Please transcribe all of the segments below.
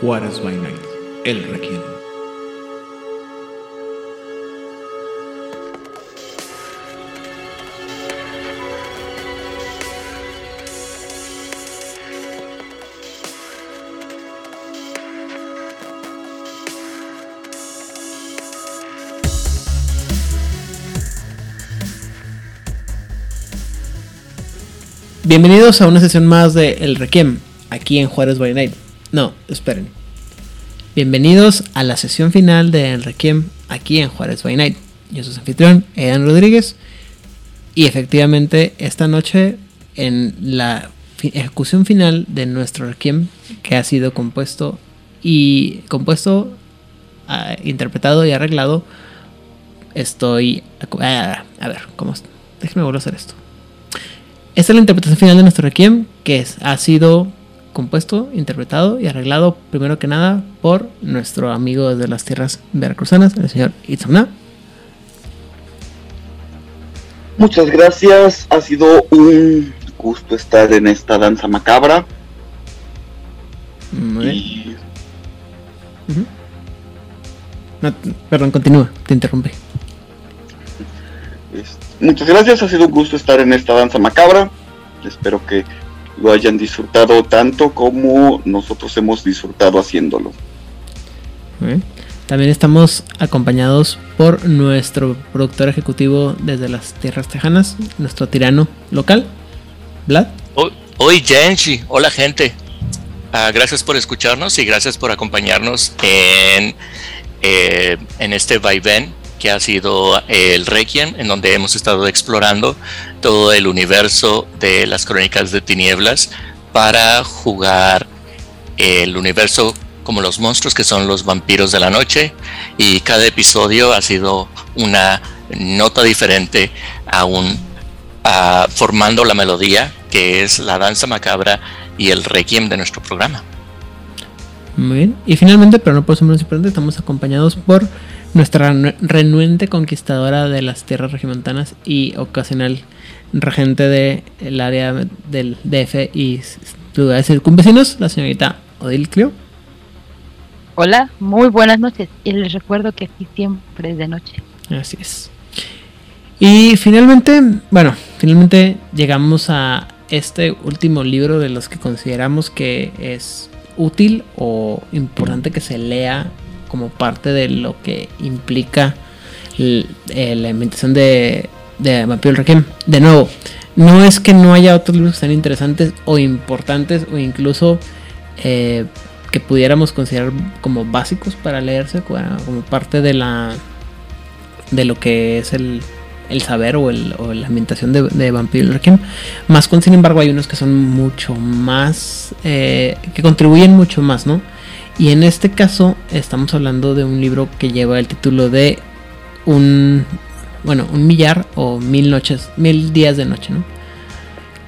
Juárez by Night, el Requiem. Bienvenidos a una sesión más de El Requiem, aquí en Juárez by Night. No, esperen. Bienvenidos a la sesión final de El Requiem, aquí en Juárez by Night. Yo soy su anfitrión, Edan Rodríguez. Y efectivamente, esta noche, en la ejecución final de nuestro Requiem, que ha sido compuesto y compuesto, ah, interpretado y arreglado, estoy. ah, a ver, ¿cómo? Déjenme volver a hacer esto. Esta es la interpretación final de nuestro Requiem, que ha sido compuesto, interpretado y arreglado, primero que nada, por nuestro amigo de las tierras veracruzanas, el señor Itzamna. Muchas gracias, ha sido un gusto estar en esta danza macabra. Muy bien. Y Ujú. No, perdón, continúa, te interrumpí. muchas gracias, ha sido un gusto estar en esta danza macabra. Espero que lo hayan disfrutado tanto como nosotros hemos disfrutado haciéndolo. También estamos acompañados por nuestro productor ejecutivo desde las tierras tejanas, nuestro tirano local, Vlad. Hoy, Genji, hola gente. Ah, gracias por escucharnos y gracias por acompañarnos en, eh, en este vaivén que ha sido el Requiem, en donde hemos estado explorando todo el universo de las crónicas de tinieblas para jugar el universo como los monstruos que son los vampiros de la noche y cada episodio ha sido una nota diferente aún ah, formando la melodía que es la danza macabra y el requiem de nuestro programa. Muy bien. Y finalmente, pero no por eso menos importante, estamos acompañados por nuestra renu- renuente conquistadora de las tierras regimontanas y ocasional regente del área del DF y lugares circunvecinos, la señorita Odil Clio. Hola, muy buenas noches. Y les recuerdo que aquí siempre es de noche. Así es. Y finalmente, bueno, finalmente llegamos a este último libro de los que consideramos que es útil o importante que se lea como parte de lo que implica la inventación de, de Vampiro el Requiem. De nuevo, no es que no haya otros libros sean interesantes o importantes o incluso eh, que pudiéramos considerar como básicos para leerse como parte de la de lo que es el, el saber o la ambientación de, de Vampiro Requiem. Más con, sin embargo, hay unos que son mucho más, eh, que contribuyen mucho más, ¿no? Y en este caso estamos hablando de un libro que lleva el título de un, bueno, un millar o mil noches, mil días de noche, ¿no?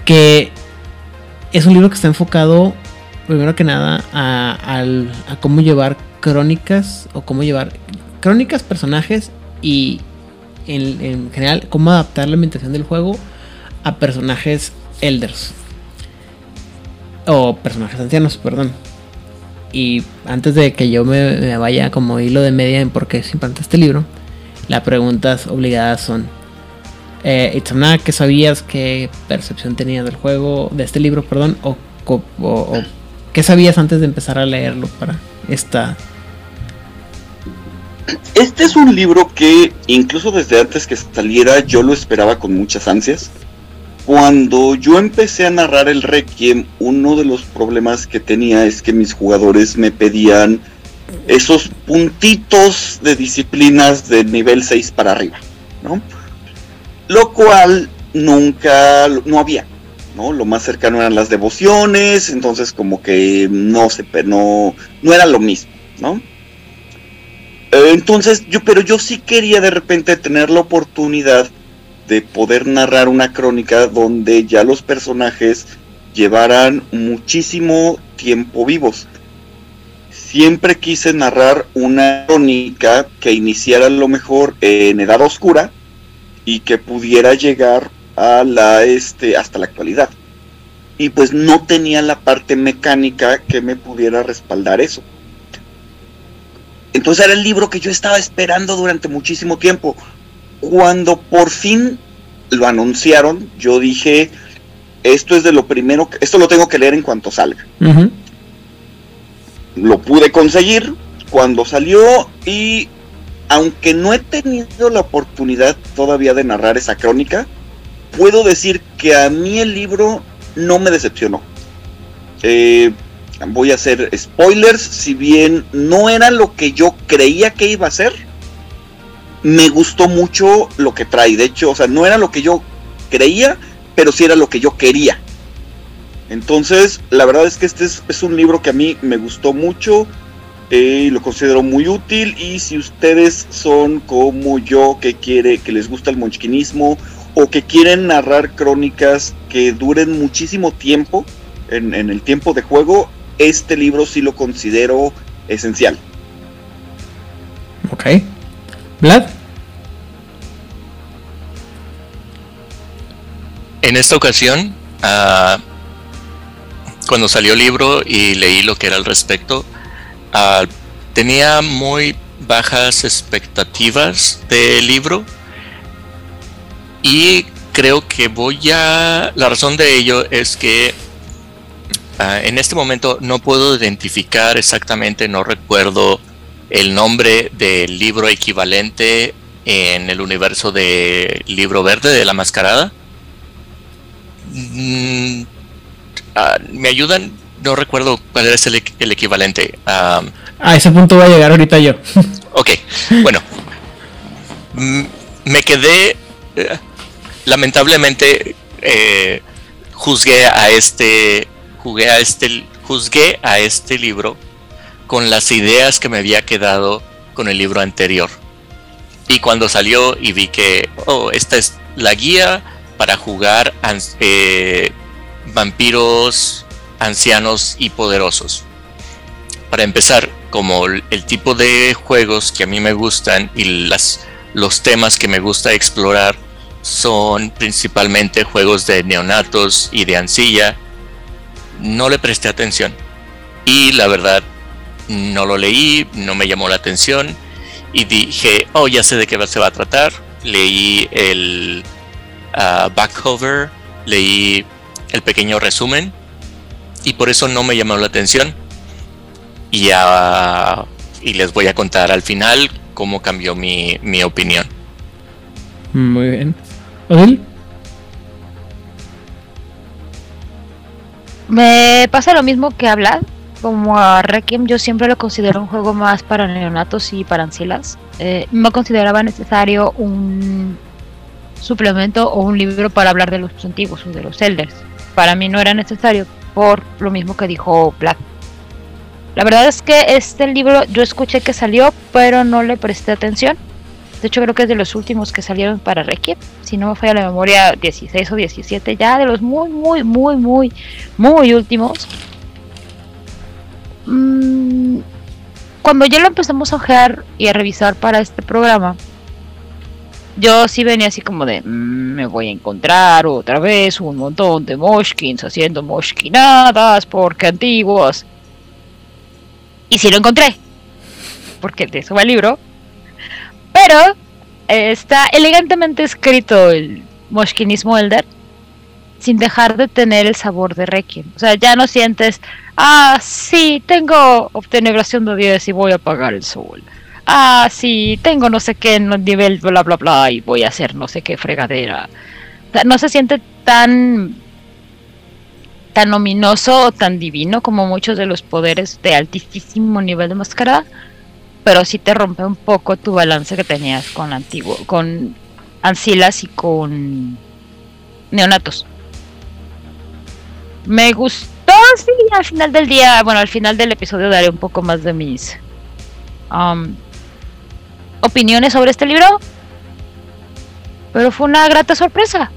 Que es un libro que está enfocado, primero que nada, a, cómo llevar crónicas o cómo llevar crónicas, personajes y en general cómo adaptar la ambientación del juego a personajes elders o personajes ancianos, perdón. Y antes de que yo me, vaya como hilo de media en por qué es importante este libro, las preguntas obligadas son: eh, Itzamna, ¿qué sabías? ¿Qué percepción tenías del juego, de este libro, perdón? O- o qué sabías antes de empezar a leerlo para esta Este es un libro que incluso desde antes que saliera yo lo esperaba con muchas ansias. Cuando yo empecé a narrar el Requiem, uno de los problemas que tenía es que mis jugadores me pedían esos puntitos de disciplinas de nivel 6 para arriba, ¿no? Lo cual nunca, no había, ¿no? Lo más cercano eran las devociones, entonces como que no se, no, no era lo mismo, ¿no? Entonces, yo, pero yo sí quería de repente tener la oportunidad de poder narrar una crónica donde ya los personajes llevaran muchísimo tiempo vivos. Siempre quise narrar una crónica que iniciara a lo mejor en Edad Oscura y que pudiera llegar a la este hasta la actualidad. Y pues no tenía la parte mecánica que me pudiera respaldar eso. Entonces era el libro que yo estaba esperando durante muchísimo tiempo. Cuando por fin lo anunciaron, yo dije, esto es de lo primero, que, esto lo tengo que leer en cuanto salga. Lo pude conseguir cuando salió y aunque no he tenido la oportunidad todavía de narrar esa crónica, puedo decir que a mí el libro no me decepcionó. Eh, voy a hacer spoilers, si bien no era lo que yo creía que iba a ser, me gustó mucho lo que trae. De hecho, o sea, no era lo que yo creía, pero sí era lo que yo quería. Entonces, la verdad es que este es, un libro que a mí me gustó mucho eh, y lo considero muy útil. Y si ustedes son como yo, que quiere, que les gusta el monchquinismo o que quieren narrar crónicas que duren muchísimo tiempo en, en el tiempo de juego, este libro sí lo considero esencial. Ok. Vlad. En esta ocasión, ah, cuando salió el libro y leí lo que era al respecto, ah, tenía muy bajas expectativas del libro y creo que voy a... La razón de ello es que ah, en este momento no puedo identificar exactamente, no recuerdo el nombre del libro equivalente en el universo de Libro Verde de la Mascarada. Mm, ah, ¿Me ayudan? No recuerdo cuál es el, el equivalente. A ese punto voy a llegar ahorita yo. ok, bueno. Mm, Me quedé. eh, lamentablemente eh, juzgué a este. Jugué a este. Juzgué a este libro con las ideas que me había quedado con el libro anterior. Y cuando salió y vi que, oh, esta es la guía para jugar eh, vampiros ancianos y poderosos. Para empezar, como el tipo de juegos que a mí me gustan y las, los temas que me gusta explorar son principalmente juegos de neonatos y de ancilla, no le presté atención. Y la verdad, no lo leí, no me llamó la atención y dije, oh, ya sé de qué va- se va a tratar. Leí el ah, back cover, leí el pequeño resumen y por eso no me llamó la atención. Y, ah, y les voy a contar al final cómo cambió mi, mi opinión. Muy bien. Odil. Me pasa lo mismo que hablar. Como a Requiem, yo siempre lo considero un juego más para neonatos y para ancilas. Eh, no consideraba necesario un suplemento o un libro para hablar de los antiguos o de los elders. Para mí no era necesario por lo mismo que dijo Black. La verdad es que este libro yo escuché que salió, pero no le presté atención. De hecho, creo que es de los últimos que salieron para Requiem. Si no me falla la memoria, 16 o 17, ya de los muy, muy, muy, muy, muy últimos. Mm, cuando ya lo empezamos a ojear y a revisar para este programa, yo sí venía así como de, "Mm, me voy a encontrar otra vez un montón de moshkins haciendo moshkinadas porque antiguos. Y sí lo encontré, porque de eso va el libro. Pero eh, está elegantemente escrito el moshkinismo elder sin dejar de tener el sabor de Requiem. O sea, ya no sientes, ah, sí, tengo obtenebración de 10 y voy a apagar el sol. Ah, sí, tengo no sé qué en el nivel bla bla bla y voy a hacer no sé qué fregadera. O sea, no se siente tan tan ominoso o tan divino como muchos de los poderes de altísimo nivel de mascarada, pero sí te rompe un poco tu balance que tenías con antiguo, con ancilas y con neonatos. Me gustó, sí, al final del día, bueno, al final del episodio daré un poco más de mis um, opiniones sobre este libro. Pero fue una grata sorpresa.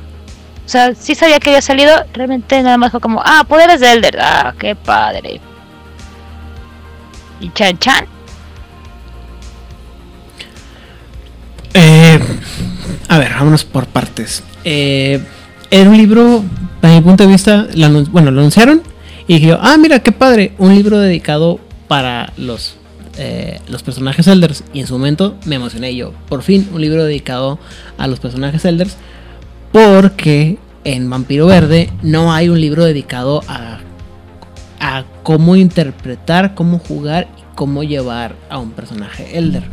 O sea, sí sabía que había salido, realmente nada más fue como, ah, poderes de Elder, ah, qué padre. Y Chan Chan, Eh, a ver, vámonos por partes. Eh, era un libro, desde mi punto de vista, bueno, lo anunciaron y dije, ah, mira, qué padre, un libro dedicado para los eh, los personajes Elders. Y en su momento me emocioné yo. Por fin, un libro dedicado a los personajes Elders. Porque en Vampiro Verde no hay un libro dedicado a, a cómo interpretar, cómo jugar y cómo llevar a un personaje Elder.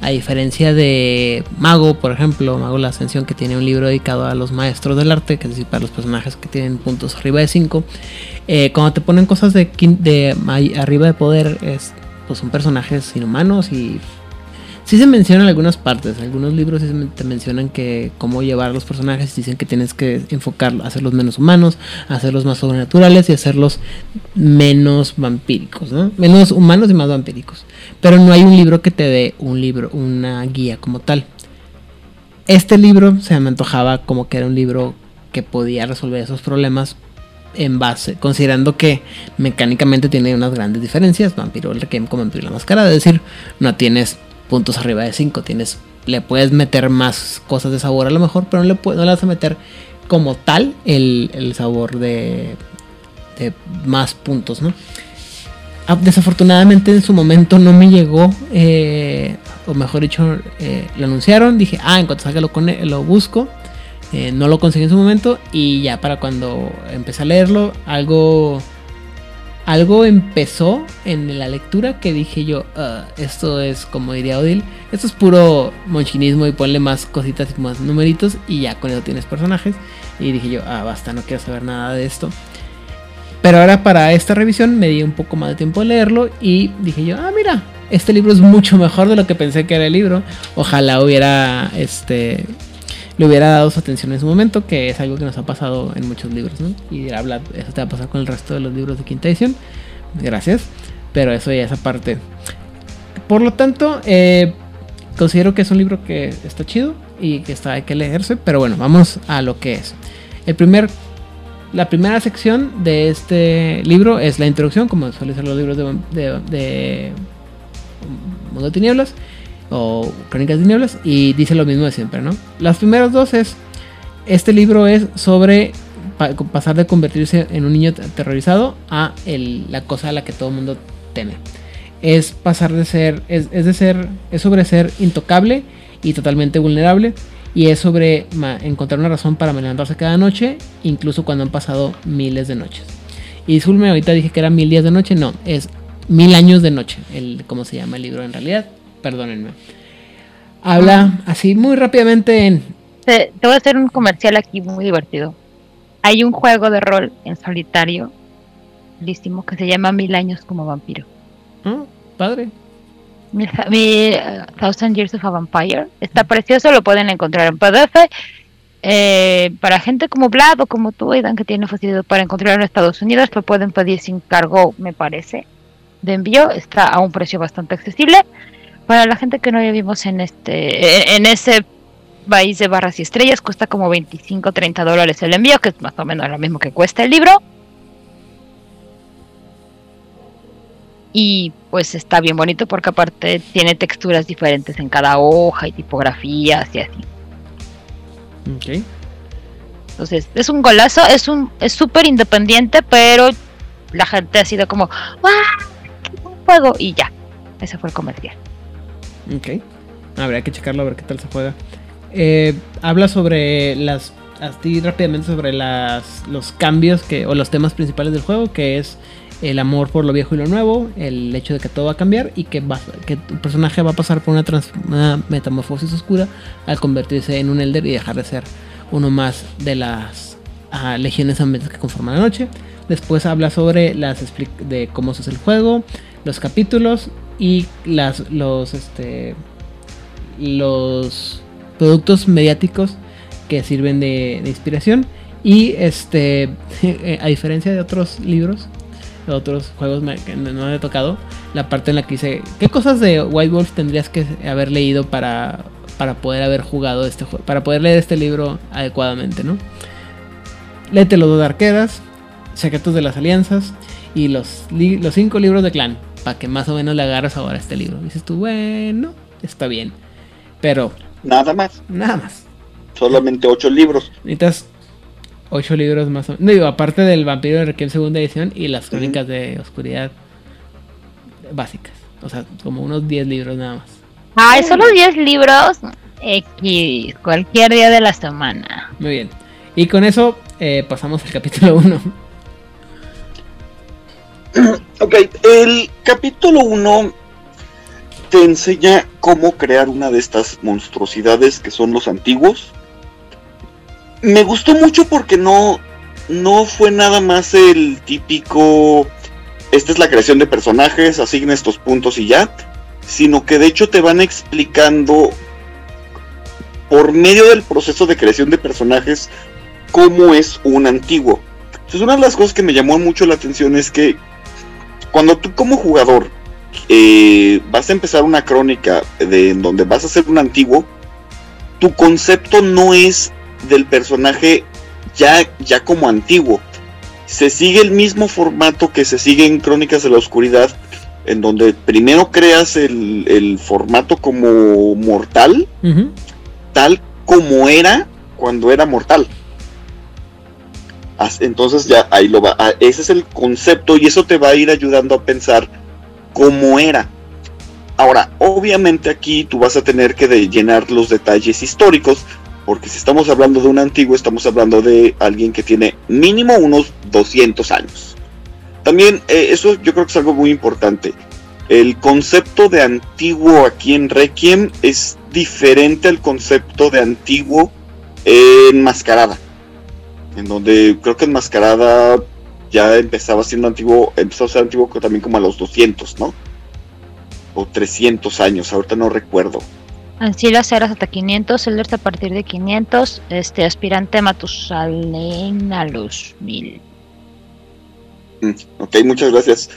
A diferencia de Mago, por ejemplo, Mago la Ascensión, que tiene un libro dedicado a los maestros del arte, que es decir, para los personajes que tienen puntos arriba de 5. Eh, cuando te ponen cosas de, de arriba de poder, es, pues son personajes inhumanos y Sí se menciona en algunas partes, algunos libros sí te mencionan que cómo llevar a los personajes, dicen que tienes que enfocar, hacerlos menos humanos, hacerlos más sobrenaturales y hacerlos menos vampíricos, ¿no? Menos humanos y más vampíricos. Pero no hay un libro que te dé un libro, una guía como tal. Este libro se me antojaba como que era un libro que podía resolver esos problemas en base, considerando que mecánicamente tiene unas grandes diferencias, Vampiro el Requiem con Vampiro la Máscara, es decir, no tienes puntos arriba de 5. Tienes, le puedes meter más cosas de sabor a lo mejor, pero no le, no le vas a meter como tal el, sabor de, de, más puntos, ¿no? Ah, desafortunadamente en su momento no me llegó, eh, o mejor dicho, eh, lo anunciaron. Dije, ah, en cuanto salga lo, lo busco. Eh, no lo conseguí en su momento y ya para cuando empecé a leerlo, algo algo empezó en la lectura que dije yo, ah, esto es como diría Odil, esto es puro monchinismo y ponle más cositas y más numeritos y ya con eso tienes personajes. Y dije yo, ah, basta, no quiero saber nada de esto. Pero ahora para esta revisión me di un poco más de tiempo de leerlo y dije yo, ah, mira, este libro es mucho mejor de lo que pensé que era el libro. Ojalá hubiera este le hubiera dado su atención en su momento, que es algo que nos ha pasado en muchos libros, ¿no? Y habla, eso te va a pasar con el resto de los libros de quinta edición. Gracias. Pero eso ya es aparte. Por lo tanto, eh, considero que es un libro que está chido y que está, hay que leerse. Pero bueno, vamos a lo que es. El primer, la primera sección de este libro es la introducción, como suele ser los libros de, de Mundo de Tinieblas o Crónicas de Nieblas y dice lo mismo de siempre, ¿no? Las primeras dos es, este libro es sobre pasar de convertirse en un niño aterrorizado a la cosa a la que todo el mundo teme. Es pasar de ser, es, de ser, es sobre ser intocable y totalmente vulnerable y es sobre encontrar una razón para levantarse cada noche, incluso cuando han pasado miles de noches. Y disculpe, ahorita dije que era mil días de noche, no, es mil años de noche, el, como se llama el libro en realidad perdónenme. Habla así muy rápidamente en... Te, voy a hacer un comercial aquí muy divertido. Hay un juego de rol en solitario, listísimo, que se llama Mil años como vampiro. Ah, padre. Mi, uh, Thousand Years of a Vampire. Está precioso, lo pueden encontrar en PDF. Eh, para gente como Vlad o como tú, Aidan, que tiene facilidad para encontrar en Estados Unidos, lo pueden pedir sin cargo, me parece, de envío. Está a un precio bastante accesible. Para la gente que no vivimos en este, en ese país de barras y estrellas, cuesta como 25 30 dólares el envío, que es más o menos lo mismo que cuesta el libro. Y pues está bien bonito porque aparte tiene texturas diferentes en cada hoja y tipografías y así. Ok. Entonces, es un golazo, es un es súper independiente, pero la gente ha sido como, ¡Wow! ¡Qué buen juego! Y ya, ese fue el comercial. Ok. Habría que checarlo a ver qué tal se juega. Eh, habla sobre las. Así rápidamente sobre las, los cambios que, o los temas principales del juego, que es el amor por lo viejo y lo nuevo, el hecho de que todo va a cambiar y que, va, que tu personaje va a pasar por una, metamorfosis oscura al convertirse en un elder y dejar de ser uno más de las uh, legiones hambrientas que conforman la noche. Después habla sobre las de cómo se hace el juego, los capítulos y las, los, este, los productos mediáticos que sirven de, inspiración. Y este, a diferencia de otros libros, de otros juegos que no he tocado, la parte en la que dice, ¿qué cosas de White Wolf tendrías que haber leído para, para poder haber jugado este juego, para poder leer este libro adecuadamente, ¿no? Léete los dos arqueras, Secretos de las Alianzas y los, los cinco libros de clan para que más o menos le agarres ahora a este libro. dices tú, bueno, está bien. Pero. Nada más. Nada más. Solamente ocho libros. Necesitas ocho libros más o menos. No digo, aparte del Vampiro de Requiem segunda edición y las crónicas de oscuridad básicas. O sea, como unos 10 libros nada más. Ay, solo 10 libros. X, cualquier día de la semana. Muy bien. Y con eso eh, pasamos al capítulo 1. Ok, el capítulo 1 te enseña cómo crear una de estas monstruosidades que son los antiguos. Me gustó mucho porque no, no fue nada más el típico, esta es la creación de personajes, asigna estos puntos y ya, sino que de hecho te van explicando por medio del proceso de creación de personajes cómo es un antiguo. Entonces una de las cosas que me llamó mucho la atención es que cuando tú como jugador eh, vas a empezar una crónica de en donde vas a ser un antiguo, tu concepto no es del personaje ya, ya como antiguo. Se sigue el mismo formato que se sigue en Crónicas de la Oscuridad, en donde primero creas el, el formato como mortal, tal como era cuando era mortal. Entonces ya ahí lo va. ah, Ese es el concepto y eso te va a ir ayudando a pensar cómo era. Ahora, obviamente aquí tú vas a tener que llenar los detalles históricos, porque si estamos hablando de un antiguo, estamos hablando de alguien que tiene mínimo unos 200 años. También eh, eso yo creo que es algo muy importante. El concepto de antiguo aquí en Requiem es diferente al concepto de antiguo en Mascarada. En donde creo que en Mascarada ya empezaba siendo antiguo, empezó a ser antiguo también como a los 200, ¿no? O 300 años, ahorita no recuerdo. Así las eras hasta 500, Elders a partir de 500, este aspirante Matusalén a los 1000. Mm, Ok, muchas gracias.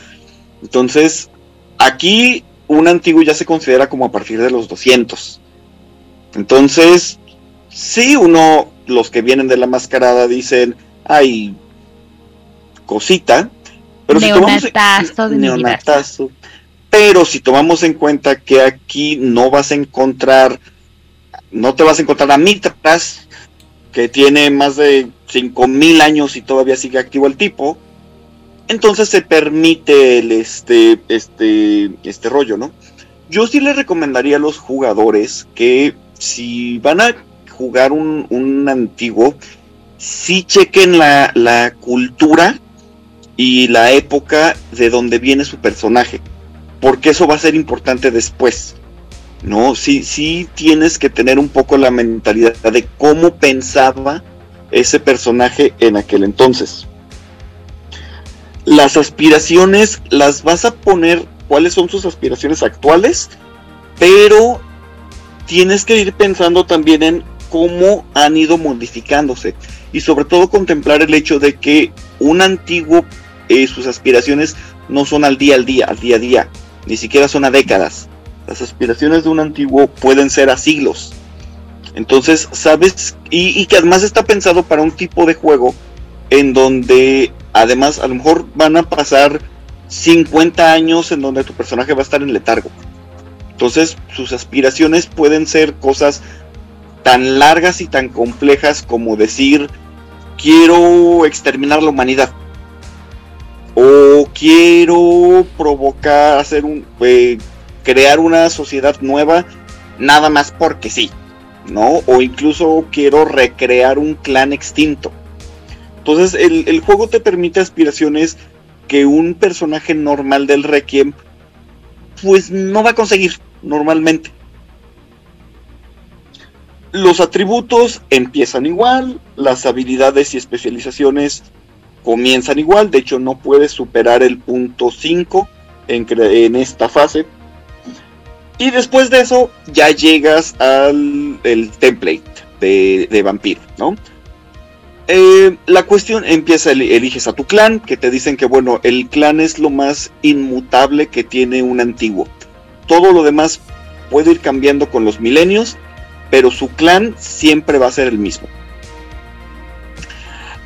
Entonces, aquí un antiguo ya se considera como a partir de los 200. Entonces, sí, uno, los que vienen de la mascarada dicen, ay, cosita, pero si tomamos, vida. neonatazo. Pero si tomamos en cuenta que aquí no vas a encontrar, no te vas a encontrar a Mitras, que tiene más de 5000 años y todavía sigue activo el tipo, entonces se permite el este, este, este rollo, ¿no? Yo sí le recomendaría a los jugadores que si van a jugar un, un antiguo, sí chequen la, la cultura y la época de donde viene su personaje, porque eso va a ser importante después. No, sí, sí tienes que tener un poco la mentalidad de cómo pensaba ese personaje en aquel entonces. Las aspiraciones las vas a poner, cuáles son sus aspiraciones actuales, pero tienes que ir pensando también en cómo han ido modificándose y sobre todo contemplar el hecho de que un antiguo, eh, sus aspiraciones no son al día al día, al día a día, ni siquiera son a décadas. Las aspiraciones de un antiguo pueden ser a siglos. Entonces, sabes, y, y que además está pensado para un tipo de juego en donde además a lo mejor van a pasar 50 años en donde tu personaje va a estar en letargo. Entonces, sus aspiraciones pueden ser cosas tan largas y tan complejas como decir, quiero exterminar la humanidad. O quiero provocar, hacer un, eh, crear una sociedad nueva, nada más porque sí, ¿no? O incluso quiero recrear un clan extinto. Entonces, el, el juego te permite aspiraciones que un personaje normal del Requiem, pues no va a conseguir normalmente. Los atributos empiezan igual, las habilidades y especializaciones comienzan igual, de hecho no puedes superar el punto 5 en, esta fase. Y después de eso ya llegas al template de, vampiro, ¿no? Eh, la cuestión empieza, el- eliges a tu clan, que te dicen que bueno, el clan es lo más inmutable que tiene un antiguo. Todo lo demás puede ir cambiando con los milenios, pero su clan siempre va a ser el mismo.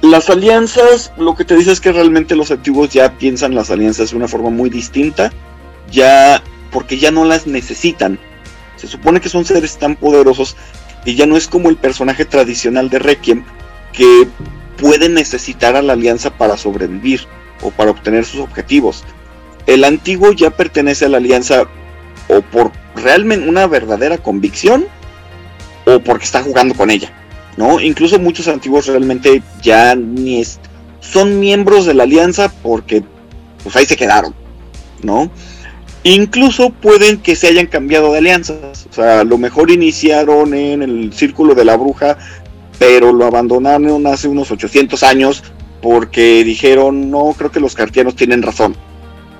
Las alianzas, lo que te dice es que realmente los antiguos ya piensan las alianzas de una forma muy distinta, ya porque ya no las necesitan. Se supone que son seres tan poderosos y ya no es como el personaje tradicional de Requiem que puede necesitar a la alianza para sobrevivir o para obtener sus objetivos. el antiguo ya pertenece a la alianza o por realmente una verdadera convicción o porque está jugando con ella, ¿no? Incluso muchos antiguos realmente ya ni es, son miembros de la alianza porque pues ahí se quedaron, ¿no? Incluso pueden que se hayan cambiado de alianzas, o sea, a lo mejor iniciaron en el círculo de la bruja, pero lo abandonaron hace unos 800 años porque dijeron, no, creo que los cartianos tienen razón.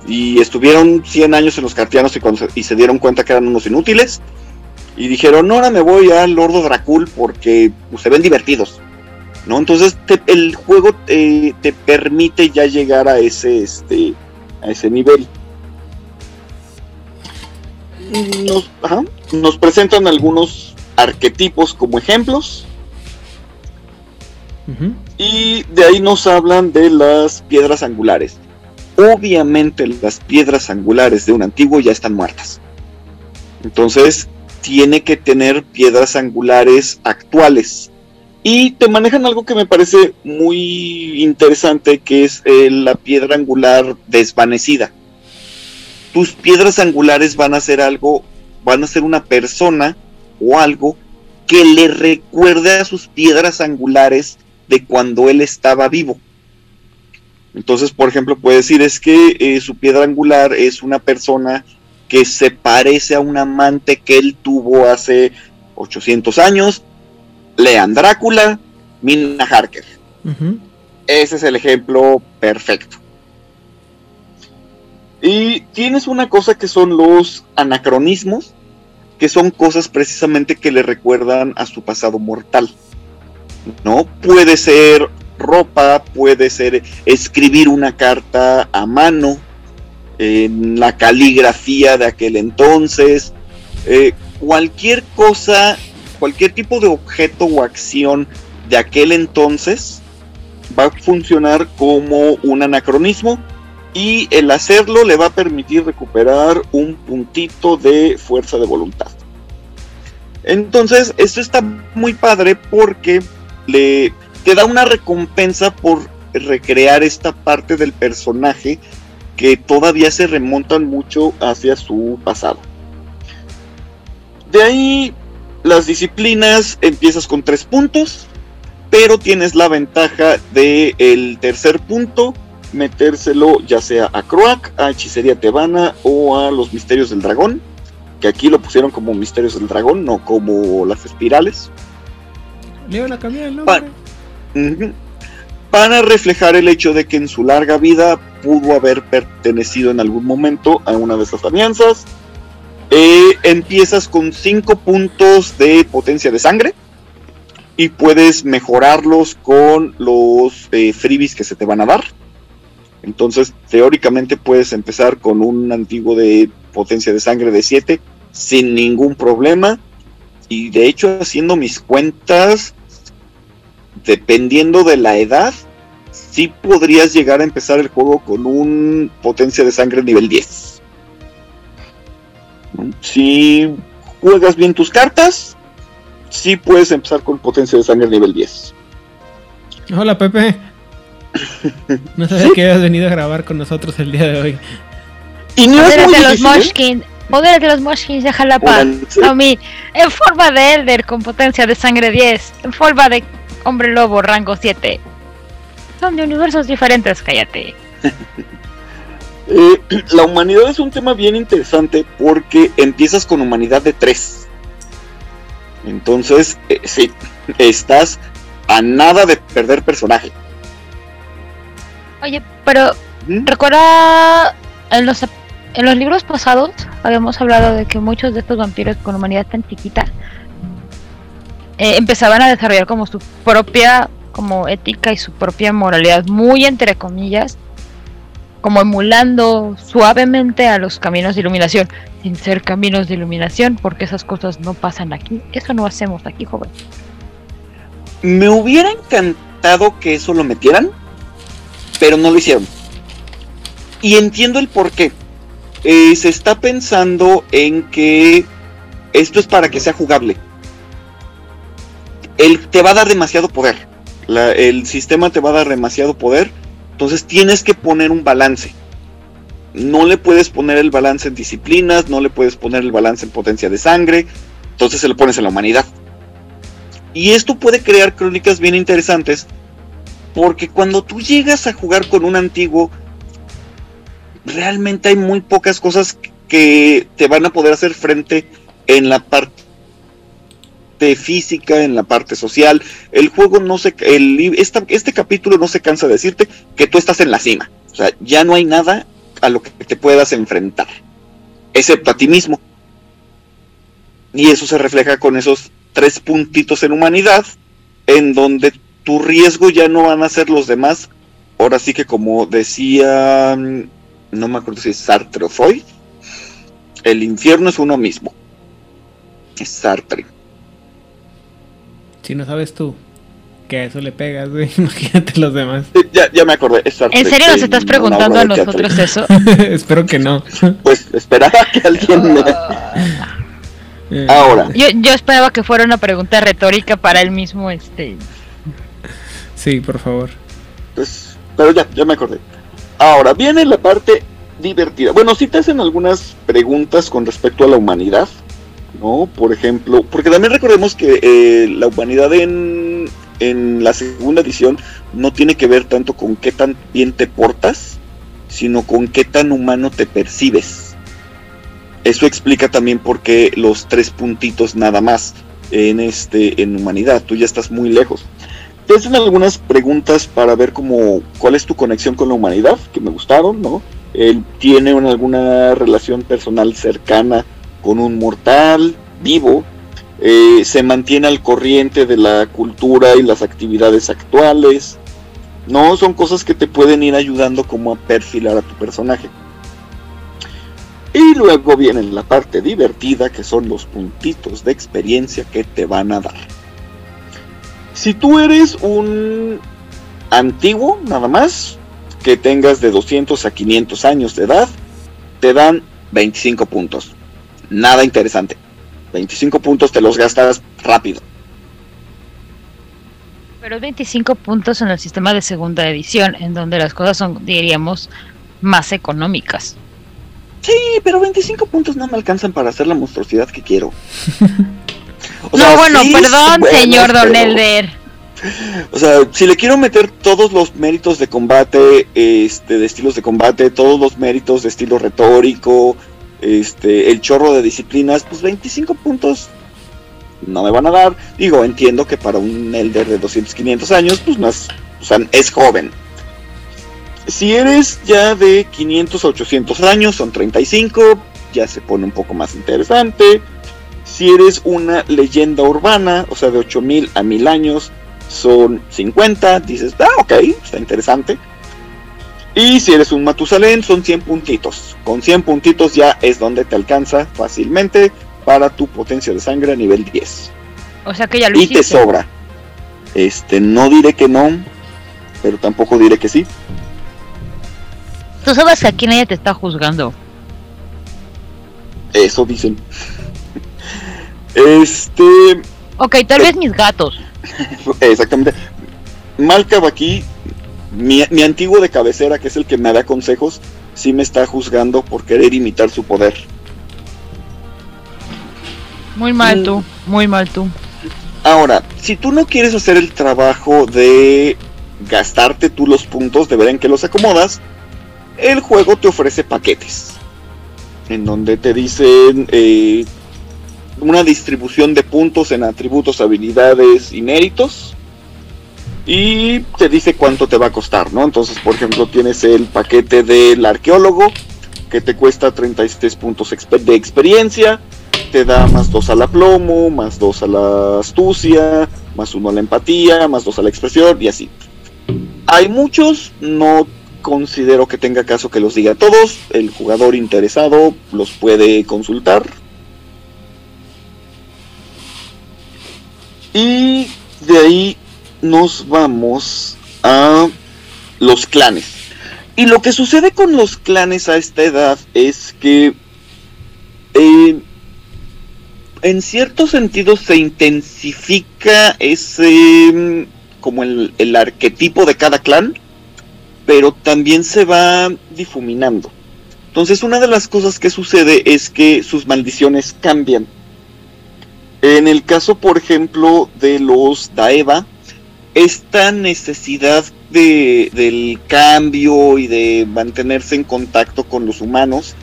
Y estuvieron 100 años en los cartianos y, se dieron cuenta que eran unos inútiles. Y dijeron, no, ahora me voy al Lordo Dracul porque pues, se ven divertidos. ¿no? Entonces el juego te, permite ya llegar a ese, este, a ese nivel. Nos, nos presentan algunos arquetipos como ejemplos. Y de ahí nos hablan de las piedras angulares. Obviamente las piedras angulares de un antiguo ya están muertas. Entonces tiene que tener piedras angulares actuales y te manejan algo que me parece muy interesante, que es eh, la piedra angular desvanecida. Tus piedras angulares van a ser algo, van a ser una persona o algo que le recuerde a sus piedras angulares de cuando él estaba vivo. Entonces, por ejemplo, puede decir es que eh, su piedra angular es una persona que se parece a un amante que él tuvo hace 800 años, lean Drácula, Mina Harker. Ese es el ejemplo perfecto. Y tienes una cosa que son los anacronismos, que son cosas precisamente que le recuerdan a su pasado mortal. ¿No? Puede ser ropa, puede ser escribir una carta a mano, en la caligrafía de aquel entonces, eh, cualquier cosa cualquier tipo de objeto o acción de aquel entonces va a funcionar como un anacronismo y el hacerlo le va a permitir recuperar un puntito de fuerza de voluntad. Entonces, esto está muy padre porque le te da una recompensa por recrear esta parte del personaje que todavía se remontan mucho hacia su pasado. De ahí las disciplinas empiezas con tres puntos, pero tienes la ventaja de el tercer punto metérselo ya sea a Croak, a Hechicería Tebana o a los Misterios del Dragón, que aquí lo pusieron como Misterios del Dragón, no como las espirales. Para, para reflejar el hecho de que en su larga vida pudo haber pertenecido en algún momento a una de esas alianzas eh, empiezas con 5 puntos de potencia de sangre y puedes mejorarlos con los eh, freebies que se te van a dar. Entonces, teóricamente puedes empezar con un antiguo de potencia de sangre de 7 sin ningún problema. Y de hecho, haciendo mis cuentas, dependiendo de la edad, sí podrías llegar a empezar el juego con un potencia de sangre nivel 10. Si juegas bien tus cartas, sí puedes empezar con potencia de sangre nivel 10. Hola Pepe. No sabía que habías venido a grabar con nosotros el día de hoy. Y no es muy los Moshkin. Poder de los Moshkins de Jalapa. A mí, en forma de Elder con potencia de sangre 10. En forma de hombre lobo rango 7. Son de universos diferentes, cállate. Eh, la humanidad es un tema bien interesante porque empiezas con humanidad de 3. Entonces, eh, sí, estás a nada de perder personaje. Oye, pero recuerda en los en los libros pasados habíamos hablado de que muchos de estos vampiros con humanidad tan chiquita eh, empezaban a desarrollar como su propia como ética y su propia moralidad muy entre comillas como emulando suavemente a los caminos de iluminación, sin ser caminos de iluminación, porque esas cosas no pasan aquí. Eso no hacemos aquí, joven. Me hubiera encantado que eso lo metieran, pero no lo hicieron. Y entiendo el por qué. Eh, se está pensando en que esto es para que sea jugable. Él te va a dar demasiado poder. el sistema te va a dar demasiado poder entonces tienes que poner un balance. no le puedes poner el balance en disciplinas, no le puedes poner el balance en potencia de sangre, entonces se lo pones en la humanidad. Y esto puede crear crónicas bien interesantes, porque cuando tú llegas a jugar con un antiguo, realmente hay muy pocas cosas que te van a poder hacer frente en la parte física, en la parte social. El juego no se, el, este capítulo no se cansa de decirte que tú estás en la cima. O sea, ya no hay nada a lo que te puedas enfrentar, excepto a ti mismo. Y eso se refleja con esos tres puntitos en humanidad, en donde tu riesgo ya no van a ser los demás. Ahora sí que como decía, no me acuerdo si es Sartre o Freud, el infierno es uno mismo. Es Sartre. Si no sabes tú que a eso le pegas, güey, imagínate los demás. Ya, ya me acordé. Es ¿En serio nos estás preguntando a nosotros eso? Espero que no. Pues esperaba que alguien me... Eh, Ahora. Yo, yo esperaba que fuera una pregunta retórica para él mismo, este. Sí, por favor. Pues, pero ya, ya me acordé. Ahora, viene la parte divertida. Bueno, si te hacen algunas preguntas con respecto a la humanidad, ¿no? Por ejemplo, porque también recordemos que eh, la humanidad en, en la segunda edición no tiene que ver tanto con qué tan bien te portas, sino con qué tan humano te percibes. Eso explica también por qué los tres puntitos nada más en este en humanidad. Tú ya estás muy lejos. Te algunas preguntas para ver cómo cuál es tu conexión con la humanidad, que me gustaron, ¿no? Él tiene una- alguna relación personal cercana con un mortal vivo, eh, se mantiene al corriente de la cultura y las actividades actuales. No, son cosas que te pueden ir ayudando como a perfilar a tu personaje. Y luego viene la parte divertida, que son los puntitos de experiencia que te van a dar. Si tú eres un antiguo, nada más, que tengas de 200 a 500 años de edad, te dan 25 puntos. Nada interesante. 25 puntos te los gastas rápido. Pero es 25 puntos en el sistema de segunda edición, en donde las cosas son, diríamos, más económicas. Sí, pero 25 puntos no me alcanzan para hacer la monstruosidad que quiero. O no, bueno, sí, perdón, buenos, señor Don pero- Elder. O sea, si le quiero meter todos los méritos de combate, este, de estilos de combate, todos los méritos de estilo retórico, este, el chorro de disciplinas, pues 25 puntos no me van a dar. Digo, entiendo que para un Elder de 200, 500 años, pues no es, o sea, es joven. Si eres ya de 500 a 800 años, son 35, ya se pone un poco más interesante. Si eres una leyenda urbana, o sea, de 8000 a 1000 años, son 50, dices, ah, ok, está interesante. Y si eres un Matusalén, son 100 puntitos. Con 100 puntitos ya es donde te alcanza fácilmente para tu potencia de sangre a nivel 10. O sea que ya lo Y te sobra. Este, no diré que no, pero tampoco diré que sí. Tú sabes que aquí nadie te está juzgando. Eso dicen. Este, Ok, tal vez mis gatos. exactamente. Malcab aquí, mi, mi antiguo de cabecera, que es el que me da consejos, sí me está juzgando por querer imitar su poder. Muy mal Mm. tú, muy mal tú. Ahora, si tú no quieres hacer el trabajo de gastarte tú los puntos, de ver en qué los acomodas, el juego te ofrece paquetes. En donde te dicen eh, una distribución de puntos en atributos, habilidades y méritos. Y te dice cuánto te va a costar, ¿no? Entonces, por ejemplo, tienes el paquete del arqueólogo, que te cuesta 36 puntos de experiencia te da más 2 a la plomo, más 2 a la astucia, más 1 a la empatía, más 2 a la expresión y así. Hay muchos, no considero que tenga caso que los diga todos, el jugador interesado los puede consultar. Y de ahí nos vamos a los clanes. Y lo que sucede con los clanes a esta edad es que eh, en cierto sentido se intensifica ese mm, como el, el arquetipo de cada clan, pero también se va difuminando. Entonces una de las cosas que sucede es que sus maldiciones cambian. En el caso, por ejemplo, de los Daeva, esta necesidad de, del cambio y de mantenerse en contacto con los humanos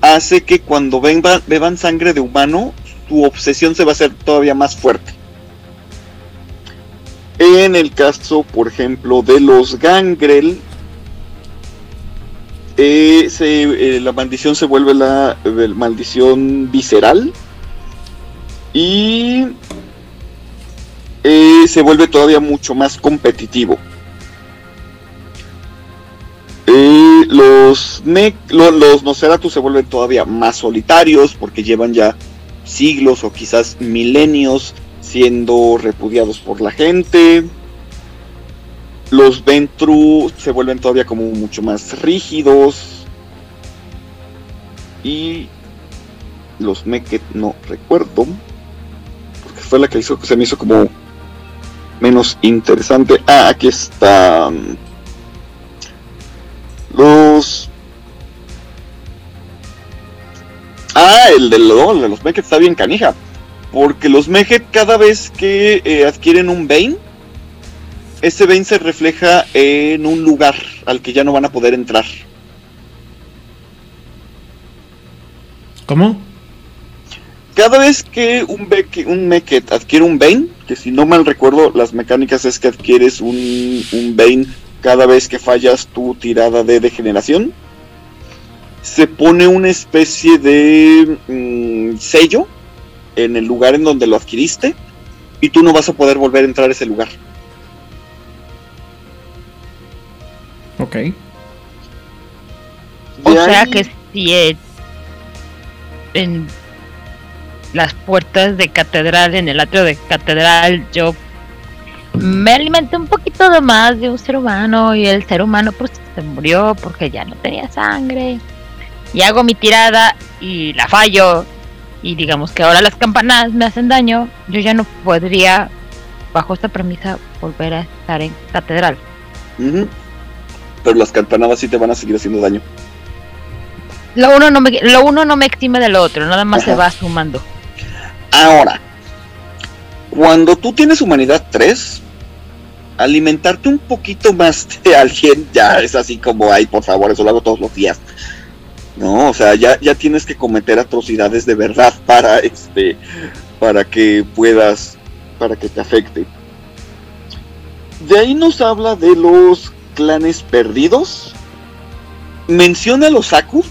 hace que cuando beban, sangre de humano, su obsesión se va a hacer todavía más fuerte. En el caso, por ejemplo, de los gangrel, eh, se, eh, la maldición se vuelve la, eh, maldición visceral y eh, se vuelve todavía mucho más competitivo. Eh, los, ne lo, los Nosferatu se vuelven todavía más solitarios porque llevan ya siglos o quizás milenios siendo repudiados por la gente. Los Ventru se vuelven todavía como mucho más rígidos. Y los Meket no recuerdo. Porque fue la que hizo, se me hizo como menos interesante. Ah, aquí está. Los. Ah, el de, lo- de los Meket está bien canija. Porque los Meket cada vez que eh, adquieren un Bane, ese Bane se refleja en un lugar al que ya no van a poder entrar. ¿Cómo? Cada vez que un, Beke- un Meket adquiere un Bane, que si no mal recuerdo, las mecánicas es que adquieres un, un Bane cada vez que fallas tu tirada de degeneración, se pone una especie de mm, sello en el lugar en donde lo adquiriste y tú no vas a poder volver a entrar a ese lugar. Ok. O sea ahí- que si en las puertas de catedral, en el atrio de catedral, yo me alimenté un poquito de más de un ser humano y el ser humano pues se murió porque ya no tenía sangre. Y hago mi tirada y la fallo. Y digamos que ahora las campanas me hacen daño. Yo ya no podría, bajo esta premisa, volver a estar en catedral. Ujú. Pero las campanadas sí te van a seguir haciendo daño. Lo uno no me, lo uno no me exime del otro, nada más se va sumando. Ahora, cuando tú tienes humanidad 3, alimentarte un poquito más de alguien ya es así como, ay, por favor, eso lo hago todos los días. No, o sea, ya, ya tienes que cometer atrocidades de verdad para este para que puedas para que te afecte. De ahí nos habla de los clanes perdidos. Menciona los Akus,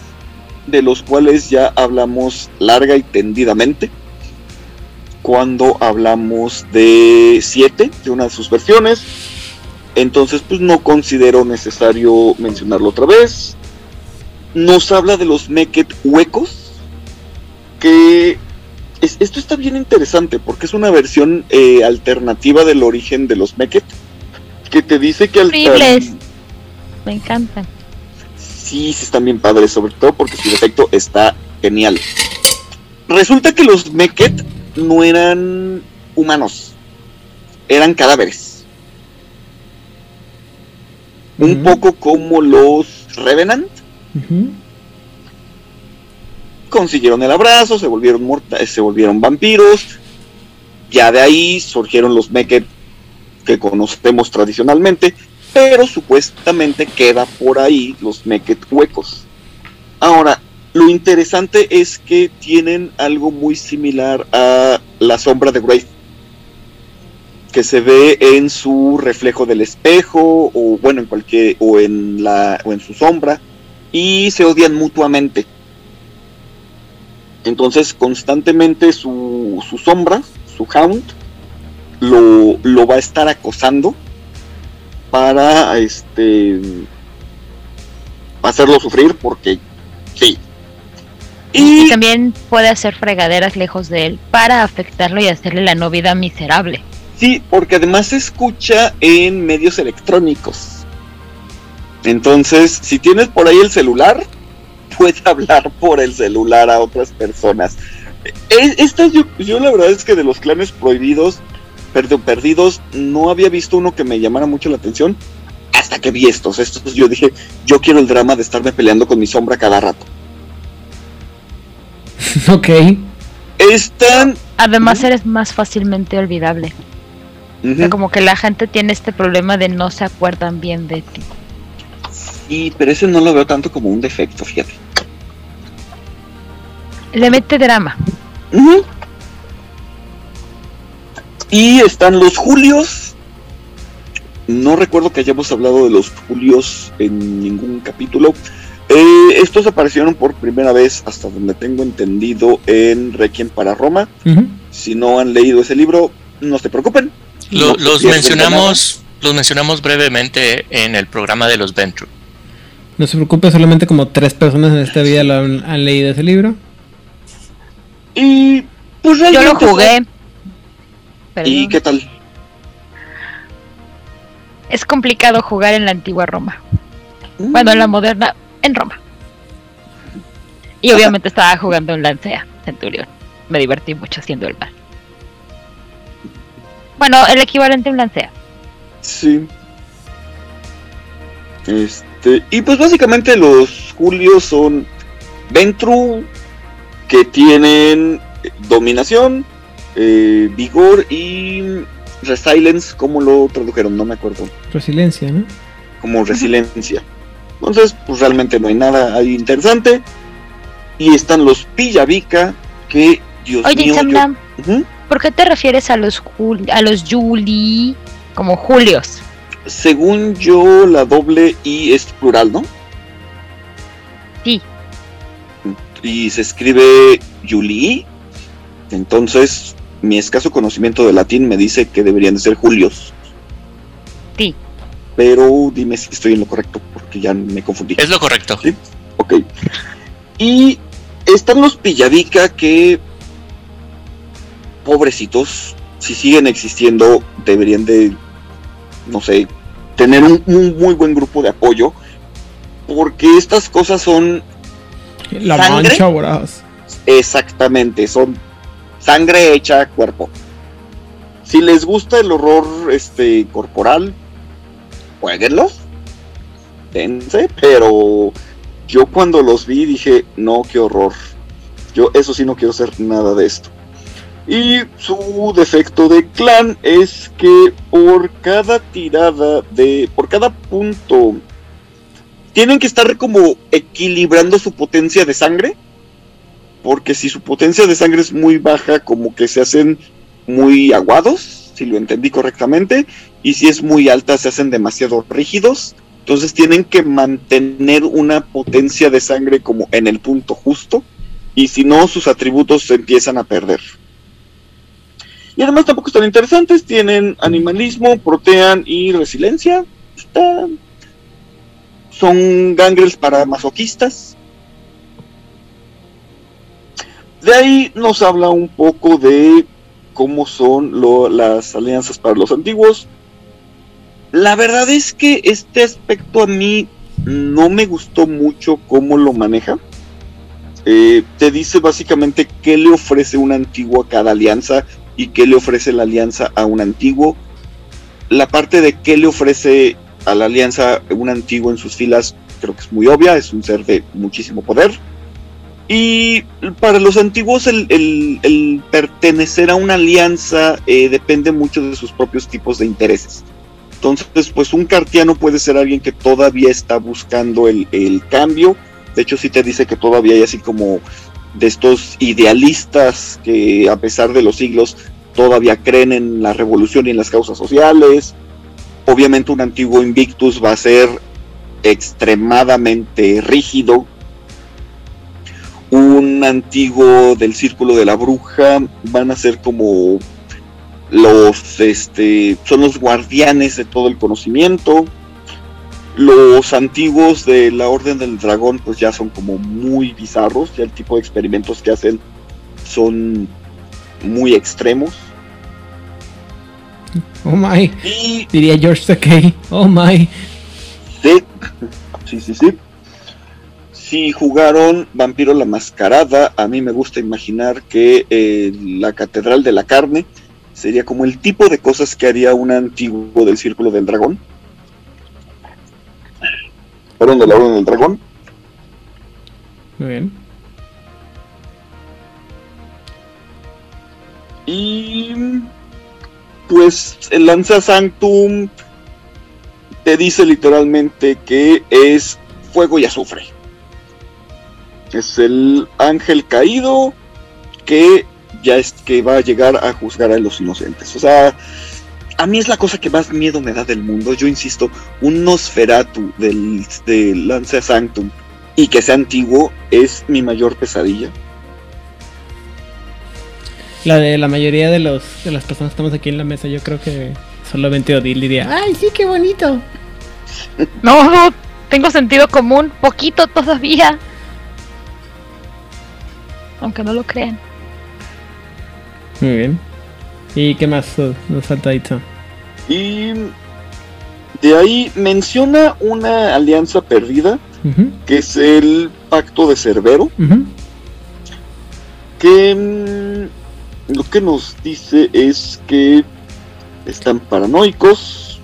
de los cuales ya hablamos larga y tendidamente cuando hablamos de 7, de una de sus versiones. Entonces, pues no considero necesario mencionarlo otra vez. Nos habla de los Meket huecos, que es- esto está bien interesante porque es una versión eh, alternativa del origen de los Meket, que te dice que al... Horribles. Me encantan. Sí, sí están bien padres, sobre todo porque su defecto está genial. Resulta que los Meket no eran humanos, eran cadáveres. Un poco como los Revenant, consiguieron el abrazo, se volvieron morta- se volvieron vampiros. Ya de ahí surgieron los Meket que conocemos tradicionalmente, pero supuestamente queda por ahí los Meket huecos. Ahora, lo interesante es que tienen algo muy similar a la sombra de Wraith, que se ve en su reflejo del espejo o bueno en cualquier o en la o en su sombra y se odian mutuamente. Entonces constantemente su, su sombra, su hound, lo, lo va a estar acosando para este hacerlo sufrir porque sí. Y, Y también puede hacer fregaderas lejos de él para afectarlo y hacerle la no vida miserable. sí, porque además se escucha en medios electrónicos. Entonces, si tienes por ahí el celular, puede hablar por el celular a otras personas. E- Estas yo, yo la verdad es que de los clanes prohibidos, perdidos, no había visto uno que me llamara mucho la atención hasta que vi estos. Estos yo dije, yo quiero el drama de estarme peleando con mi sombra cada rato. Ok. Están. Además eres más fácilmente olvidable. O sea, Ujú. como que la gente tiene este problema de no se acuerdan bien de ti. Sí, pero ese no lo veo tanto como un defecto, fíjate. Le mete drama. Y están los Julios. No recuerdo que hayamos hablado de los Julios en ningún capítulo. Eh, estos aparecieron por primera vez, hasta donde tengo entendido, en Requiem para Roma. Si no han leído ese libro, no se preocupen. Lo- No se los mencionamos, los mencionamos brevemente en el programa de los Ventru. No se preocupe, solamente como tres personas en esta vida lo han, han leído ese libro. Y pues Yo lo jugué. ¿Y qué tal? Es complicado jugar en la antigua Roma. Bueno, en la moderna, en Roma. Y obviamente estaba jugando en Lancea, Centurión. Me divertí mucho haciendo el mal. Bueno, el equivalente a un Lancea. Sí. Este, y pues básicamente los Julios son Ventru que tienen dominación, eh, vigor y resilience, como lo tradujeron, no me acuerdo, Resiliencia, ¿no? como resiliencia. Entonces, pues realmente no hay nada ahí interesante. Y están los Pillavica que, Dios Oye, mío, yo-. ¿por qué te refieres a los Jul- a los Juli como Julios? según yo la doble I es plural, ¿no? Sí. y se escribe Julii. Entonces, mi escaso conocimiento de latín me dice que deberían de ser Julios. Sí. Pero dime si estoy en lo correcto, porque ya me confundí. Es lo correcto. Sí. Ok. Y están los Pillavica que, pobrecitos, si siguen existiendo, deberían de, no sé, tener un, un muy buen grupo de apoyo. Porque estas cosas son La ¿Sangre? mancha voraz. Exactamente, son sangre hecha cuerpo. Si les gusta el horror este corporal, jueguenlos. Pero yo cuando los vi dije, no, qué horror. Yo eso sí no quiero hacer nada de esto. Y su defecto de clan es que por cada tirada de. por cada punto. Tienen que estar como equilibrando su potencia de sangre porque si su potencia de sangre es muy baja, como que se hacen muy aguados, si lo entendí correctamente, y si es muy alta, se hacen demasiado rígidos. Entonces tienen que mantener una potencia de sangre como en el punto justo, y si no, sus atributos se empiezan a perder. Y además tampoco están interesantes, tienen animalismo, protean y resiliencia. Son gangrels para masoquistas. De ahí nos habla un poco de cómo son las alianzas para los antiguos. La verdad es que este aspecto a mí no me gustó mucho cómo lo maneja. Eh, te dice básicamente qué le ofrece un antiguo a cada alianza y qué le ofrece la alianza a un antiguo. La parte de qué le ofrece a la alianza un antiguo en sus filas creo que es muy obvia, es un ser de muchísimo poder. Y para los antiguos el, el- pertenecer a una alianza eh, depende mucho de sus propios tipos de intereses. Entonces, pues un cartiano puede ser alguien que todavía está buscando el, el cambio. De hecho, sí te dice que todavía hay así como de estos idealistas que a pesar de los siglos todavía creen en la revolución y en las causas sociales. Obviamente un antiguo Invictus va a ser extremadamente rígido, un antiguo del círculo de la bruja van a ser como los este son los guardianes de todo el conocimiento los antiguos de la orden del dragón pues ya son como muy bizarros ya el tipo de experimentos que hacen son muy extremos Oh my. y Diría George Takei. Oh my. Sí, sí, sí, sí. Si jugaron Vampiro la Mascarada, a mí me gusta imaginar que eh, la Catedral de la Carne sería como el tipo de cosas que haría un antiguo del Círculo del Dragón. Perdón, de la Orden del Dragón. Muy bien. Y pues el Lanza Sanctum te dice literalmente que es fuego y azufre. Es el ángel caído que ya es que va a llegar a juzgar a los inocentes. O sea, a mí es la cosa que más miedo me da del mundo. Yo insisto, un Nosferatu del, del Lancia Sanctum y que sea antiguo es mi mayor pesadilla. La de la mayoría de los de las personas que estamos aquí en la mesa, yo creo que solamente Odil diría, ¡ay, sí, qué bonito! No, no, tengo sentido común, poquito todavía. Aunque no lo crean. Muy bien. ¿Y qué más nos falta ahí? Y de ahí menciona una alianza perdida, que es el Pacto de Cerbero, que mm, lo que nos dice es que están paranoicos.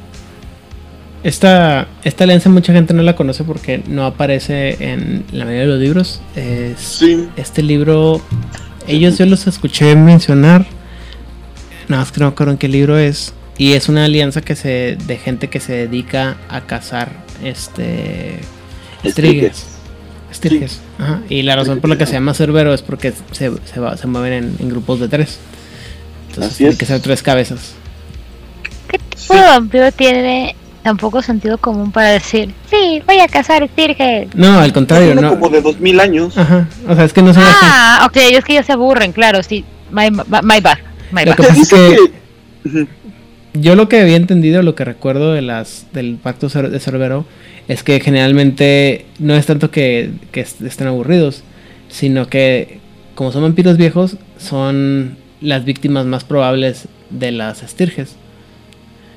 Esta, esta alianza mucha gente no la conoce porque no aparece en la mayoría de los libros. Es, Sí, este libro, ellos yo los escuché mencionar, nada más que no me acuerdo en qué libro es, y es una alianza que se de gente que se dedica a cazar este estrigas. Estriges. Ajá. Y la razón por la que se llama Cerbero es porque se, se, va- se mueven en, en grupos de tres. Entonces Así tiene es. que ser tres cabezas. ¿Qué tipo Sí. de vampiro tiene tan poco sentido común para decir, sí, voy a cazar estirges? No, al contrario, tiene no. como de dos mil años. Ajá. O sea, es que no son así. Ah, ok, es que ya se aburren, claro, sí. My, my, my bad. My Lo bad. que pasa es que que- yo lo que había entendido, lo que recuerdo de las del pacto de Cerbero, es que generalmente no es tanto que, que est- estén aburridos, sino que como son vampiros viejos, son las víctimas más probables de las estirges.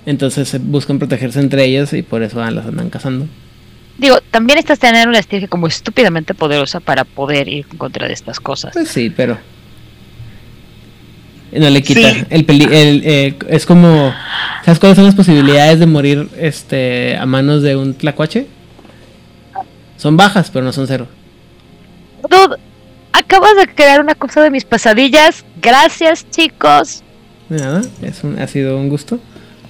Entonces se buscan protegerse entre ellas y por eso las andan cazando. Digo, también necesitas tener una estirge como estúpidamente poderosa para poder ir en contra de estas cosas. Pues sí, pero no le quita Sí. el, peli el, eh, es como ¿sabes cuáles son las posibilidades de morir este a manos de un tlacuache? Son bajas, pero no son cero. Dude, acabas de crear una cosa de mis pesadillas. Gracias, chicos. De nada, es un, ha sido un gusto.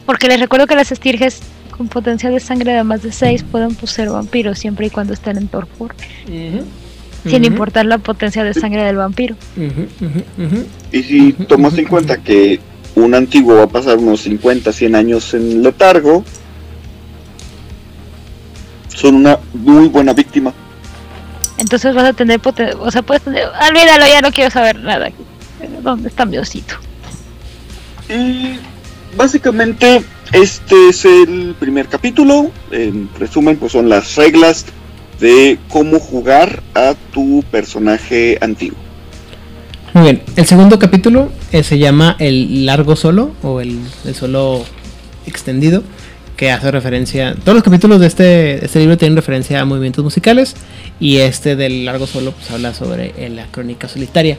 Porque les recuerdo que las estirges con potencial de sangre de más de 6 pueden poseer vampiros siempre y cuando estén en torpor. Sin importar la potencia de sangre del vampiro. Y si tomas en cuenta que un antiguo va a pasar unos 50, 100 años en letargo, son una muy buena víctima. Entonces vas a tener poten- O sea, puedes tener. Olvídalo, ya no quiero saber nada. ¿Dónde está mi osito? Y básicamente este es el primer capítulo. En resumen, pues son las reglas de cómo jugar a tu personaje antiguo. Muy bien, el segundo capítulo eh, se llama El largo solo o el, el solo extendido, que hace referencia, todos los capítulos de este, este libro tienen referencia a movimientos musicales y este del largo solo pues habla sobre eh, la crónica solitaria.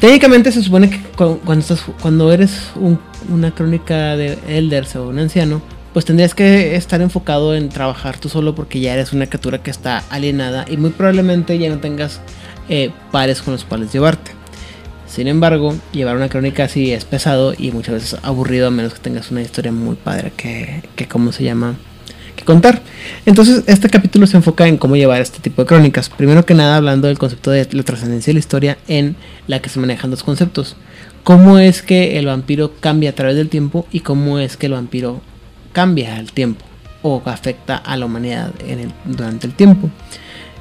Técnicamente se supone que cu- cuando, estás, cuando eres un- una crónica de elders o un anciano, pues tendrías que estar enfocado en trabajar tú solo porque ya eres una criatura que está alienada y muy probablemente ya no tengas eh, pares con los cuales llevarte. Sin embargo, llevar una crónica así es pesado y muchas veces aburrido a menos que tengas una historia muy padre que, que ¿cómo se llama? Contar. Entonces, este capítulo se enfoca en cómo llevar este tipo de crónicas. Primero que nada, hablando del concepto de la trascendencia de la historia en la que se manejan dos conceptos. Cómo es que el vampiro cambia a través del tiempo y cómo es que el vampiro cambia al tiempo o afecta a la humanidad durante el tiempo.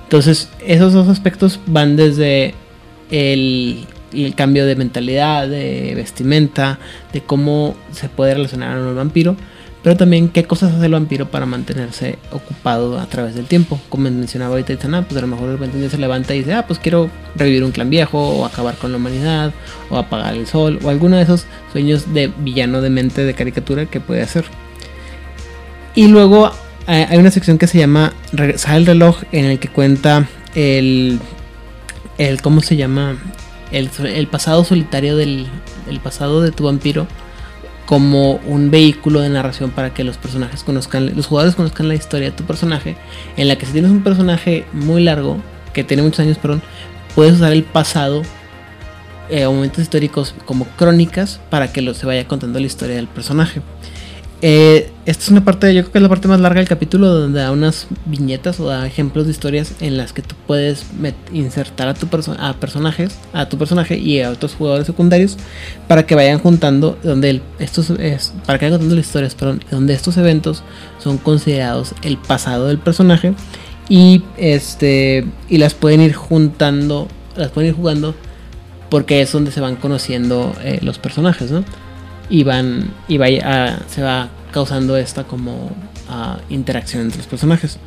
Entonces, esos dos aspectos van desde el, el cambio de mentalidad, de vestimenta, de cómo se puede relacionar a un vampiro, pero también qué cosas hace el vampiro para mantenerse ocupado a través del tiempo. Como mencionaba ahorita Itzana, pues a lo mejor de repente se levanta y dice, ah, pues quiero revivir un clan viejo, o acabar con la humanidad, o apagar el sol, o alguno de esos sueños de villano de mente de caricatura que puede hacer. Y luego eh, hay una sección que se llama Regresar el reloj, en el que cuenta el, el ¿cómo se llama? El, el pasado solitario del el pasado de tu vampiro como un vehículo de narración para que los personajes conozcan, los jugadores conozcan la historia de tu personaje, en la que si tienes un personaje muy largo, que tiene muchos años, perdón, puedes usar el pasado eh, momentos históricos como crónicas para que lo, se vaya contando la historia del personaje. Eh, esta es una parte, yo creo que es la parte más larga del capítulo, donde da unas viñetas o da ejemplos de historias en las que tú puedes insertar a tu a personajes, a tu personaje y a otros jugadores secundarios para que vayan juntando, donde estos es, para que vayan contando las historias, perdón, donde estos eventos son considerados el pasado del personaje y este y las pueden ir juntando, las pueden ir jugando porque es donde se van conociendo eh, los personajes, ¿no? y van y vaya, se va causando esta como ah, interacción entre los personajes.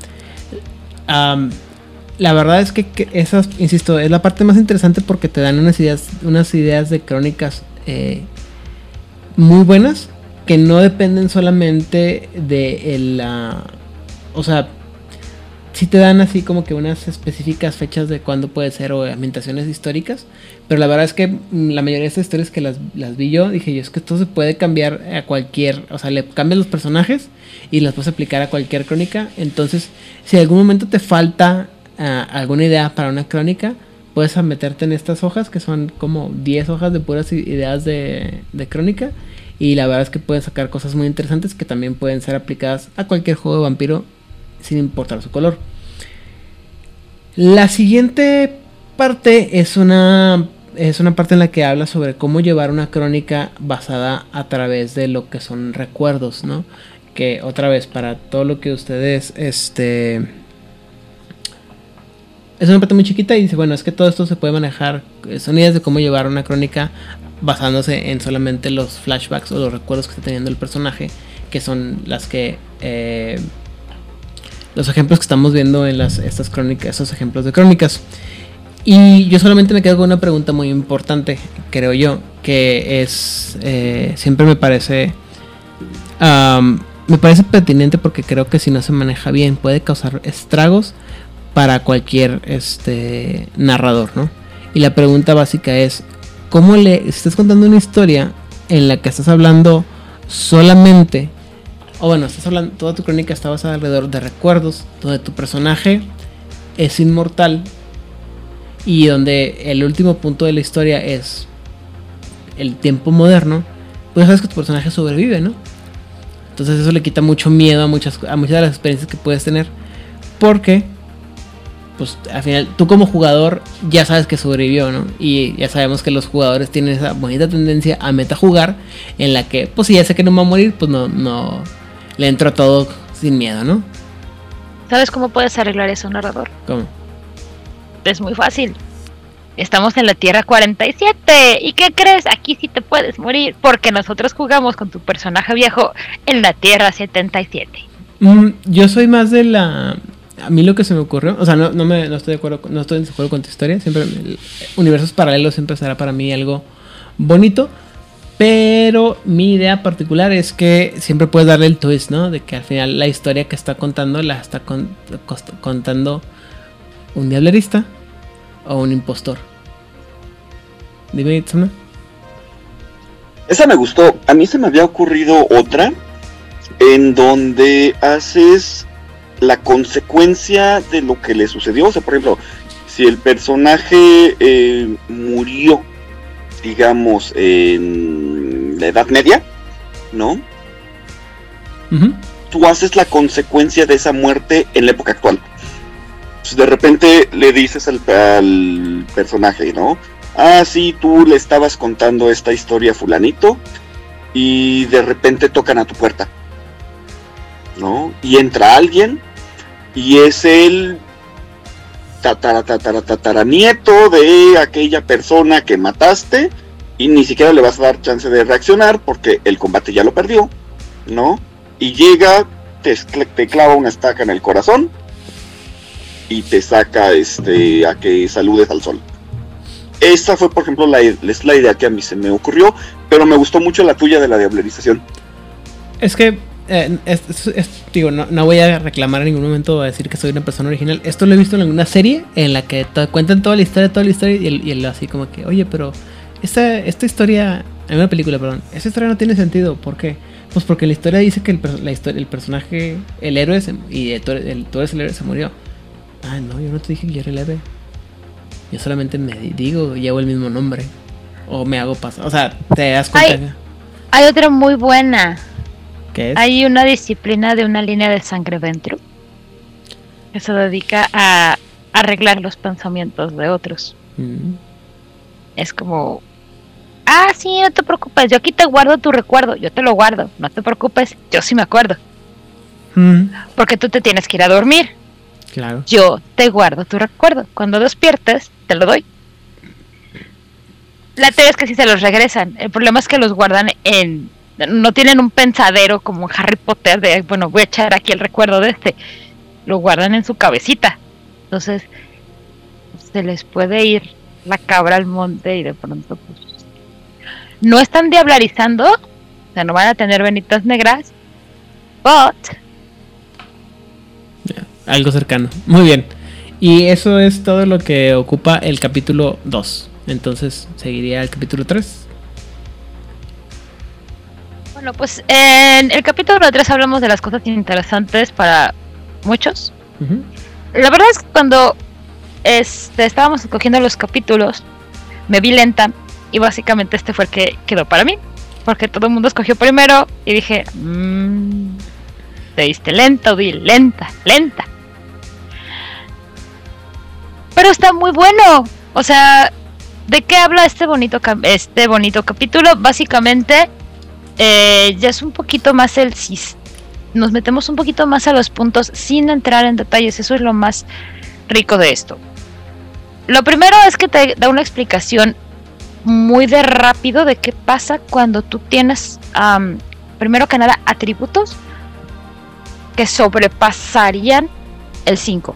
la verdad es que, esas, insisto, es la parte más interesante porque te dan unas ideas, unas ideas de crónicas eh, muy buenas que no dependen solamente de la, o sea, si te dan así como que unas específicas fechas de cuándo puede ser o ambientaciones históricas. Pero la verdad es que mm, la mayoría de estas historias que las, vi yo, dije yo, es que esto se puede cambiar a cualquier, o sea, le cambian los personajes y las puedes aplicar a cualquier crónica. Entonces, si en algún momento te falta ah, alguna idea para una crónica, puedes meterte en estas hojas, que son como 10 hojas de puras ideas de, de crónica. Y la verdad es que pueden sacar cosas muy interesantes que también pueden ser aplicadas a cualquier juego de vampiro sin importar su color. La siguiente parte es una, es una parte en la que habla sobre cómo llevar una crónica basada a través de lo que son recuerdos, ¿no? Que otra vez, para todo lo que ustedes, este... Es una parte muy chiquita y dice, bueno, es que todo esto se puede manejar, son ideas de cómo llevar una crónica basándose en solamente los flashbacks o los recuerdos que está teniendo el personaje, que son las que eh, los ejemplos que estamos viendo en las, estas crónicas, esos ejemplos de crónicas. Y yo solamente me quedo con una pregunta muy importante, creo yo, que es, eh, siempre me parece, me parece pertinente porque creo que si no se maneja bien puede causar estragos para cualquier este, narrador, ¿no? Y la pregunta básica es, ¿cómo le estás contando una historia en la que estás hablando solamente o bueno, estás hablando, toda tu crónica está basada alrededor de recuerdos, donde tu personaje es inmortal y donde el último punto de la historia es el tiempo moderno, pues sabes que tu personaje sobrevive, ¿no? Entonces eso le quita mucho miedo a muchas, a muchas de las experiencias que puedes tener, porque pues al final tú como jugador ya sabes que sobrevivió, ¿no? Y ya sabemos que los jugadores tienen esa bonita tendencia a meta jugar en la que pues si ya sé que no va a morir, pues no no le entro todo sin miedo, ¿no? ¿Sabes cómo puedes arreglar eso, narrador? ¿Cómo? Es muy fácil. Estamos en la Tierra 47. ¿Y qué crees? Aquí sí te puedes morir. Porque nosotros jugamos con tu personaje viejo en la Tierra 77. Mm, yo soy más de la. A mí lo que se me ocurrió. O sea, no, no, me, no estoy de acuerdo, no estoy de acuerdo con tu historia. Siempre. Universos paralelos siempre será para mí algo bonito. Pero mi idea particular es que siempre puedes darle el twist, ¿no? De que al final la historia que está contando la está contando un diablerista o un impostor. Dime, Itzana. Esa me gustó. A mí se me había ocurrido otra en donde haces la consecuencia de lo que le sucedió. O sea, por ejemplo, si el personaje eh, murió digamos, en la Edad Media, ¿no? Tú haces la consecuencia de esa muerte en la época actual. de repente le dices al, personaje, ¿no? Ah, sí, tú le estabas contando esta historia a fulanito y de repente tocan a tu puerta, ¿no? Y entra alguien y es el tatara, tatara, tatara nieto de aquella persona que mataste y ni siquiera le vas a dar chance de reaccionar porque el combate ya lo perdió, ¿no? Y llega, te, te clava una estaca en el corazón y te saca este a que saludes al sol. Esta fue, por ejemplo, la, es la idea que a mí se me ocurrió, pero me gustó mucho la tuya de la diablerización. Es que eh, digo, no, voy a reclamar en ningún momento a decir que soy una persona original. Esto lo he visto en alguna serie en la que cuentan toda la historia, toda la historia y el, así como que, oye, pero esta, esta historia, en una película, perdón, esta historia no tiene sentido. ¿Por qué? Pues porque la historia dice que el, la historia, el personaje, el héroe, y tú, el, eres el héroe, se murió. Ah, no, yo no te dije que yo era el héroe. Yo solamente me digo, llevo el mismo nombre. o me hago pasar. O sea, te das cuenta Hay otra muy buena. Es. Hay una disciplina de una línea de sangre dentro que se dedica a arreglar los pensamientos de otros. Mm, Es como, ah, sí, no te preocupes, yo aquí te guardo tu recuerdo, yo te lo guardo, no te preocupes, yo sí me acuerdo, mm, porque tú te tienes que ir a dormir, claro. yo te guardo tu recuerdo, cuando despiertes, te lo doy. La teoría es que sí se los regresan, el problema es que los guardan en, no tienen un pensadero como Harry Potter de, bueno, voy a echar aquí el recuerdo de este, lo guardan en su cabecita, entonces se les puede ir la cabra al monte y de pronto pues no están diablarizando, o sea, no van a tener venitas negras, but Algo cercano. Muy bien. Y eso es todo lo que ocupa el capítulo 2. Entonces, seguiría el capítulo 3. Bueno, pues en el capítulo 3 hablamos de las cosas interesantes para muchos. La verdad es que cuando este, estábamos escogiendo los capítulos, me vi lenta y básicamente este fue el que quedó para mí. Porque todo el mundo escogió primero y dije, mmm, te diste lenta, Udi, lenta, lenta. Pero está muy bueno. O sea, ¿de qué habla este bonito, este bonito capítulo? Básicamente, eh, ya es un poquito más el sis- Nos metemos un poquito más a los puntos sin entrar en detalles. Eso es lo más rico de esto. Lo primero es que te da una explicación muy de rápido de qué pasa cuando tú tienes, primero que nada, atributos que sobrepasarían el 5.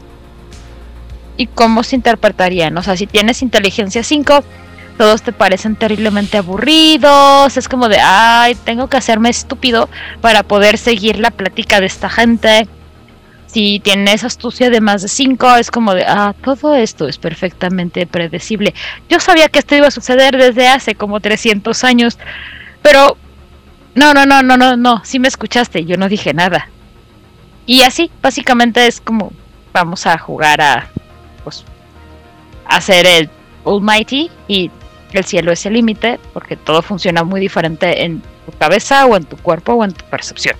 Y cómo se interpretarían. O sea, si tienes inteligencia 5, todos te parecen terriblemente aburridos. Es como de, ay, tengo que hacerme estúpido para poder seguir la plática de esta gente. Si tienes astucia de más de 5, es como de, ah, todo esto es perfectamente predecible. Yo sabía que esto iba a suceder desde hace como 300 años, pero no, no, no, no, no, no, sí me escuchaste, yo no dije nada. Y así, básicamente es como vamos a jugar a, pues, a ser el Almighty y el cielo es el límite, porque todo funciona muy diferente en tu cabeza o en tu cuerpo o en tu percepción.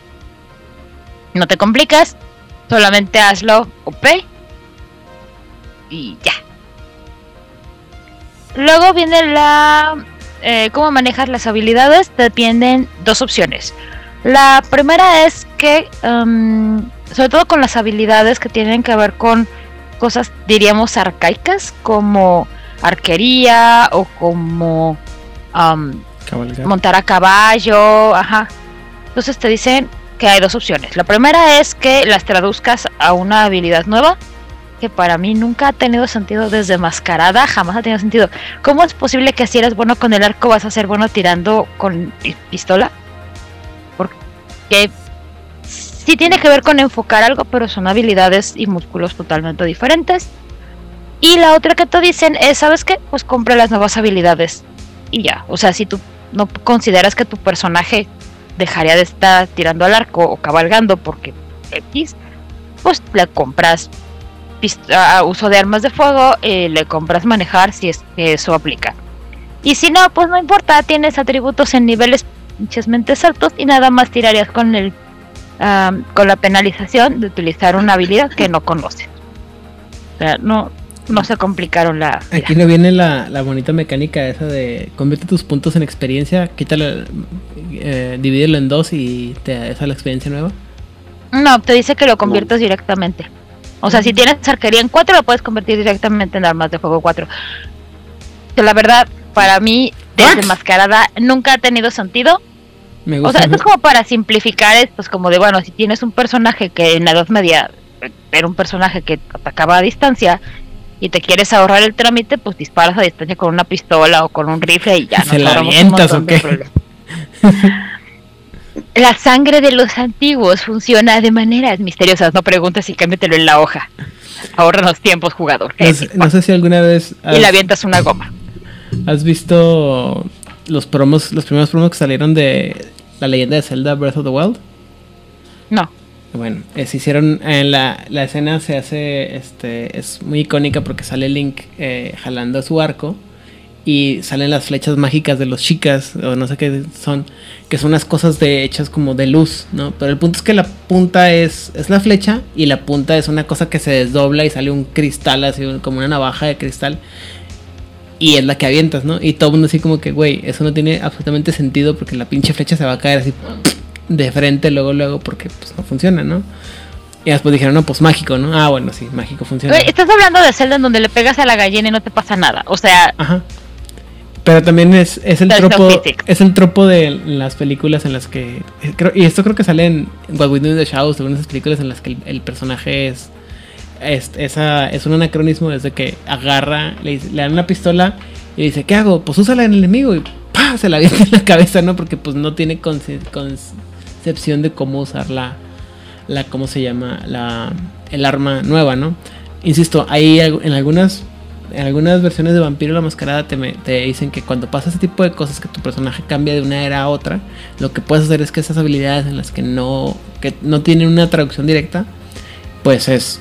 No te complicas, solamente hazlo OP y ya. Luego viene la eh, cómo manejas las habilidades. Te tienen dos opciones. La primera es que, um, sobre todo con las habilidades que tienen que ver con cosas, diríamos, arcaicas, como arquería o como um, montar a caballo, ajá. Entonces te dicen que hay dos opciones. La primera es que las traduzcas a una habilidad nueva, que para mí nunca ha tenido sentido desde mascarada, jamás ha tenido sentido. ¿Cómo es posible que si eres bueno con el arco vas a ser bueno tirando con pi- pistola? Porque sí tiene que ver con enfocar algo, pero son habilidades y músculos totalmente diferentes. Y la otra que te dicen es, ¿sabes qué? Pues compra las nuevas habilidades. Y ya, o sea, si tú no consideras que tu personaje dejaría de estar tirando al arco o cabalgando porque X, pues le compras ah, uso de armas de fuego, eh, le compras manejar si es que eso aplica. Y si no, pues no importa, tienes atributos en niveles pinches mentes altos y nada más tirarías con el am, con la penalización de utilizar una habilidad que no conoces. O sea, no, no se complicaron la vida. Aquí no viene la, la bonita mecánica esa de convierte tus puntos en experiencia, quítale, eh, divídelo en dos y te da la experiencia nueva. No, te dice que lo conviertes directamente. O sea, si tienes arquería en 4, lo puedes convertir directamente en armas de fuego 4. Que la verdad, para mí, desde ¿What? mascarada, nunca ha tenido sentido. Me O gusta. sea, esto es como para simplificar esto, es como de, bueno, si tienes un personaje que en la Edad Media era un personaje que atacaba a distancia y te quieres ahorrar el trámite, pues disparas a distancia con una pistola o con un rifle y ya ¿Se la avientas o qué? La sangre de los antiguos funciona de maneras misteriosas. No preguntes y cámbiatelo en la hoja. Ahorranos tiempos, jugador. no, sé, no sé si alguna vez Y le avientas una goma. has visto los promos, los primeros promos que salieron de la leyenda de Zelda Breath of the Wild. No. Bueno, eh, se hicieron en la, la escena se hace este es muy icónica porque sale Link eh, jalando su arco y salen las flechas mágicas de los chicas, o no sé qué son, que son unas cosas de hechas como de luz, ¿no? Pero el punto es que la punta es, es la flecha y la punta es una cosa que se desdobla y sale un cristal, así como una navaja de cristal. Y es la que avientas, ¿no? Y todo el mundo así como que, güey, eso no tiene absolutamente sentido porque la pinche flecha se va a caer así de frente luego, luego, porque pues no funciona, ¿no? Y después dijeron, no, pues mágico, ¿no? Ah, bueno, sí, mágico funciona. Estás hablando de Zelda en donde le pegas a la gallina y no te pasa nada. O sea, Ajá. Pero también es, es el tropo. physics. es el tropo de las películas en las que. eh, creo- y esto creo que sale en What We Do in the Shadows, según esas películas en las que el, el personaje es. Es, esa, es un anacronismo desde que agarra, le, dice- le dan una pistola y dice, ¿qué hago? Pues úsala en el enemigo y ¡pah! se la avienta en la cabeza, ¿no? Porque pues no tiene conce- concepción de cómo usar la, la ¿cómo se llama? La, el arma nueva, ¿no? Insisto, hay en algunas en algunas versiones de Vampiro la Mascarada te, me- te dicen que cuando pasa ese tipo de cosas que tu personaje cambia de una era a otra, lo que puedes hacer es que esas habilidades en las que no que no tienen una traducción directa, pues es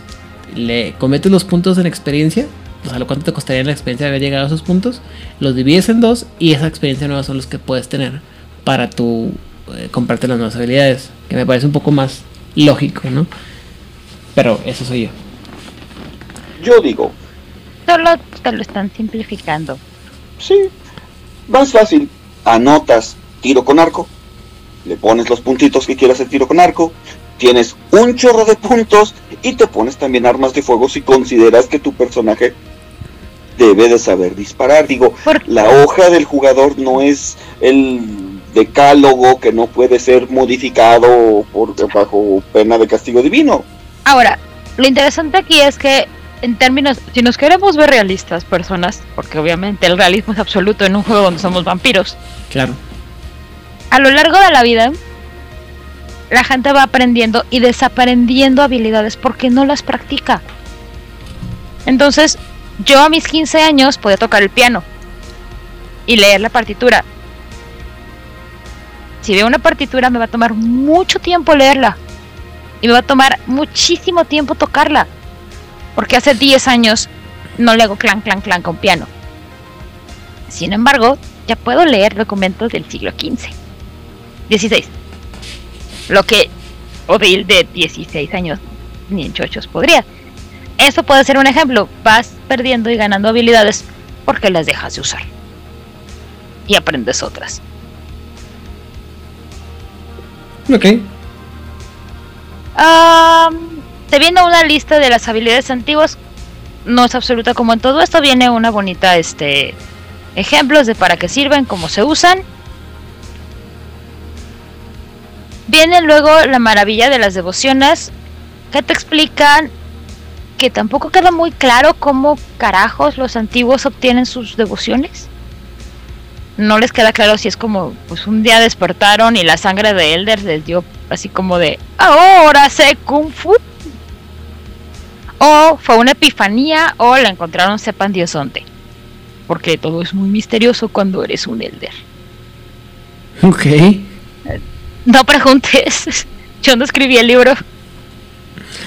le cometes los puntos en experiencia, o sea, lo cuánto te costaría la experiencia de haber llegado a esos puntos, los divides en dos y esa experiencia nueva son los que puedes tener para tu comprarte las nuevas habilidades, que me parece un poco más lógico, ¿no? Pero eso soy yo. Yo digo, solo te lo están simplificando. sí, más fácil. Anotas tiro con arco, le pones los puntitos que quieras el tiro con arco, tienes un chorro de puntos y te pones también armas de fuego si consideras que tu personaje debe de saber disparar. Digo, la hoja del jugador no es el decálogo que no puede ser modificado por bajo pena de castigo divino. Ahora, lo interesante aquí es que en términos, si nos queremos ver realistas, personas, porque obviamente el realismo es absoluto en un juego donde somos vampiros, Claro. a lo largo de la vida, la gente va aprendiendo y desaprendiendo habilidades porque no las practica. Entonces, yo a mis 15 años podía tocar el piano y leer la partitura. Si veo una partitura me va a tomar mucho tiempo leerla y me va a tomar muchísimo tiempo tocarla. Porque hace 10 años no le hago clan, clan, clan con piano. Sin embargo, ya puedo leer documentos del siglo XV. 16. Lo que Odil de 16 años ni en chochos podría. Eso puede ser un ejemplo. Vas perdiendo y ganando habilidades porque las dejas de usar. Y aprendes otras. Ok. Am, te viene una lista de las habilidades antiguas. No es absoluta como en todo esto. Viene una bonita este ejemplos de para qué sirven, cómo se usan. Viene luego la maravilla de las devociones que te explican que tampoco queda muy claro cómo carajos los antiguos obtienen sus devociones. No les queda claro si es como pues un día despertaron y la sangre de Elder les dio así como de ahora sé kung fu. O fue una epifanía o la encontraron sepan Dios dónde. Porque todo es muy misterioso cuando eres un Elder. Ok. No preguntes. Yo no escribí el libro.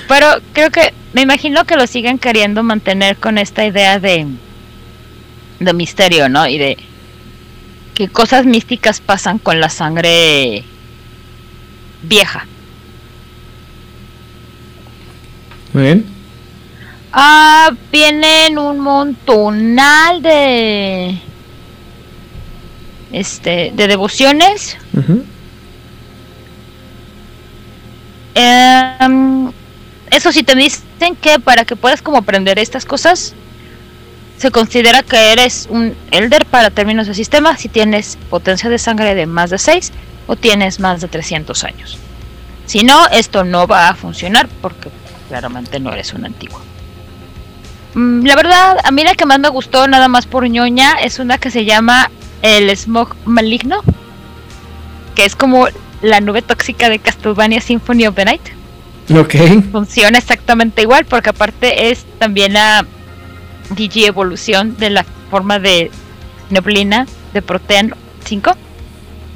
Pero creo que me imagino que lo siguen queriendo mantener con esta idea de de misterio, ¿no? Y de que cosas místicas pasan con la sangre vieja. Muy bien. Ah, vienen un montonal de este de devociones. Em, eso sí te dicen que para que puedas como aprender estas cosas se considera que eres un elder para términos de sistema si tienes potencia de sangre de más de 6 o tienes más de 300 años. Si no, esto no va a funcionar porque claramente no eres un antiguo. Mm, La verdad, a mí la que más me gustó, nada más por ñoña, es una que se llama el Smog Maligno, que es como la nube tóxica de Castlevania Symphony of the Night. Ok. Funciona exactamente igual, porque aparte es también la DG evolución de la forma de neblina de Protean 5.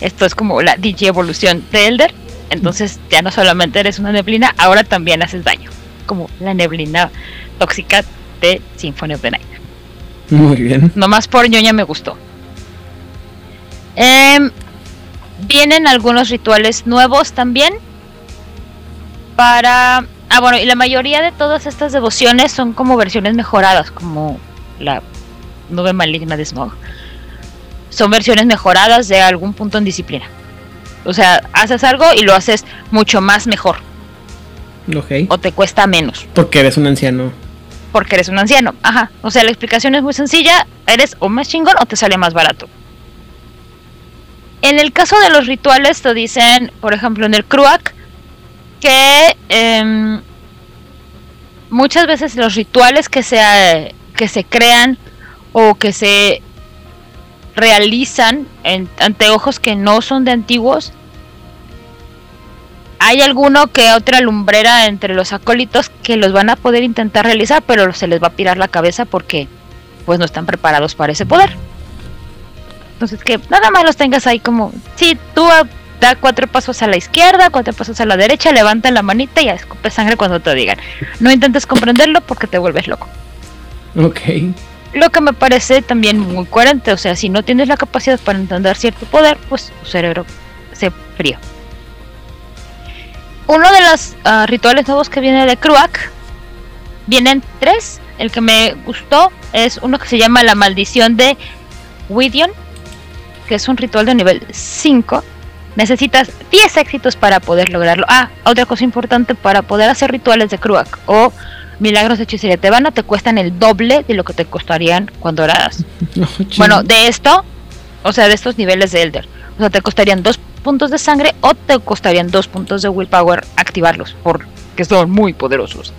Esto es como la DG evolución de Elder. Entonces ya no solamente eres una neblina, ahora también haces daño. Como la neblina tóxica de Symphony of the Night. Muy bien. Nomás por ñoña me gustó. Em, vienen algunos rituales nuevos también. Para. Ah, bueno, y la mayoría de todas estas devociones son como versiones mejoradas, como la nube maligna de Smog. Son versiones mejoradas de algún punto en disciplina. O sea, haces algo y lo haces mucho más mejor. Ok. O te cuesta menos. Porque eres un anciano. Porque eres un anciano. Ajá. O sea, la explicación es muy sencilla. Eres o más chingón o te sale más barato. En el caso de los rituales, te dicen, por ejemplo, en el Kruak, que em, muchas veces los rituales que se, que se crean o que se realizan en anteojos que no son de antiguos, hay alguno que otra lumbrera entre los acólitos que los van a poder intentar realizar, pero se les va a pirar la cabeza porque pues no están preparados para ese poder. Entonces que nada más los tengas ahí como, si tú da cuatro pasos a la izquierda, cuatro pasos a la derecha, levanta la manita y escupe sangre cuando te digan. No intentes comprenderlo porque te vuelves loco. Ok. Lo que me parece también muy coherente, o sea, si no tienes la capacidad para entender cierto poder, pues tu cerebro se frío. Uno de los uh, rituales nuevos que viene de Kruak, vienen tres. El que me gustó es uno que se llama la maldición de Widion, que es un ritual de nivel 5. Necesitas 10 éxitos para poder lograrlo. Ah, otra cosa importante, para poder hacer rituales de Kruak o milagros de hechicería tebana te cuestan el doble de lo que te costarían cuando eras. Oh, bueno, de esto, o sea, de estos niveles de Elder. O sea, te costarían dos puntos de sangre o te costarían dos puntos de willpower activarlos, porque son muy poderosos.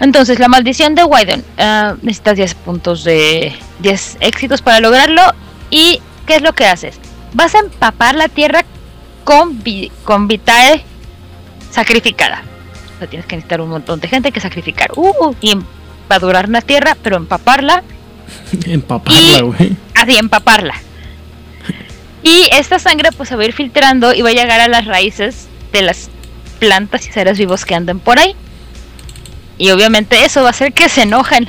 Entonces, la maldición de Wyden. Uh, necesitas 10 puntos de 10 éxitos para lograrlo. ¿Y qué es lo que haces? Vas a empapar la tierra con, vi con vitae sacrificada. O sea, tienes que necesitar un montón de gente que sacrificar. Uh, y empadurar la tierra, pero empaparla. empaparla, güey. Así, empaparla. Y esta sangre pues se va a ir filtrando y va a llegar a las raíces de las plantas y seres vivos que anden por ahí. Y obviamente eso va a hacer que se enojen.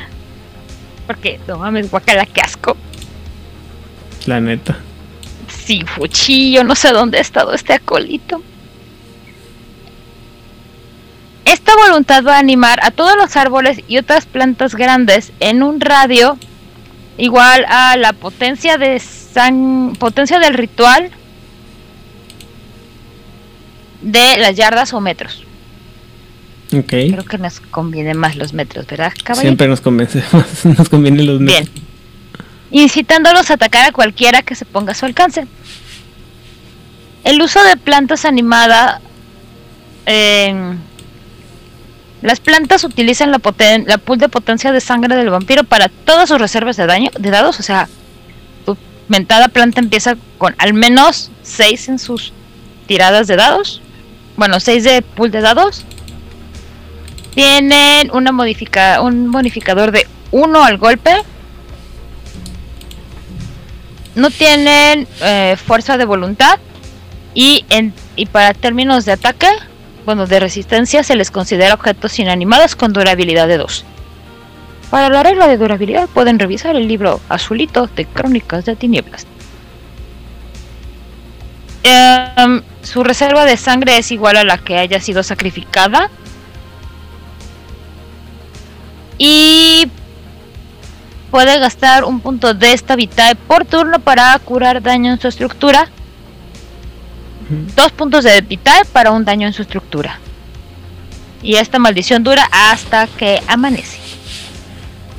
Porque, no mames, guacala, qué asco. La neta. Sí, fuchillo, no sé dónde ha estado este acolito. Esta voluntad va a animar a todos los árboles y otras plantas grandes en un radio igual a la potencia de san potencia del ritual de las yardas o metros. Ok. Creo que nos conviene más los metros, ¿verdad, caballero? Siempre nos convence más, nos conviene los metros. Bien. Incitándolos a atacar a cualquiera que se ponga a su alcance. El uso de plantas animadas. Las plantas utilizan la, poten la pool de potencia de sangre del vampiro para todas sus reservas de daño, de dados. O sea, tu planta empieza con al menos 6 en sus tiradas de dados. Bueno, 6 de pool de dados. Tienen una modifica un bonificador de 1 al golpe. No tienen eh, fuerza de voluntad. Y, en, y para términos de ataque, bueno, de resistencia se les considera objetos inanimados con durabilidad de 2. Para la regla de durabilidad pueden revisar el libro azulito de Crónicas de Tinieblas. Um, su reserva de sangre es igual a la que haya sido sacrificada. Y puede gastar un punto de esta vitae por turno para curar daño en su estructura dos puntos de vitae para un daño en su estructura. Y esta maldición dura hasta que amanece.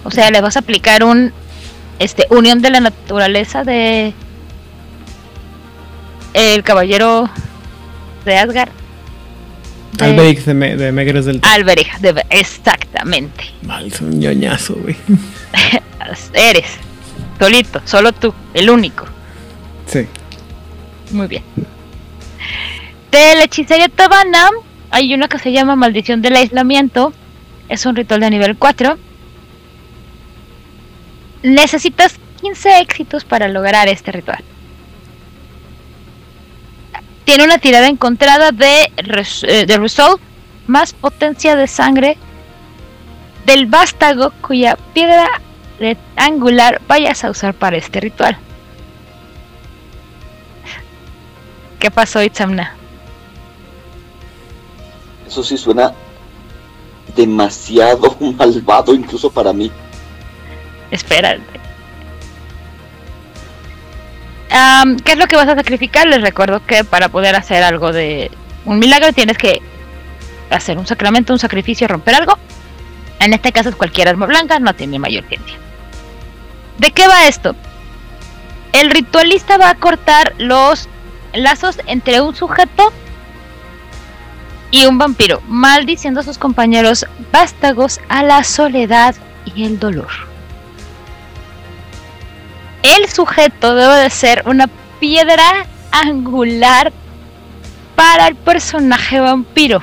O sea, le vas a aplicar un este unión de la naturaleza de el caballero de Asgard. De Alberich de, Me de Megres del Alberich, de exactamente. Mal, es un ñoñazo, güey. Eres solito, solo tú, el único. Sí. Muy bien. De la hechicería tabana hay una que se llama Maldición del Aislamiento. Es un ritual de nivel 4. Necesitas 15 éxitos para lograr este ritual. Tiene una tirada encontrada de, res de Resolve más potencia de sangre del vástago cuya piedra angular vayas a usar para este ritual. ¿Qué pasó, Itzamna? Eso sí suena demasiado malvado incluso para mí. Espérate. Am, ¿Qué es lo que vas a sacrificar? Les recuerdo que para poder hacer algo de un milagro tienes que hacer un sacramento, un sacrificio, romper algo. En este caso es cualquier arma blanca, no tiene mayor ciencia. ¿De qué va esto? El ritualista va a cortar los lazos entre un sujeto y un vampiro, maldiciendo a sus compañeros vástagos a la soledad y el dolor. El sujeto debe de ser una piedra angular para el personaje vampiro.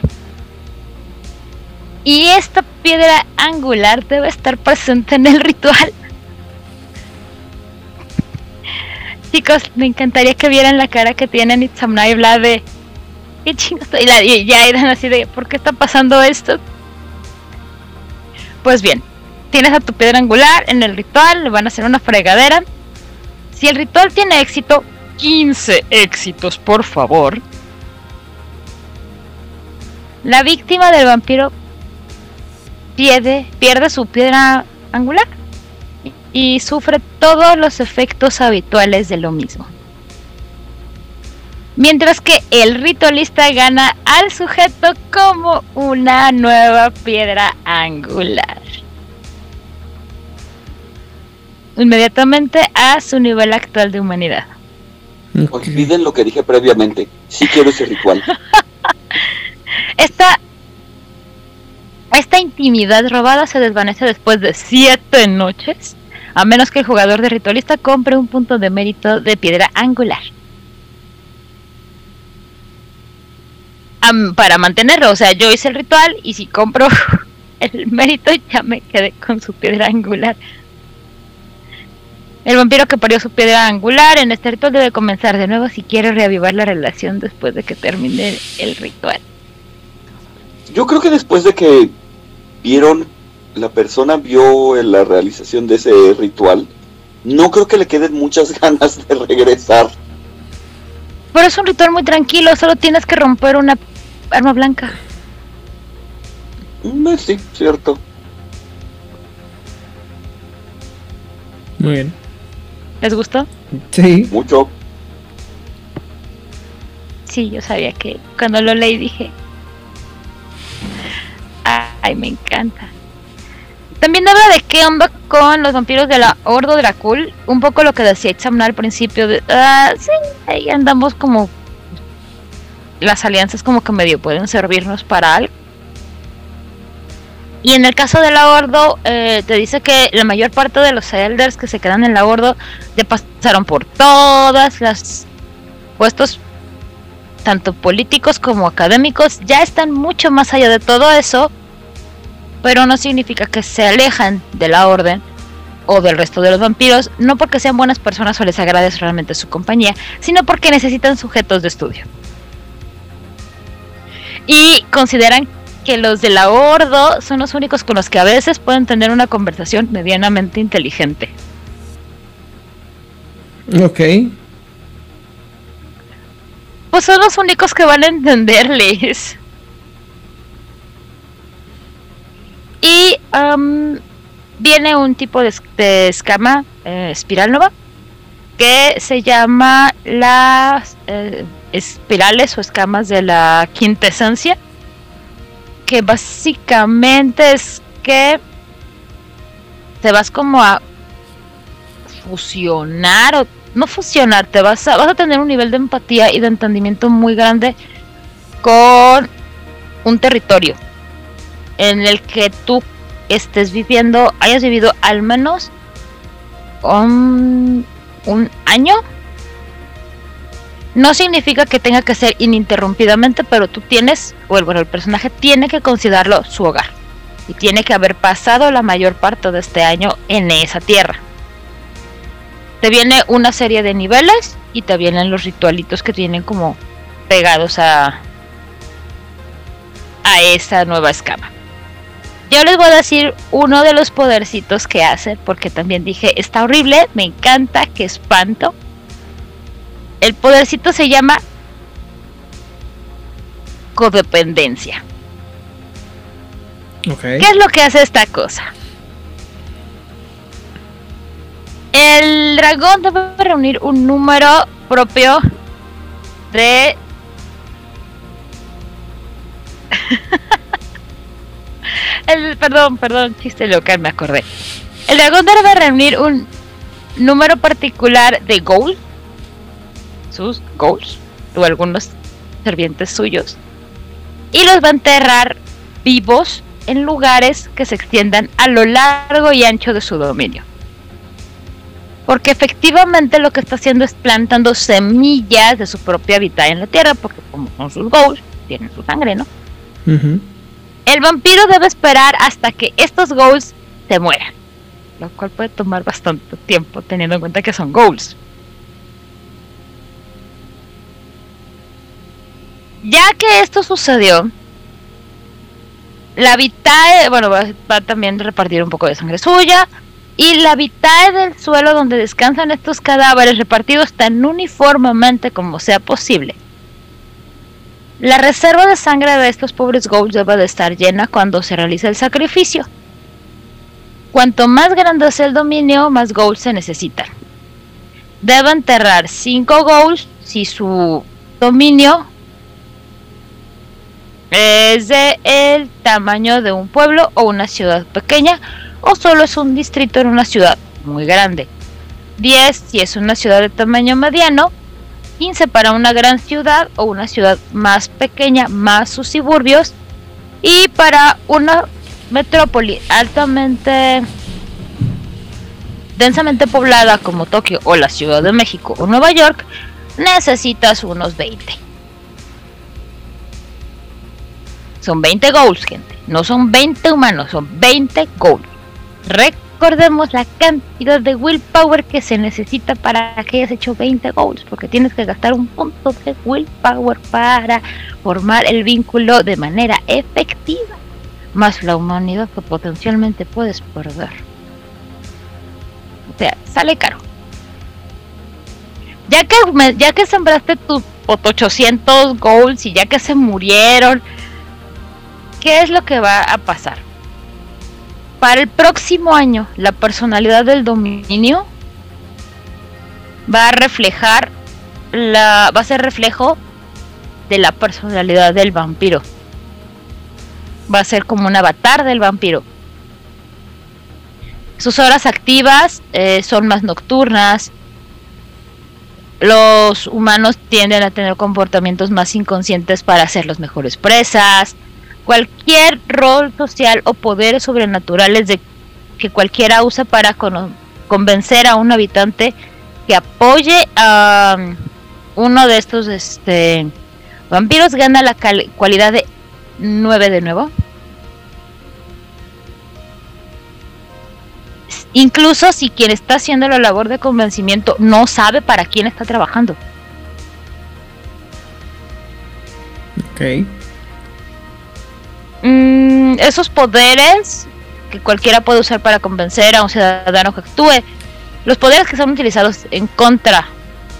Y esta piedra angular debe estar presente en el ritual. Chicos, me encantaría que vieran la cara que tienen Itzamna y Vlad de... ¿Qué chingos? Y, y ya eran así de... ¿Por qué está pasando esto? Pues bien, tienes a tu piedra angular en el ritual, le van a hacer una fregadera. Si el ritual tiene éxito, 15 éxitos, por favor. La víctima del vampiro pierde, su piedra angular y sufre todos los efectos habituales de lo mismo. Mientras que el ritualista gana al sujeto como una nueva piedra angular. Inmediatamente a su nivel actual de humanidad. Olviden lo que dije previamente. Sí quiero ese ritual. Esta, esta intimidad robada se desvanece después de siete noches, a menos que el jugador de ritualista compre un punto de mérito de piedra angular. Am- para mantenerlo, o sea, yo hice el ritual y si compro el mérito ya me quedé con su piedra angular. El vampiro que parió su piedra angular en este ritual debe comenzar de nuevo si quiere reavivar la relación después de que termine el ritual. Yo creo que después de que vieron, la persona vio la realización de ese ritual, no creo que le queden muchas ganas de regresar. Pero es un ritual muy tranquilo, solo tienes que romper una arma blanca. Mm, eh, Sí, cierto. Muy bien. ¿Les gustó? Sí. Mucho. Sí, yo sabía que cuando lo leí dije, ay, me encanta. También habla de qué onda con los vampiros de la Ordo Dracul, un poco lo que decía Itzamna al principio, de, ah, sí, ahí andamos como las alianzas como que medio pueden servirnos para algo. Y en el caso de la Ordo, eh, te dice que la mayor parte de los elders que se quedan en la Ordo ya pasaron por todas las puestos tanto políticos como académicos, ya están mucho más allá de todo eso, pero no significa que se alejan de la orden o del resto de los vampiros, no porque sean buenas personas o les agrade realmente su compañía, sino porque necesitan sujetos de estudio. Y consideran que los de la Ordo son los únicos con los que a veces pueden tener una conversación medianamente inteligente. Ok. Pues son los únicos que van a entenderles. Y am, viene un tipo de escama eh, espiral nova que se llama las eh, espirales o escamas de la quintesencia. Que básicamente es que te vas como a fusionar o no fusionar, te vas a, vas a tener un nivel de empatía y de entendimiento muy grande con un territorio en el que tú estés viviendo, hayas vivido al menos un, un año. No significa que tenga que ser ininterrumpidamente, pero tú tienes, o el, bueno, el personaje tiene que considerarlo su hogar. Y tiene que haber pasado la mayor parte de este año en esa tierra te viene una serie de niveles y te vienen los ritualitos que tienen como pegados a a esa nueva escama. Yo les voy a decir uno de los podercitos que hace, porque también dije, está horrible, me encanta, que espanto. El podercito se llama codependencia. ¿Qué es lo que hace esta cosa? El dragón debe reunir un número propio de... El, perdón, perdón, chiste local, me acordé. El dragón debe reunir un número particular de goals, sus goals, o algunos servientes suyos, y los va a enterrar vivos en lugares que se extiendan a lo largo y ancho de su dominio. Porque efectivamente lo que está haciendo es plantando semillas de su propia vida en la tierra, porque como son sus goals, tienen su sangre, ¿no? El vampiro debe esperar hasta que estos goals se mueran, lo cual puede tomar bastante tiempo teniendo en cuenta que son goals. Ya que esto sucedió, la vitae, bueno, va, también repartir un poco de sangre suya, y la vitae del suelo donde descansan estos cadáveres repartidos tan uniformemente como sea posible. La reserva de sangre de estos pobres ghouls debe de estar llena cuando se realiza el sacrificio. Cuanto más grande es el dominio, más ghouls se necesitan. Debe enterrar 5 ghouls si su dominio es de el tamaño de un pueblo o una ciudad pequeña o solo es un distrito en una ciudad muy grande. 10 si es una ciudad de tamaño mediano 15 para una gran ciudad o una ciudad más pequeña, más sus suburbios. Y para una metrópoli altamente densamente poblada como Tokio o la Ciudad de México o Nueva York, necesitas unos 20. Son 20 goals, gente. No son 20 humanos, son 20 goals. Recordemos la cantidad de willpower que se necesita para que hayas hecho 20 goals, porque tienes que gastar un punto de willpower para formar el vínculo de manera efectiva, más la humanidad que potencialmente puedes perder. O sea, sale caro. Ya que, ya que sembraste tus 800 goals y ya que se murieron, ¿qué es lo que va a pasar? Para el próximo año, la personalidad del dominio va a reflejar la va a ser reflejo de la personalidad del vampiro. Va a ser como un avatar del vampiro. Sus horas activas eh, son más nocturnas. Los humanos tienden a tener comportamientos más inconscientes para ser los mejores presas cualquier rol social o poderes sobrenaturales de que cualquiera usa para convencer a un habitante que apoye a um, uno de estos este vampiros gana la cualidad de 9 de nuevo. Incluso si quien está haciendo la labor de convencimiento no sabe para quién está trabajando. Ok. Mm, esos poderes que cualquiera puede usar para convencer a un ciudadano que actúe, los poderes que son utilizados en contra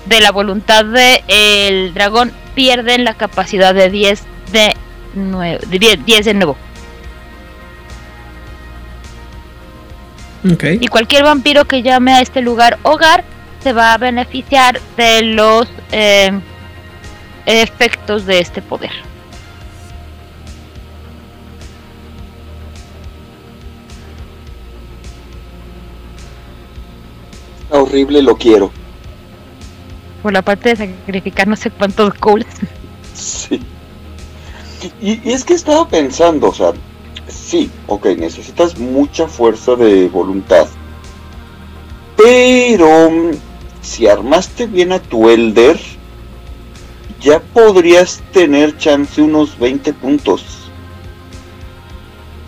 de la voluntad del dragón pierden la capacidad de 10 de, nuevo, de 10, 10 de nuevo. Ok. Y cualquier vampiro que llame a este lugar hogar se va a beneficiar de los eh, efectos de este poder. Está horrible, lo quiero. Por la parte de sacrificar no sé cuántos ghouls. Sí. Y, y es que estaba pensando, o sea, sí, ok, necesitas mucha fuerza de voluntad. Pero mm, si armaste bien a tu Elder, ya podrías tener chance unos 20 puntos.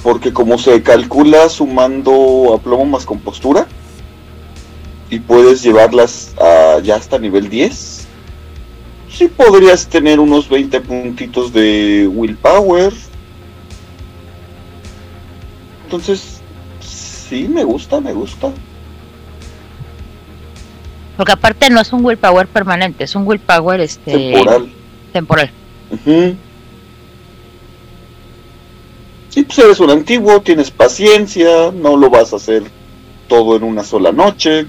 Porque como se calcula sumando a plomo más compostura, y puedes llevarlas a, ya hasta nivel 10, sí podrías tener unos 20 puntitos de willpower. Entonces, sí, me gusta, me gusta. Porque aparte no es un willpower permanente, es un willpower este, Temporal. temporal. Ujú. Sí, pues eres un antiguo, tienes paciencia, no lo vas a hacer todo en una sola noche.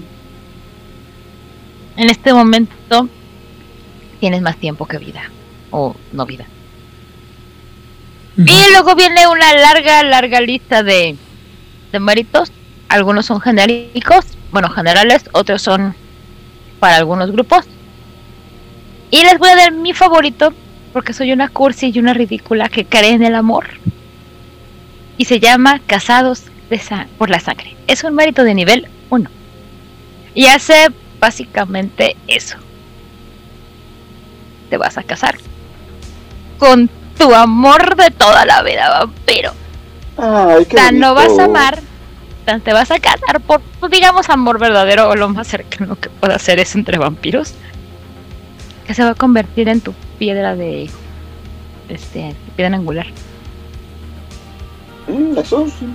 En este momento tienes más tiempo que vida. O no vida. Y luego viene una larga, larga lista de, de méritos. Algunos son genéricos, bueno, generales, otros son para algunos grupos. Y les voy a dar mi favorito, porque soy una cursi y una ridícula que cree en el amor. Y se llama Casados de por la Sangre. Es un mérito de nivel 1. Y hace básicamente eso. Te vas a casar con tu amor de toda la vida, vampiro. Ay, qué Tan lo vas a amar, tan te vas a casar por, digamos, amor verdadero o lo más cercano que pueda ser es entre vampiros. Que se va a convertir en tu piedra de. Este, piedra angular. Mm, eso sí.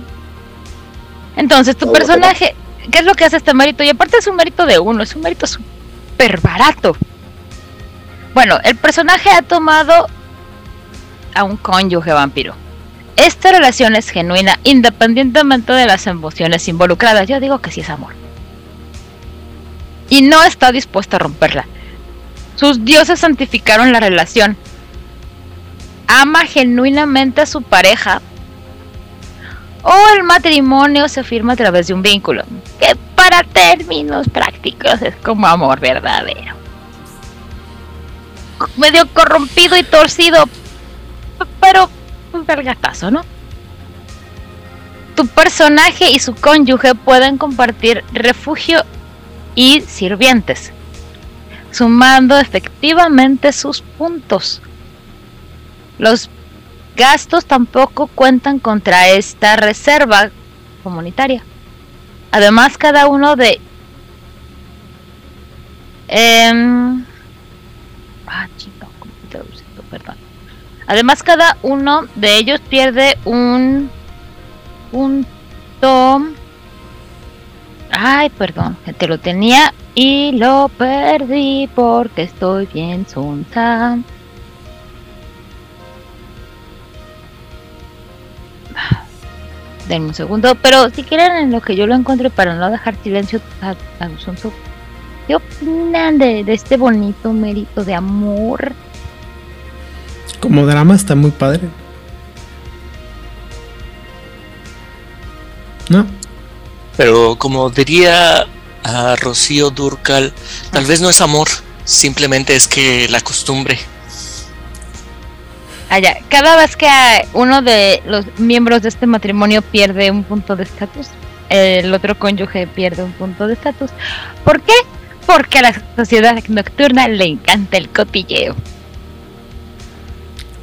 Entonces, tu personaje, ¿qué es lo que hace este mérito? Y aparte es un mérito de uno, es un mérito súper barato. Bueno, el personaje ha tomado a un cónyuge vampiro. Esta relación es genuina independientemente de las emociones involucradas. Yo digo que sí es amor. Y no está dispuesto a romperla. Sus dioses santificaron la relación. Ama genuinamente a su pareja o el matrimonio se firma a través de un vínculo, que para términos prácticos es como amor verdadero. Medio corrompido y torcido, pero un vergatazo, ¿no? Tu personaje y su cónyuge pueden compartir refugio y sirvientes, sumando efectivamente sus puntos. Los gastos tampoco cuentan contra esta reserva comunitaria. Además, cada uno de... em, ah, chinga, ¿cómo se traduce esto? Perdón. Además, cada uno de ellos pierde un punto... Ay, perdón, te lo tenía y lo perdí porque estoy bien sonsa. Denme un segundo, pero si quieren en lo que yo lo encuentre para no dejar silencio a, a ¿qué opinan de, de este bonito mérito de amor? Como drama está muy padre. ¿No? Pero como diría a Rocío Durcal, tal vez no es amor, simplemente es que la costumbre. Allá, cada vez que uno de los miembros de este matrimonio pierde un punto de estatus, el otro cónyuge pierde un punto de estatus. ¿Por qué? Porque a la sociedad nocturna le encanta el cotilleo.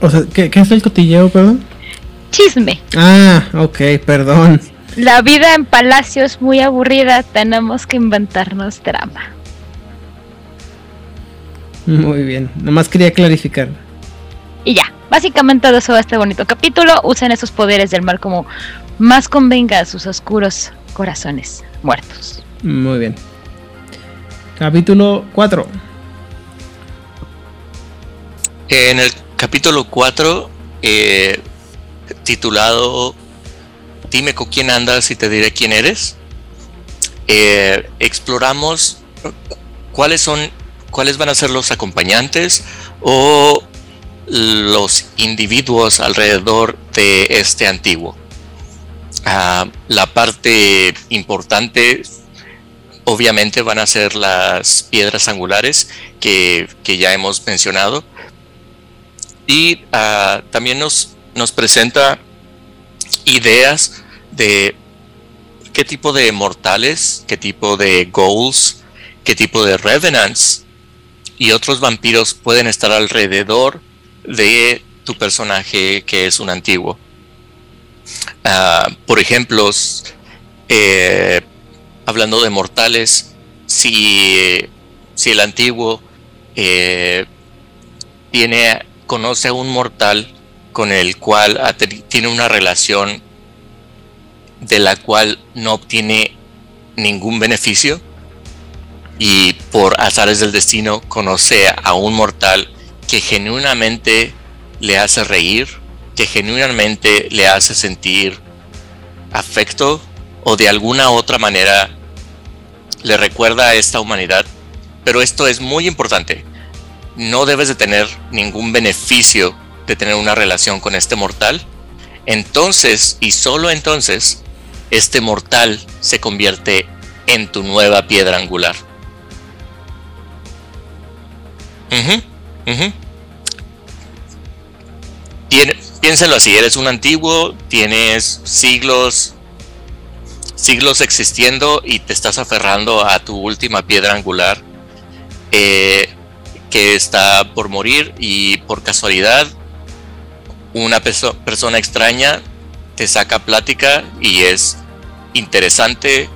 O sea, ¿qué, qué es el cotilleo, perdón? Chisme. Ah, ok, perdón. La vida en palacio es muy aburrida, tenemos que inventarnos drama. Muy bien. Nomás quería clarificar. Y ya, básicamente de eso va este bonito capítulo. Usen esos poderes del mal como más convenga a sus oscuros corazones muertos. Muy bien. Capítulo 4. En el capítulo 4, eh, titulado Dime con quién andas y te diré quién eres, eh, exploramos cuáles son, cuáles van a ser los acompañantes o los individuos alrededor de este antiguo. Ah, la parte importante obviamente van a ser las piedras angulares que, ya hemos mencionado y ah, también nos, nos presenta ideas de qué tipo de mortales, qué tipo de goals, qué tipo de revenants y otros vampiros pueden estar alrededor de tu personaje que es un antiguo. Ah, por ejemplo, eh, hablando de mortales, si, si el antiguo eh, tiene, conoce a un mortal con el cual tiene una relación de la cual no obtiene ningún beneficio y por azares del destino conoce a un mortal que genuinamente le hace reír, que genuinamente le hace sentir afecto o de alguna otra manera le recuerda a esta humanidad. Pero esto es muy importante. No debes de tener ningún beneficio de tener una relación con este mortal. Entonces, y solo entonces, este mortal se convierte en tu nueva piedra angular. Piénsalo así, eres un antiguo, tienes siglos, siglos existiendo y te estás aferrando a tu última piedra angular eh, que está por morir y por casualidad una persona extraña te saca plática y es interesante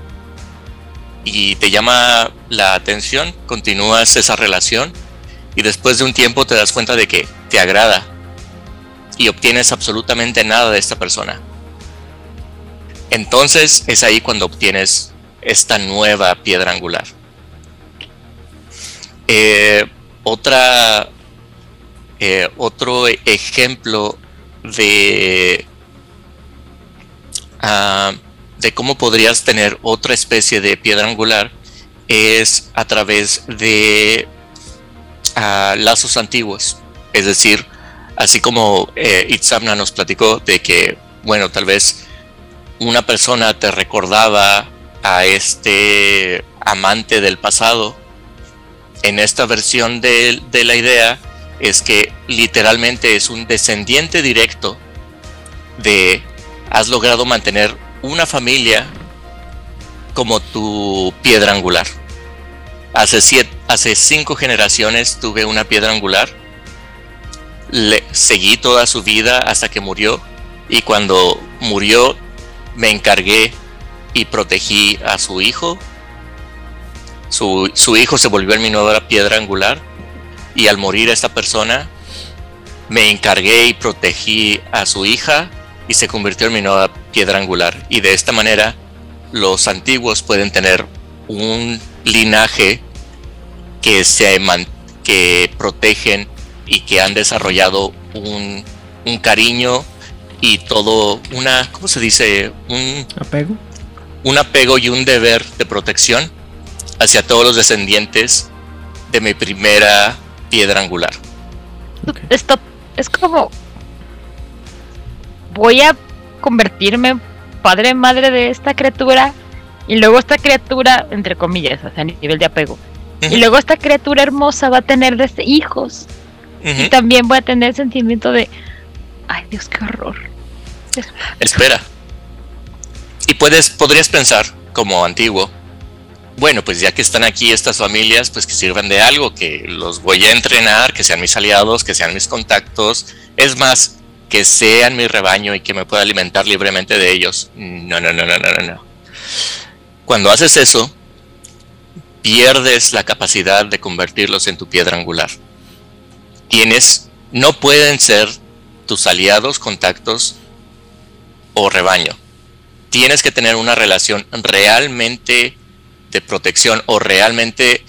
y te llama la atención, continúas esa relación y después de un tiempo te das cuenta de que te agrada y obtienes absolutamente nada de esta persona. Entonces es ahí cuando obtienes esta nueva piedra angular. Eh, otra, eh, otro ejemplo de, ah, de cómo podrías tener otra especie de piedra angular es a través de lazos antiguos. Es decir, así como eh, Itzamna nos platicó de que, bueno, tal vez una persona te recordaba a este amante del pasado. En esta versión de, la idea es que literalmente es un descendiente directo de has logrado mantener una familia como tu piedra angular. Hace cinco generaciones tuve una piedra angular. Le seguí toda su vida hasta que murió. Y cuando murió, me encargué y protegí a su hijo. Su, su hijo se volvió en mi nueva piedra angular. Y al morir esta persona, me encargué y protegí a su hija y se convirtió en mi nueva piedra angular. Y de esta manera, los antiguos pueden tener un linaje que se que protegen y que han desarrollado un, un cariño y todo una ¿cómo se dice? un apego un apego y un deber de protección hacia todos los descendientes de mi primera piedra angular. Esto es como voy a convertirme padre madre de esta criatura y luego esta criatura entre comillas, o sea, a nivel de apego y luego esta criatura hermosa va a tener desde hijos. Y también voy a tener el sentimiento de, ay Dios, qué horror. Espera. Y puedes, podrías pensar, como antiguo, bueno, pues ya que están aquí estas familias, pues que sirvan de algo, que los voy a entrenar, que sean mis aliados, que sean mis contactos. Es más, que sean mi rebaño y que me pueda alimentar libremente de ellos. No, no, no, no, no, no. Cuando haces eso, pierdes la capacidad de convertirlos en tu piedra angular. Tienes, no pueden ser tus aliados, contactos o rebaño. Tienes que tener una relación realmente de protección o realmente...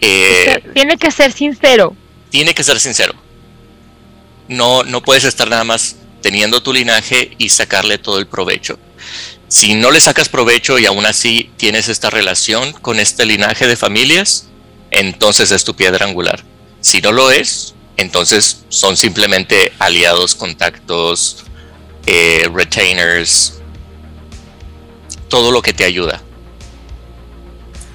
Eh, tiene que ser sincero. Tiene que ser sincero. No, no puedes estar nada más teniendo tu linaje y sacarle todo el provecho. Si no le sacas provecho y aún así tienes esta relación con este linaje de familias, entonces es tu piedra angular. Si no lo es, entonces son simplemente aliados, contactos, eh, retainers, todo lo que te ayuda.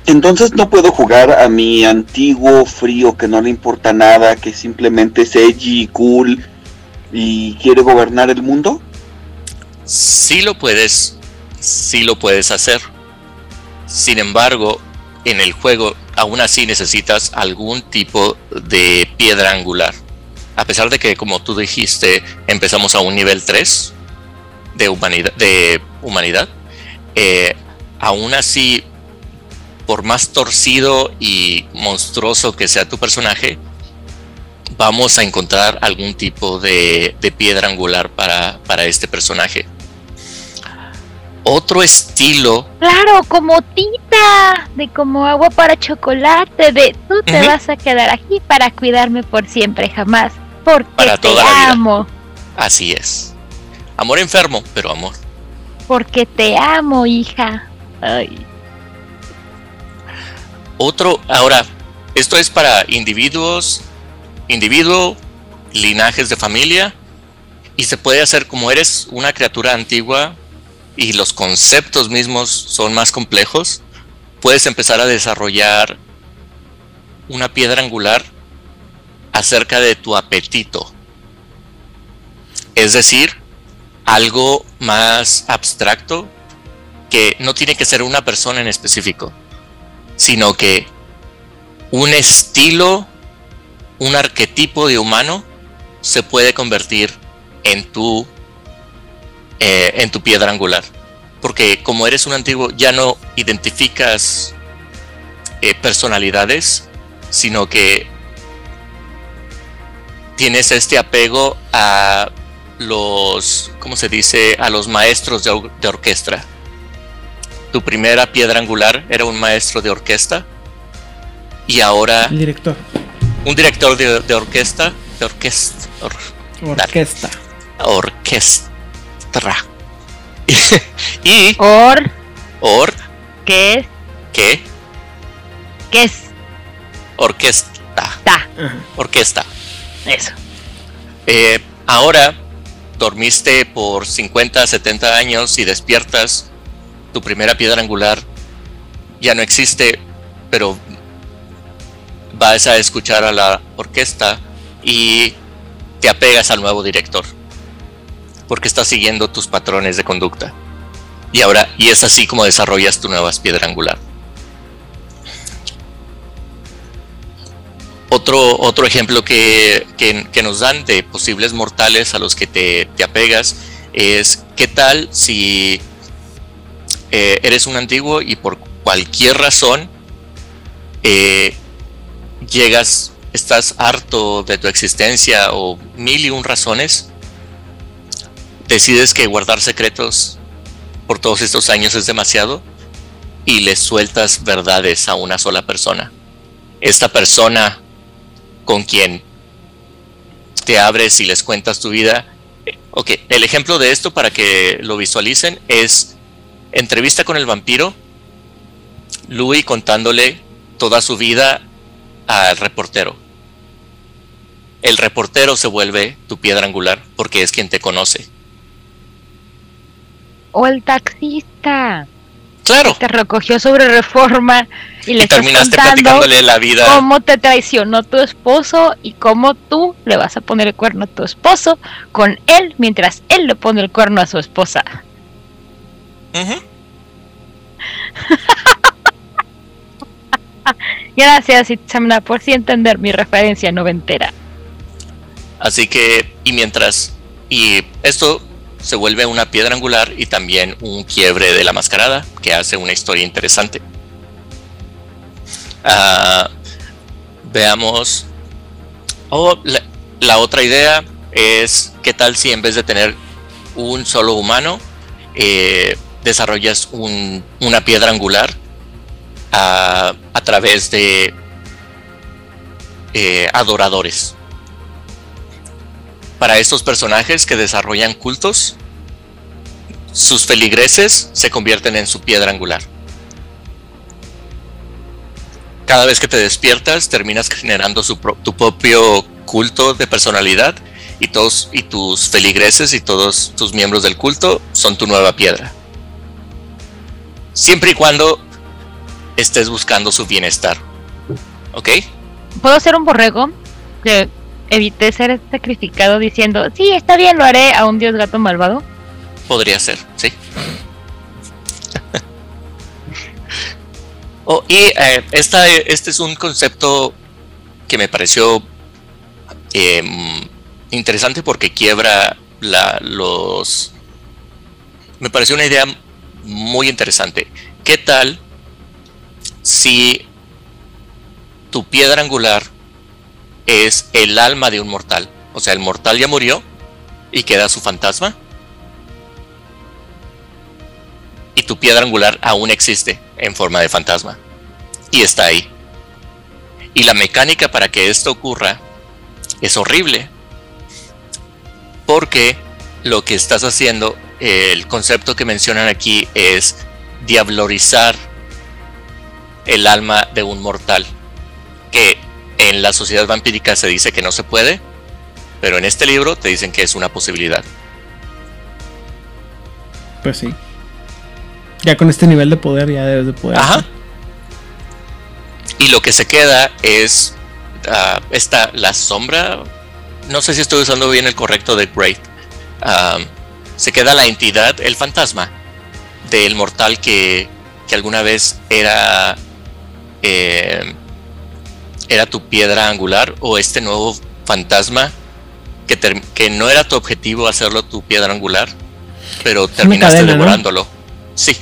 Entonces no puedo jugar a mi antiguo frío que no le importa nada, que simplemente es edgy y cool y quiere gobernar el mundo. Sí lo puedes, sí lo puedes hacer. Sin embargo, en el juego aún así necesitas algún tipo de piedra angular. A pesar de que, como tú dijiste, empezamos a un nivel 3 de humanidad, de eh, aún así, por más torcido y monstruoso que sea tu personaje, vamos a encontrar algún tipo de, de piedra angular para, para este personaje. Otro estilo. Claro, como tita, de como agua para chocolate, de tú te vas a quedar aquí para cuidarme por siempre, jamás, porque Para te amo, Así es. Amor enfermo, pero amor. porque te amo, hija. Ay. Otro, ahora, esto es para individuos, individuo, linajes de familia, y se puede hacer como eres una criatura antigua y los conceptos mismos son más complejos, puedes empezar a desarrollar una piedra angular acerca de tu apetito. Es decir, algo más abstracto que no tiene que ser una persona en específico sino que un estilo, un arquetipo de humano se puede convertir en tu eh, en tu piedra angular. Porque como eres un antiguo, ya no identificas eh, personalidades, sino que tienes este apego a los, ¿cómo se dice? A los maestros de, or- de orquesta. Tu primera piedra angular era un maestro de orquesta y ahora El director. un director de, de orquesta, de orquesta, or- Orquesta. y Or, or ¿qué es? que ¿Qué es? orquesta, Ta, orquesta. eso. Eh, ahora dormiste por 50, 70 años y despiertas, tu primera piedra angular ya no existe, pero vas a escuchar a la orquesta y te apegas al nuevo director, porque estás siguiendo tus patrones de conducta. Y ahora, y es así como desarrollas tu nueva piedra angular. Otro, otro ejemplo que, que- nos dan de posibles mortales a los que te, te apegas es qué tal si eh, eres un antiguo y por cualquier razón eh, llegas, estás harto de tu existencia o mil y un razones, decides que guardar secretos por todos estos años es demasiado y le sueltas verdades a una sola persona. Esta persona con quien te abres y les cuentas tu vida. Ok, el ejemplo de esto para que lo visualicen es entrevista con el vampiro, Louis contándole toda su vida al reportero. El reportero se vuelve tu piedra angular porque es quien te conoce. O el taxista Claro, te recogió sobre reforma y le y estás terminaste contando platicándole la vida. cómo te traicionó tu esposo y cómo tú le vas a poner el cuerno a tu esposo con él mientras él le pone el cuerno a su esposa. Ujú. Gracias, Itzamna, por si entender mi referencia noventera. Así que, y mientras, y esto se vuelve una piedra angular y también un quiebre de la mascarada que hace una historia interesante. Ah, veamos. Oh, la, otra idea es qué tal si en vez de tener un solo humano, eh, desarrollas un- una piedra angular a, a través de eh, adoradores para estos personajes que desarrollan cultos, sus feligreses se convierten en su piedra angular. Cada vez que te despiertas, terminas generando tu propio culto de personalidad y todos y tus feligreses y todos tus miembros del culto son tu nueva piedra. Siempre y cuando estés buscando su bienestar. ¿Ok? ¿Puedo ser un borrego? Que evité ser sacrificado diciendo, sí, está bien, lo haré a un dios gato malvado. Podría ser, sí. Oh, y eh, esta, este es un concepto que me pareció em, interesante porque quiebra la, los... Me pareció una idea muy interesante. ¿Qué tal si tu piedra angular es el alma de un mortal? O sea, el mortal ya murió y queda su fantasma. tu piedra angular aún existe en forma de fantasma. Y está ahí. Y la mecánica para que esto ocurra es horrible. Porque lo que estás haciendo, el concepto que mencionan aquí es diablorizar el alma de un mortal. Que en la sociedad vampírica se dice que no se puede, pero en este libro te dicen que es una posibilidad. Pues sí. Ya con este nivel de poder ya debes de poder. Ajá. Y lo que se queda es ah, esta, la sombra. No sé si estoy usando bien el correcto de Great. Ah, se queda la entidad, el fantasma del mortal que, que alguna vez era eh, era tu piedra angular o este nuevo fantasma que, que no era tu objetivo hacerlo tu piedra angular, pero terminaste devorándolo. Sí.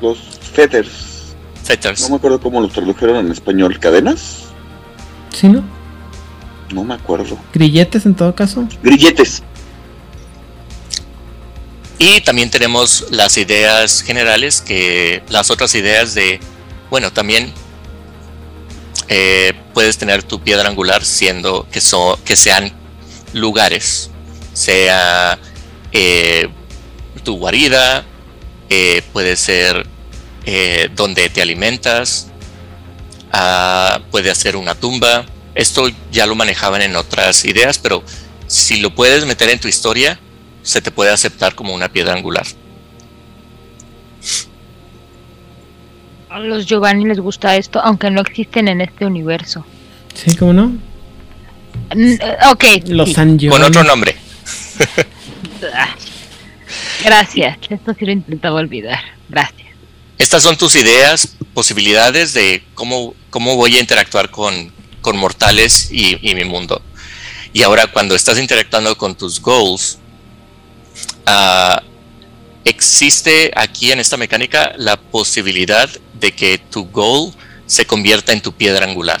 Los fetters. Fetters. No me acuerdo cómo los tradujeron en español. ¿Cadenas? Sí, ¿no? No me acuerdo. ¿Grilletes en todo caso? Grilletes. Y también tenemos las ideas generales, que las otras ideas de, bueno, también eh, puedes tener tu piedra angular siendo que, que sean lugares, sea eh, tu guarida, eh, puede ser donde te alimentas, ah, puede ser una tumba. Esto ya lo manejaban en otras ideas, pero si lo puedes meter en tu historia, se te puede aceptar como una piedra angular. A los Giovanni les gusta esto, aunque no existen en este universo. Sí, ¿cómo no? Eh, ok. Los Con otro nombre. Gracias, esto sí lo intentaba olvidar. Gracias. Estas son tus ideas, posibilidades de cómo, cómo voy a interactuar con, con mortales y, y mi mundo. Y ahora cuando estás interactuando con tus goals, Ah, existe aquí en esta mecánica la posibilidad de que tu goal se convierta en tu piedra angular.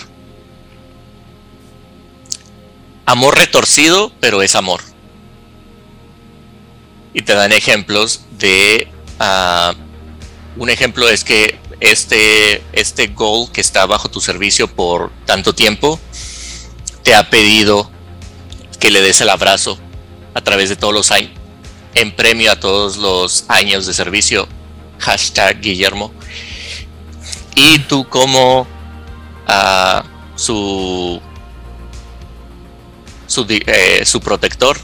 Amor retorcido, pero es amor. Y te dan ejemplos de... Ah, un ejemplo es que este, este goal que está bajo tu servicio por tanto tiempo te ha pedido que le des el abrazo a través de todos los en premio a todos los años de servicio. Hashtag Guillermo. Y tú como su, su, eh, su protector,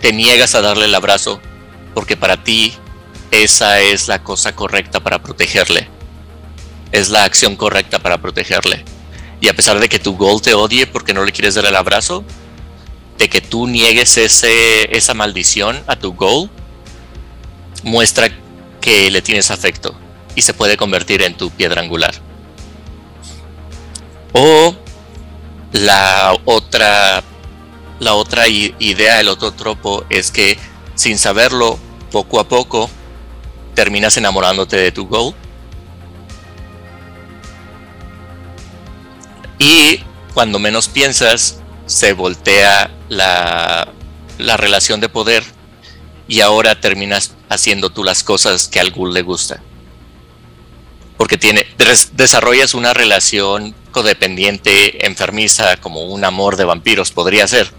te niegas a darle el abrazo porque para ti esa es la cosa correcta para protegerle. Es la acción correcta para protegerle. Y a pesar de que tu gol te odie porque no le quieres dar el abrazo, de que tú niegues ese, esa maldición a tu goal, muestra que le tienes afecto y se puede convertir en tu piedra angular. O la otra, la otra idea, el otro tropo es que sin saberlo, poco a poco, terminas enamorándote de tu goal. Y cuando menos piensas, se voltea la, relación de poder y ahora terminas haciendo tú las cosas que al ghoul le gusta. Porque tiene, desarrollas una relación codependiente, enfermiza, como un amor de vampiros, podría ser.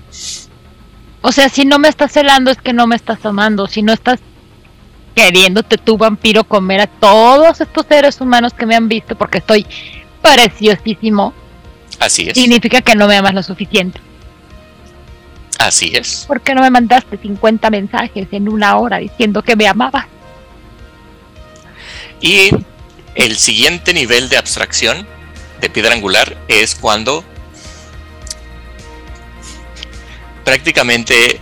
O sea, si no me estás celando es que no me estás amando, si no estás queriéndote tu vampiro comer a todos estos seres humanos que me han visto porque estoy preciosísimo. Así es. Significa que no me amas lo suficiente. Así es. ¿Por qué no me mandaste 50 mensajes en una hora diciendo que me amabas? Y el siguiente nivel de abstracción de piedra angular es cuando prácticamente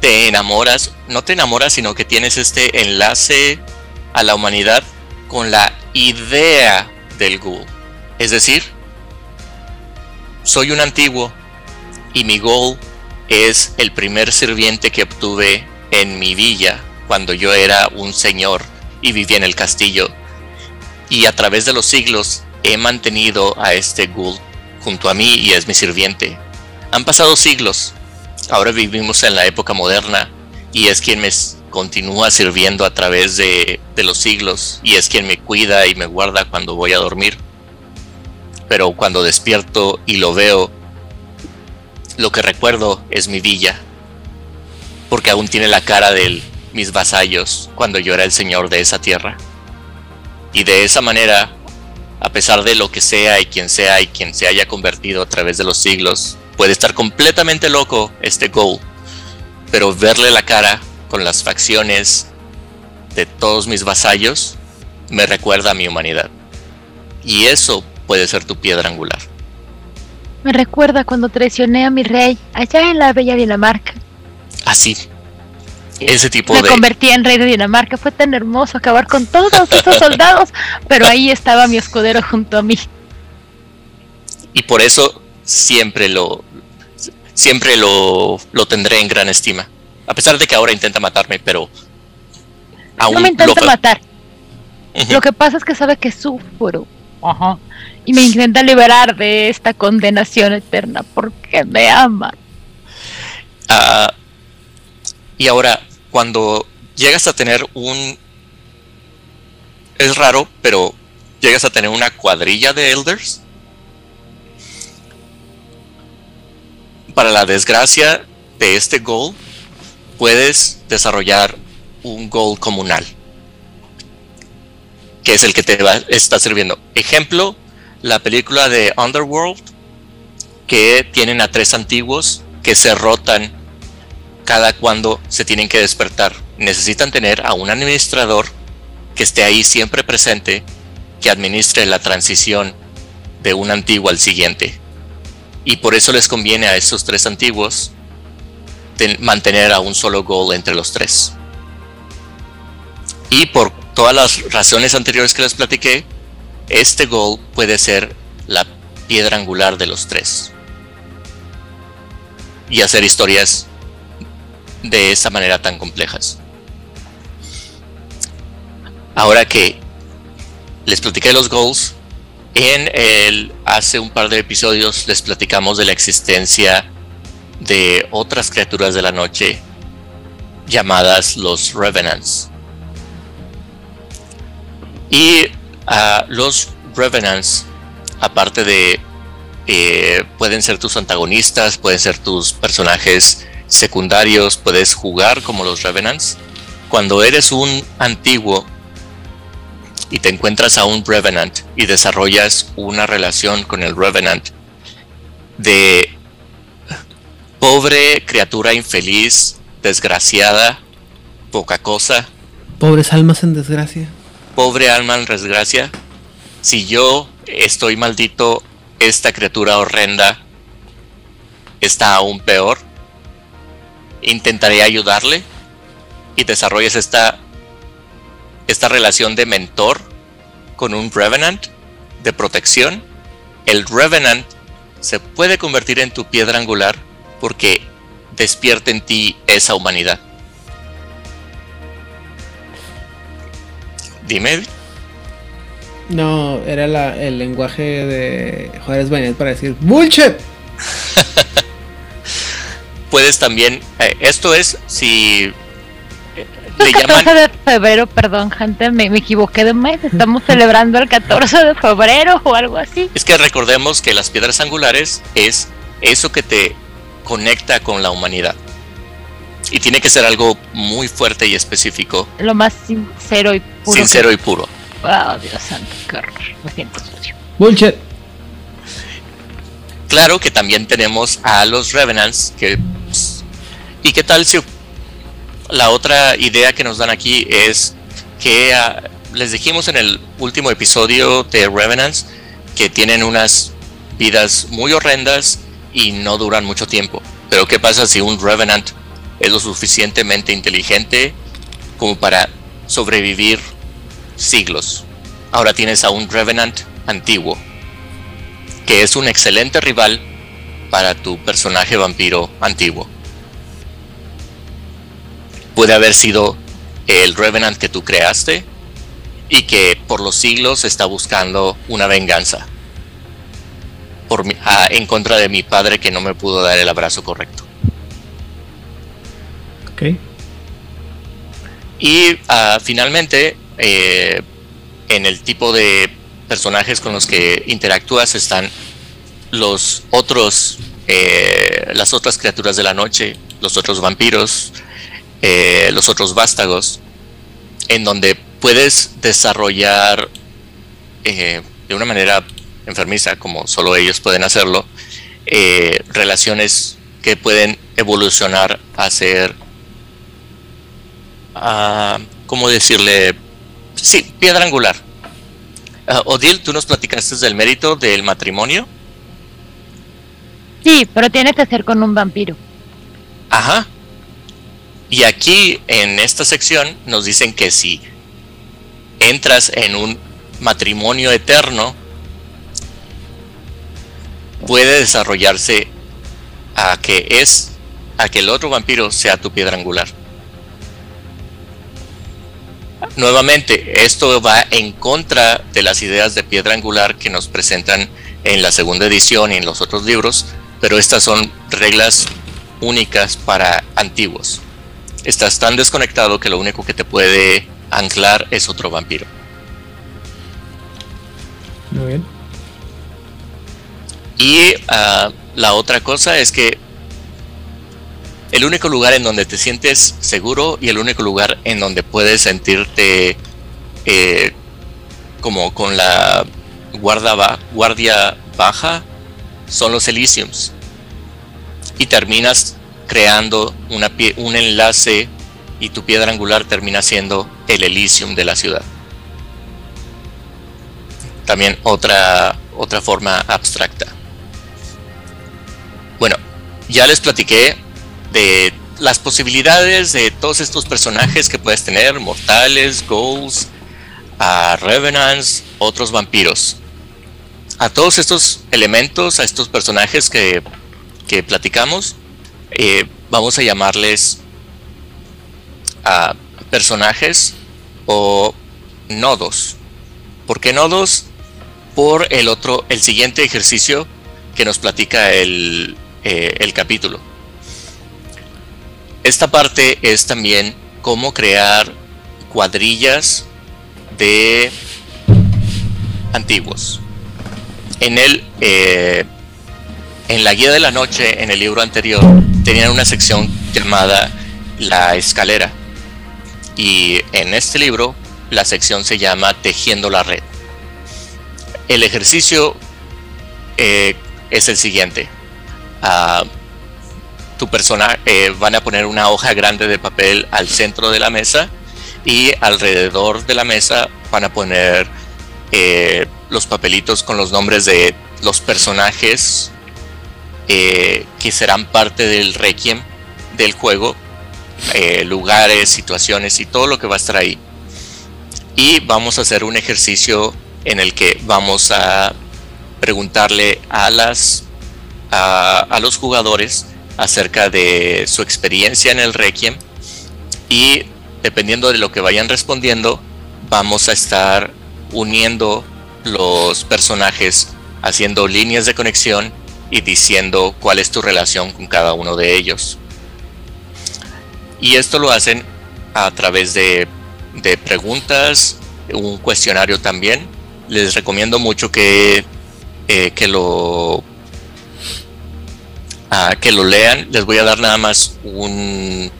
te enamoras, no te enamoras, sino que tienes este enlace a la humanidad con la idea del ghoul. Es decir, soy un antiguo y mi goal es el primer sirviente que obtuve en mi villa cuando yo era un señor y vivía en el castillo. Y a través de los siglos he mantenido a este ghoul junto a mí y es mi sirviente. Han pasado siglos, ahora vivimos en la época moderna y es quien me continúa sirviendo a través de los siglos y es quien me cuida y me guarda cuando voy a dormir. Pero cuando despierto y lo veo, lo que recuerdo es mi villa, porque aún tiene la cara de mis vasallos cuando yo era el señor de esa tierra. Y de esa manera, a pesar de lo que sea y quien sea y quien se haya convertido a través de los siglos, puede estar completamente loco este Goal, pero verle la cara con las facciones de todos mis vasallos me recuerda a mi humanidad. Y eso puede ser tu piedra angular. Me recuerda cuando traicioné a mi rey allá en la bella Dinamarca. Así. Ese tipo Me de... convertí en rey de Dinamarca. Fue tan hermoso acabar con todos esos soldados, pero ahí estaba mi escudero junto a mí. Y por eso siempre lo... Siempre lo, lo tendré en gran estima. A pesar de que ahora intenta matarme, pero... Aún no me intenta lo- matar. Lo que pasa es que sabe que sufro. Ajá. Y me intenta liberar de esta condenación eterna porque me ama. Ah, y ahora, cuando llegas a tener un... Es raro, pero llegas a tener una cuadrilla de elders. Para la desgracia de este goal, puedes desarrollar un goal comunal. Que es el que te va, está sirviendo. Ejemplo, la película de Underworld, que tienen a tres antiguos que se rotan cada cuando se tienen que despertar. Necesitan tener a un administrador que esté ahí siempre presente, que administre la transición de un antiguo al siguiente. Y por eso les conviene a estos tres antiguos ten- mantener a un solo goal entre los tres. Y por todas las razones anteriores que les platiqué, este goal puede ser la piedra angular de los tres. Y hacer historias de esa manera tan complejas. Ahora que les platiqué los goals, en el hace un par de episodios les platicamos de la existencia de otras criaturas de la noche llamadas los Revenants. Y ah, los Revenants, aparte de eh, pueden ser tus antagonistas, pueden ser tus personajes secundarios, puedes jugar como los Revenants. Cuando eres un antiguo y te encuentras a un Revenant y desarrollas una relación con el Revenant de pobre criatura infeliz, desgraciada, poca cosa, Pobres almas en desgracia. Pobre alma en desgracia, si yo estoy maldito, esta criatura horrenda está aún peor, intentaré ayudarle y desarrolles esta, esta relación de mentor con un Revenant de protección. El Revenant se puede convertir en tu piedra angular porque despierta en ti esa humanidad. Dime, No, era la- el lenguaje de Juárez Bainet para decir ¡Bullshit! puedes también, eh, esto es si eh, le El llaman 14 de febrero, perdón, gente, me, me equivoqué de mes. Estamos celebrando el 14 de febrero o algo así. Es que recordemos que las piedras angulares es eso que te conecta con la humanidad. Y tiene que ser algo muy fuerte y específico, Lo más sincero y puro. sincero y puro. Oh, Dios santo, qué horror. Me siento sucio. ¡Bullshit! Claro que también tenemos a los Revenants que... ¿Y qué tal si la otra idea que nos dan aquí es que ah, les dijimos en el último episodio de Revenants que tienen unas vidas muy horrendas y no duran mucho tiempo. Pero ¿qué pasa si un Revenant es lo suficientemente inteligente como para sobrevivir siglos? Ahora tienes a un Revenant antiguo que es un excelente rival para tu personaje vampiro antiguo. Puede haber sido el Revenant que tú creaste y que por los siglos está buscando una venganza por mi- ah, en contra de mi padre que no me pudo dar el abrazo correcto. Y ah, finalmente, eh, en el tipo de personajes con los que interactúas están los otros, eh, las otras criaturas de la noche, los otros vampiros, eh, los otros vástagos, en donde puedes desarrollar de una manera enfermiza, como solo ellos pueden hacerlo, relaciones que pueden evolucionar a ser, uh, ¿cómo decirle? Sí, piedra angular. Uh, Odil, tú nos platicaste del mérito del matrimonio. Sí, pero tiene que ser con un vampiro. Ajá. Y aquí en esta sección nos dicen que si entras en un matrimonio eterno, puede desarrollarse a que es a que el otro vampiro sea tu piedra angular. Nuevamente, esto va en contra de las ideas de piedra angular que nos presentan en la segunda edición y en los otros libros, pero estas son reglas únicas para antiguos. Estás tan desconectado que lo único que te puede anclar es otro vampiro. Muy bien. Y ah, la otra cosa es que el único lugar en donde te sientes seguro y el único lugar en donde puedes sentirte eh, como con la guardia baja son los Elysiums. Y terminas creando un enlace y tu piedra angular termina siendo el Elysium de la ciudad. También otra, otra forma abstracta. Bueno, ya les platiqué de las posibilidades de todos estos personajes que puedes tener, mortales, ghouls, revenants, otros vampiros. A todos estos elementos, a estos personajes que, que platicamos, eh, vamos a llamarles a personajes o nodos. ¿Por qué nodos? Por el otro, el siguiente ejercicio que nos platica el, eh, el capítulo. Esta parte es también cómo crear cuadrillas de antiguos. En el eh, en la guía de la noche, en el libro anterior, tenían una sección llamada la escalera. Y en este libro, la sección se llama Tejiendo la red. El ejercicio eh, es el siguiente. Uh, tu persona eh, van a poner una hoja grande de papel al centro de la mesa y alrededor de la mesa van a poner eh, los papelitos con los nombres de los personajes eh, que serán parte del requiem del juego, lugares, situaciones y todo lo que va a estar ahí. Y vamos a hacer un ejercicio en el que vamos a preguntarle a las a, los jugadores acerca de su experiencia en el Requiem y dependiendo de lo que vayan respondiendo vamos a estar uniendo los personajes haciendo líneas de conexión y diciendo cuál es tu relación con cada uno de ellos. Y esto lo hacen a través de, de preguntas, un cuestionario también. Les recomiendo mucho que, eh, que lo que lo lean. Les voy a dar nada más un,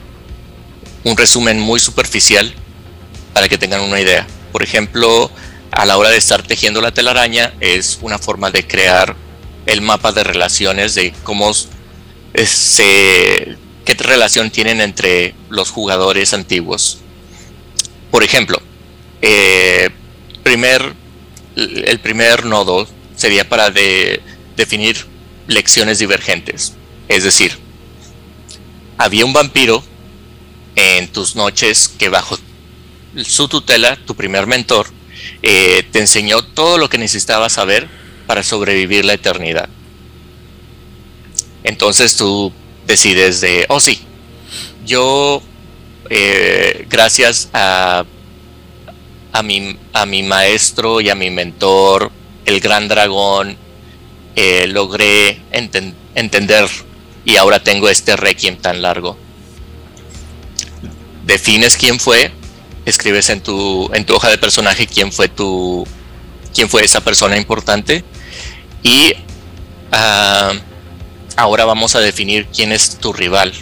un resumen muy superficial para que tengan una idea. Por ejemplo, a la hora de estar tejiendo la telaraña es una forma de crear el mapa de relaciones de cómo se, qué relación tienen entre los jugadores antiguos. Por ejemplo, eh, primer, el primer nodo sería para de, definir lecciones divergentes. Es decir, había un vampiro en tus noches que bajo su tutela, tu primer mentor, eh, te enseñó todo lo que necesitabas saber para sobrevivir la eternidad. Entonces tú decides de, oh sí, yo, eh, gracias a, a, mi, a mi maestro y a mi mentor, el gran dragón, eh, logré entender y ahora tengo este requiem tan largo. Defines quién fue escribes en tu, en tu hoja de personaje quién fue tu, quién fue esa persona importante y ah, ahora vamos a definir quién es tu rival.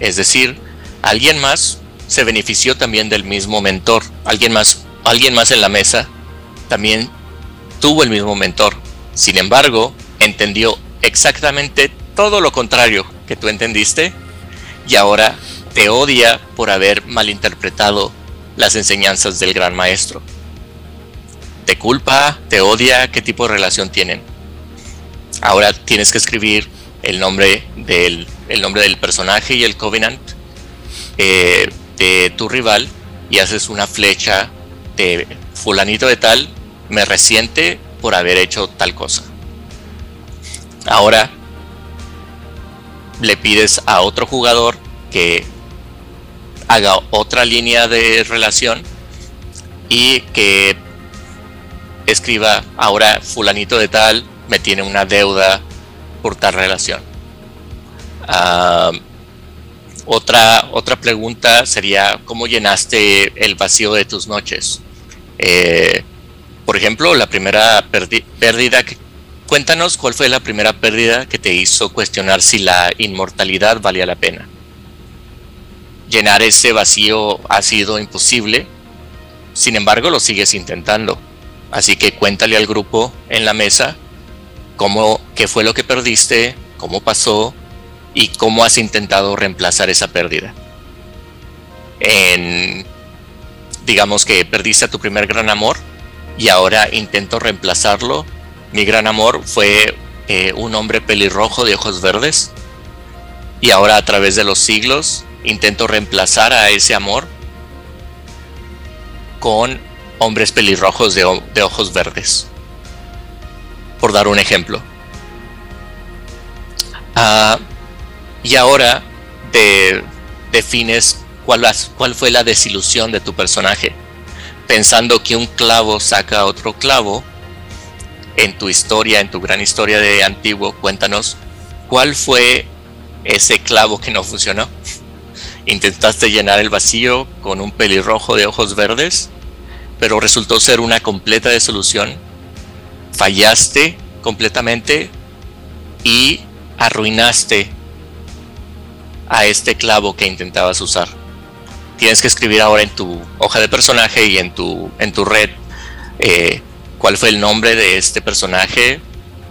Es decir, alguien más se benefició también del mismo mentor, alguien más, alguien más en la mesa también tuvo el mismo mentor. Sin embargo, entendió exactamente todo lo contrario que tú entendiste y ahora te odia por haber malinterpretado las enseñanzas del gran maestro. ¿Te culpa? ¿Te odia? ¿Qué tipo de relación tienen? Ahora tienes que escribir el nombre del, el nombre del personaje y el covenant eh, de tu rival y haces una flecha de fulanito de tal me resiente por haber hecho tal cosa. Ahora le pides a otro jugador que haga otra línea de relación y que escriba ahora fulanito de tal me tiene una deuda por tal relación. Otra, otra pregunta sería cómo llenaste el vacío de tus noches. Eh, por ejemplo, la primera pérdida que, cuéntanos cuál fue la primera pérdida que te hizo cuestionar si la inmortalidad valía la pena llenar ese vacío ha sido imposible, sin embargo lo sigues intentando. Así que cuéntale al grupo en la mesa cómo, qué fue lo que perdiste, cómo pasó y cómo has intentado reemplazar esa pérdida. En, digamos que perdiste a tu primer gran amor y ahora intento reemplazarlo. Mi gran amor fue eh, un hombre pelirrojo de ojos verdes y ahora a través de los siglos intento reemplazar a ese amor con hombres pelirrojos de, ojos verdes. Por dar un ejemplo. Ah, y ahora defines cuál, cuál fue la desilusión de tu personaje. Pensando que un clavo saca otro clavo, en tu historia, en tu gran historia de antiguo, cuéntanos cuál fue ese clavo que no funcionó. Intentaste llenar el vacío con un pelirrojo de ojos verdes, pero resultó ser una completa desolución. Fallaste completamente y arruinaste a este clavo que intentabas usar. Tienes que escribir ahora en tu hoja de personaje y en tu, en tu red eh, cuál fue el nombre de este personaje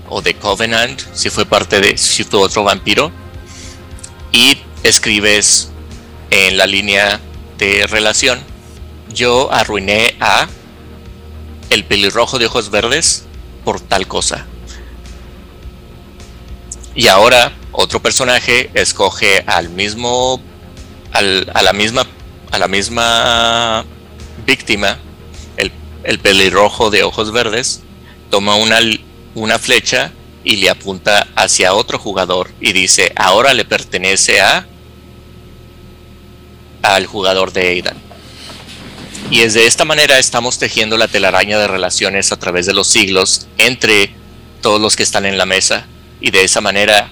o de Covenant, si fue parte de, si fue otro vampiro. Y escribes en la línea de relación, yo arruiné a el pelirrojo de ojos verdes por tal cosa. Y ahora otro personaje escoge al mismo, al, a la misma, a la misma víctima, el, el pelirrojo de ojos verdes, toma una, una flecha y le apunta hacia otro jugador y dice, ahora le pertenece a al jugador de Aidan. Y es de esta manera estamos tejiendo la telaraña de relaciones a través de los siglos entre todos los que están en la mesa. Y de esa manera,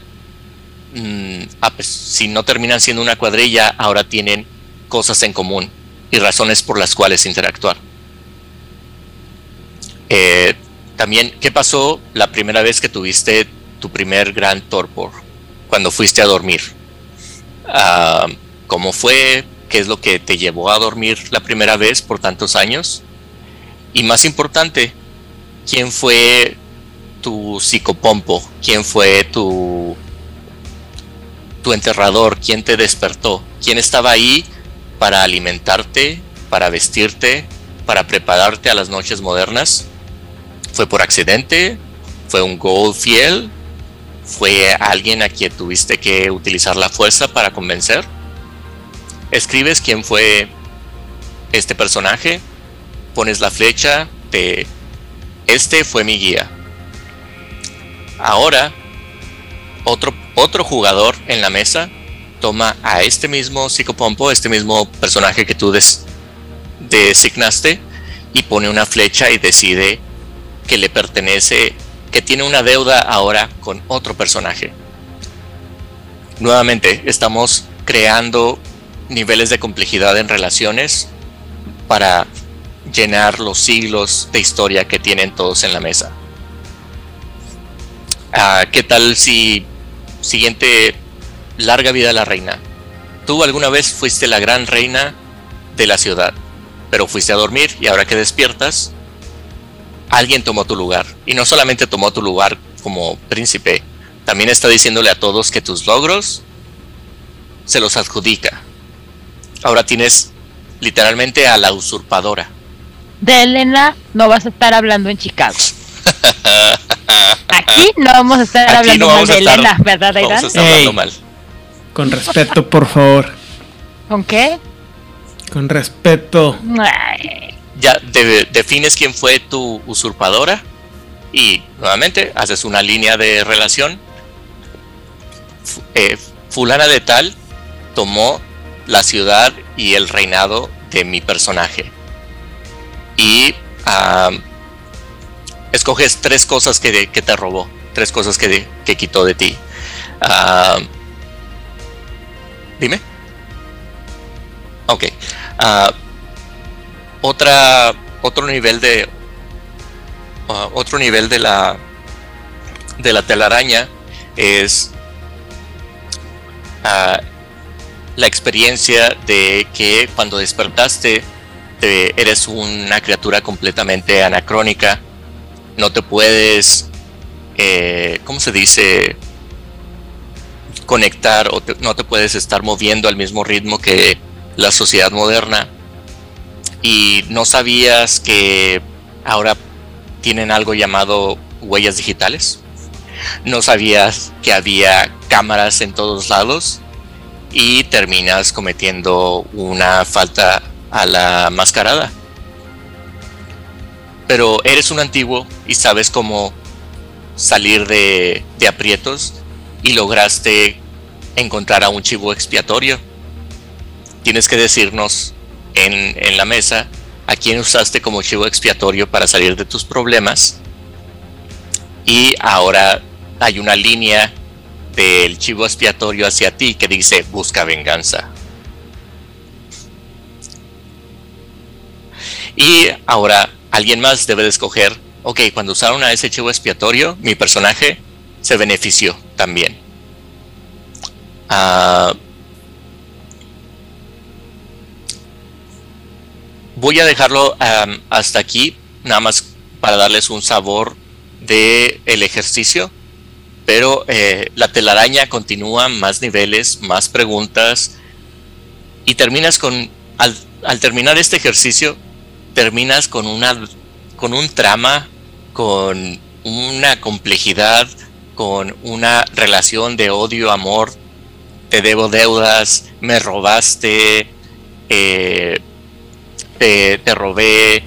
mm, si no terminan siendo una cuadrilla, ahora tienen cosas en común y razones por las cuales interactuar. Eh, también, ¿qué pasó la primera vez que tuviste tu primer gran torpor? Cuando fuiste a dormir. Ah, ¿Cómo fue? qué es lo que te llevó a dormir la primera vez por tantos años. Y más importante, quién fue tu psicopompo, quién fue tu, tu enterrador, quién te despertó, quién estaba ahí para alimentarte, para vestirte, para prepararte a las noches modernas. ¿Fue por accidente? ¿Fue un goal fiel? ¿Fue alguien a quien tuviste que utilizar la fuerza para convencer? escribes quién fue este personaje, pones la flecha de este fue mi guía. Ahora, otro, otro jugador en la mesa toma a este mismo psicopompo, este mismo personaje que tú designaste, y pone una flecha y decide que le pertenece, que tiene una deuda ahora con otro personaje. Nuevamente, estamos creando niveles de complejidad en relaciones para llenar los siglos de historia que tienen todos en la mesa. Ah, ¿Qué tal si siguiente larga vida la reina? Tú alguna vez fuiste la gran reina de la ciudad, pero fuiste a dormir y ahora que despiertas, alguien tomó tu lugar. Y no solamente tomó tu lugar como príncipe, también está diciéndole a todos que tus logros se los adjudica. Ahora tienes literalmente a la usurpadora. De Elena no vas a estar hablando en Chicago. Aquí no vamos a estar Aquí hablando no mal vamos de estar- Elena, ¿verdad, Vamos Aidan? a estar hablando Ey. mal. Con respeto, por favor. ¿Con qué? Con respeto. Ay, Ya de- defines quién fue tu usurpadora y nuevamente haces una línea de relación. Eh, fulana de tal tomó la ciudad y el reinado de mi personaje. Y escoges tres cosas que, que te robó, tres cosas que, que quitó de ti. Dime. Ok. Ah, otra otro nivel de ah, otro nivel de la de la telaraña es ah, la experiencia de que cuando despertaste te- eres una criatura completamente anacrónica no te puedes eh, ¿cómo se dice? conectar o no te puedes estar moviendo al mismo ritmo que la sociedad moderna y no sabías que ahora tienen algo llamado huellas digitales. No sabías que había cámaras en todos lados y terminas cometiendo una falta a la mascarada. Pero eres un antiguo y sabes cómo salir de, de aprietos y lograste encontrar a un chivo expiatorio. Tienes que decirnos en, en la mesa a quién usaste como chivo expiatorio para salir de tus problemas. Y ahora hay una línea del chivo expiatorio hacia ti que dice busca venganza. Y ahora alguien más debe de escoger, ok, cuando usaron a ese chivo expiatorio, mi personaje se benefició también. Ah, voy a dejarlo hasta aquí, nada más para darles un sabor de el ejercicio. Pero eh, la telaraña continúa, más niveles, más preguntas. Y terminas con, al, al terminar este ejercicio, terminas con una con un trama, con una complejidad, con una relación de odio, amor, te debo deudas, me robaste, eh, te, robé,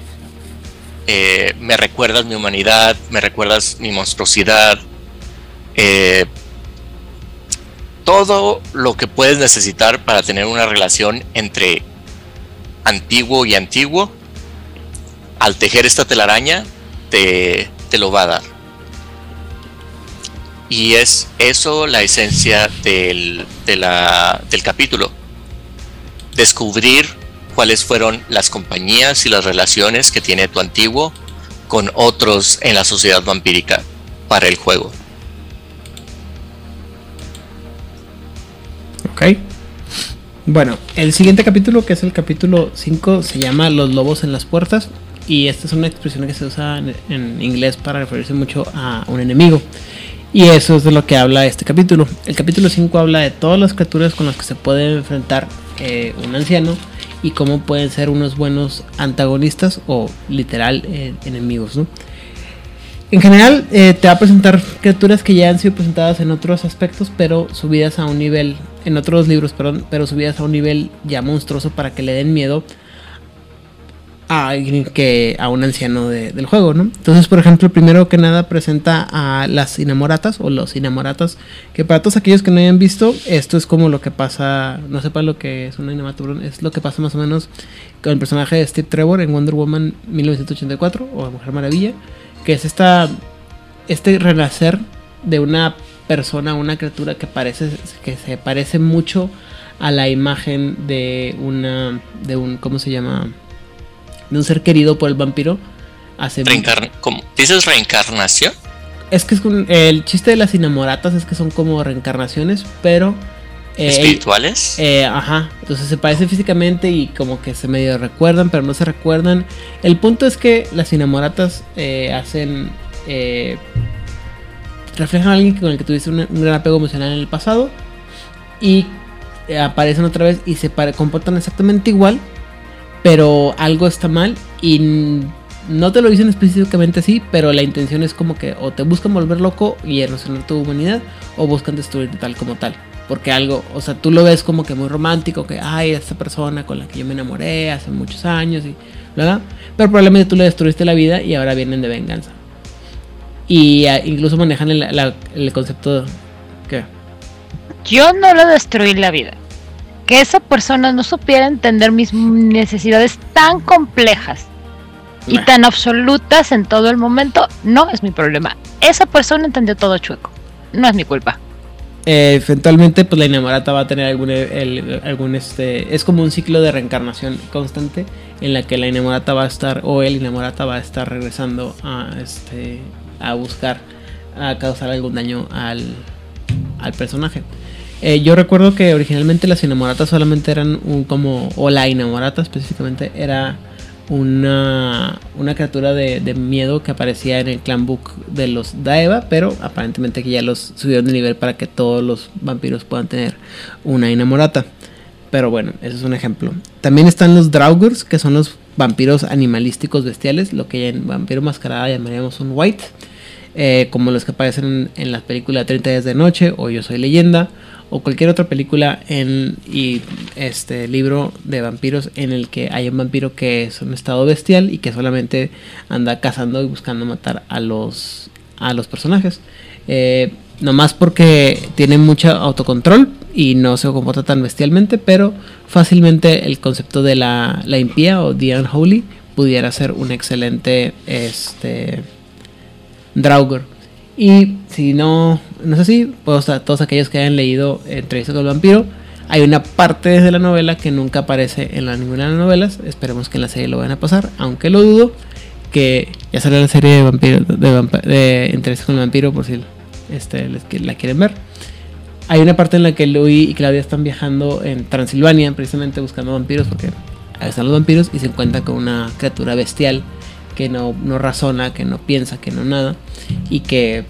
eh, me recuerdas mi humanidad, me recuerdas mi monstruosidad, eh, todo lo que puedes necesitar para tener una relación entre antiguo y antiguo, al tejer esta telaraña, te, te lo va a dar. Y es eso la esencia del, del capítulo. Descubrir cuáles fueron las compañías y las relaciones que tiene tu antiguo con otros en la sociedad vampírica para el juego. Ok. Bueno, el siguiente capítulo, que es el capítulo 5, se llama Los lobos en las puertas. Y esta es una expresión que se usa en, inglés para referirse mucho a un enemigo. Y eso es de lo que habla este capítulo. El capítulo 5 habla de todas las criaturas con las que se puede enfrentar eh, un anciano y cómo pueden ser unos buenos antagonistas o literal eh, enemigos. ¿no? En general, eh, te va a presentar criaturas que ya han sido presentadas en otros aspectos, pero subidas a un nivel, en otros libros, perdón, pero subidas a un nivel ya monstruoso para que le den miedo a alguien que a un anciano de- del juego, ¿no? Entonces, por ejemplo, primero que nada presenta a las inamoratas o los inamoratas, que para todos aquellos que no hayan visto, esto es como lo que pasa, no sepan lo que es una inamaturón, es lo que pasa más o menos con el personaje de Steve Trevor en Wonder Woman 1984 o Mujer Maravilla, que es esta este renacer de una persona, una criatura que parece que se parece mucho a la imagen de una de un ¿cómo se llama? De un ser querido por el vampiro hace Reencarn ¿cómo? ¿Dices reencarnación? es que es un- el chiste de las inamoratas es que son como reencarnaciones pero eh, ¿Espirituales? eh, ajá, entonces se parecen físicamente y como que se medio recuerdan, pero no se recuerdan. El punto es que las inamoratas eh, hacen. eh, reflejan a alguien con el que tuviste un, un gran apego emocional en el pasado y aparecen otra vez y se comportan exactamente igual, pero algo está mal y no te lo dicen específicamente así, pero la intención es como que o te buscan volver loco y erosionar tu humanidad o buscan destruirte tal como tal. Porque algo, o sea, tú lo ves como que muy romántico, que ay, esta persona con la que yo me enamoré hace muchos años y bla. Pero probablemente tú le destruiste la vida y ahora vienen de venganza. Y ah, incluso manejan el, concepto que Yo no le destruí la vida. Que esa persona no supiera entender mis necesidades tan complejas y tan absolutas en todo el momento, no es mi problema. Esa persona entendió todo chueco. No es mi culpa. eh, eventualmente pues la inamorata va a tener algún, el- algún este es como un ciclo de reencarnación constante en la que la inamorata va a estar o el inamorata va a estar regresando a este a buscar a causar algún daño al, al personaje Eh, yo recuerdo que originalmente las inamoratas solamente eran un como o la inamorata específicamente era una, una criatura de, miedo que aparecía en el clan book de los Daeva, pero aparentemente que ya los subieron de nivel para que todos los vampiros puedan tener una inamorata. Pero bueno, eso es un ejemplo. También están los Draugrs, que son los vampiros animalísticos bestiales, lo que en vampiro mascarada llamaríamos un white, eh, como los que aparecen en, en las películas 30 días de noche o Yo soy leyenda o cualquier otra película en y este libro de vampiros en el que hay un vampiro que es un estado bestial y que solamente anda cazando y buscando matar a los a los personajes Eh, nomás porque tiene mucho autocontrol y no se comporta tan bestialmente pero fácilmente el concepto de la, la impía o the unholy pudiera ser un excelente este Draugr. Y si no, no es así, pues todos aquellos que hayan leído Entrevista con el vampiro, hay una parte de la novela que nunca aparece en ninguna de las novelas. Esperemos que en la serie lo vayan a pasar, aunque lo dudo. Que ya salió la serie de vampiro, de, con el vampiro, por si este, la quieren ver. Hay una parte en la que Louis y Claudia están viajando en Transilvania, precisamente buscando vampiros, porque ahí están los vampiros y se encuentran con una criatura bestial que no, no razona, que no piensa, que no nada, y que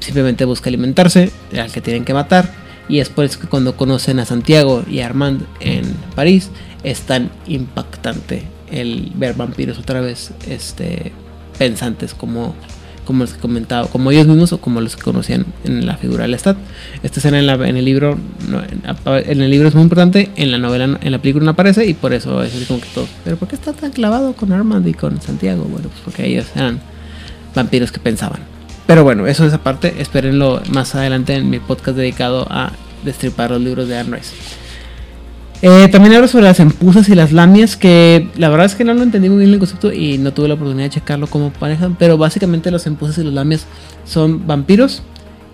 simplemente busca alimentarse, al que tienen que matar. Y es por eso que cuando conocen a Santiago y a Armand en París, es tan impactante el ver vampiros otra vez este, pensantes como, como los que comentaba, como ellos mismos o como los que conocían en la figura del Lestat. Esta escena en, la- el libro en, el libro es muy importante, en la novela, no- en la película no aparece y por eso es como que todo. Pero ¿por qué está tan clavado con Armand y con Santiago? Bueno, pues porque ellos eran vampiros que pensaban. Pero bueno, eso es aparte, espérenlo más adelante en mi podcast dedicado a destripar los libros de Anne. Eh, también hablo sobre las empuzas y las lamias, que la verdad es que no lo entendí muy bien el concepto y no tuve la oportunidad de checarlo como pareja, pero básicamente las empuzas y las lamias son vampiros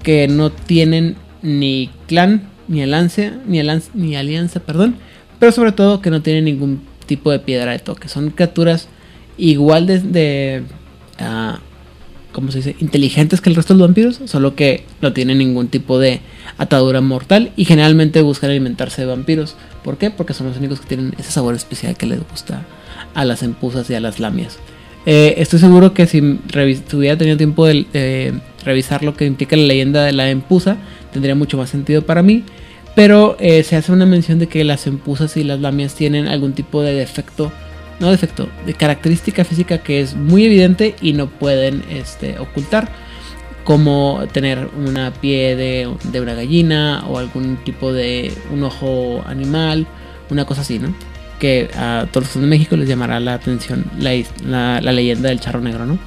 que no tienen ni clan, ni alianza, ni, alianza, ni alianza, perdón, pero sobre todo que no tienen ningún tipo de piedra de toque. Son criaturas igual de ah, ¿cómo se dice? Inteligentes que el resto de los vampiros, solo que no tienen ningún tipo de atadura mortal y generalmente buscan alimentarse de vampiros. ¿Por qué? Porque son los únicos que tienen ese sabor especial que les gusta a las empuzas y a las lamias. Eh, estoy seguro que si, hubiera tenido tiempo de, revisar lo que implica la leyenda de la empusa, tendría mucho más sentido para mí. Pero eh, se hace una mención de que las empuzas y las lamias tienen algún tipo de defecto, no defecto, de característica física que es muy evidente y no pueden este, ocultar, como tener una pie de, de una gallina o algún tipo de un ojo animal, una cosa así, ¿no? Que a todos los de México les llamará la atención la, la- la leyenda del charro negro, ¿no?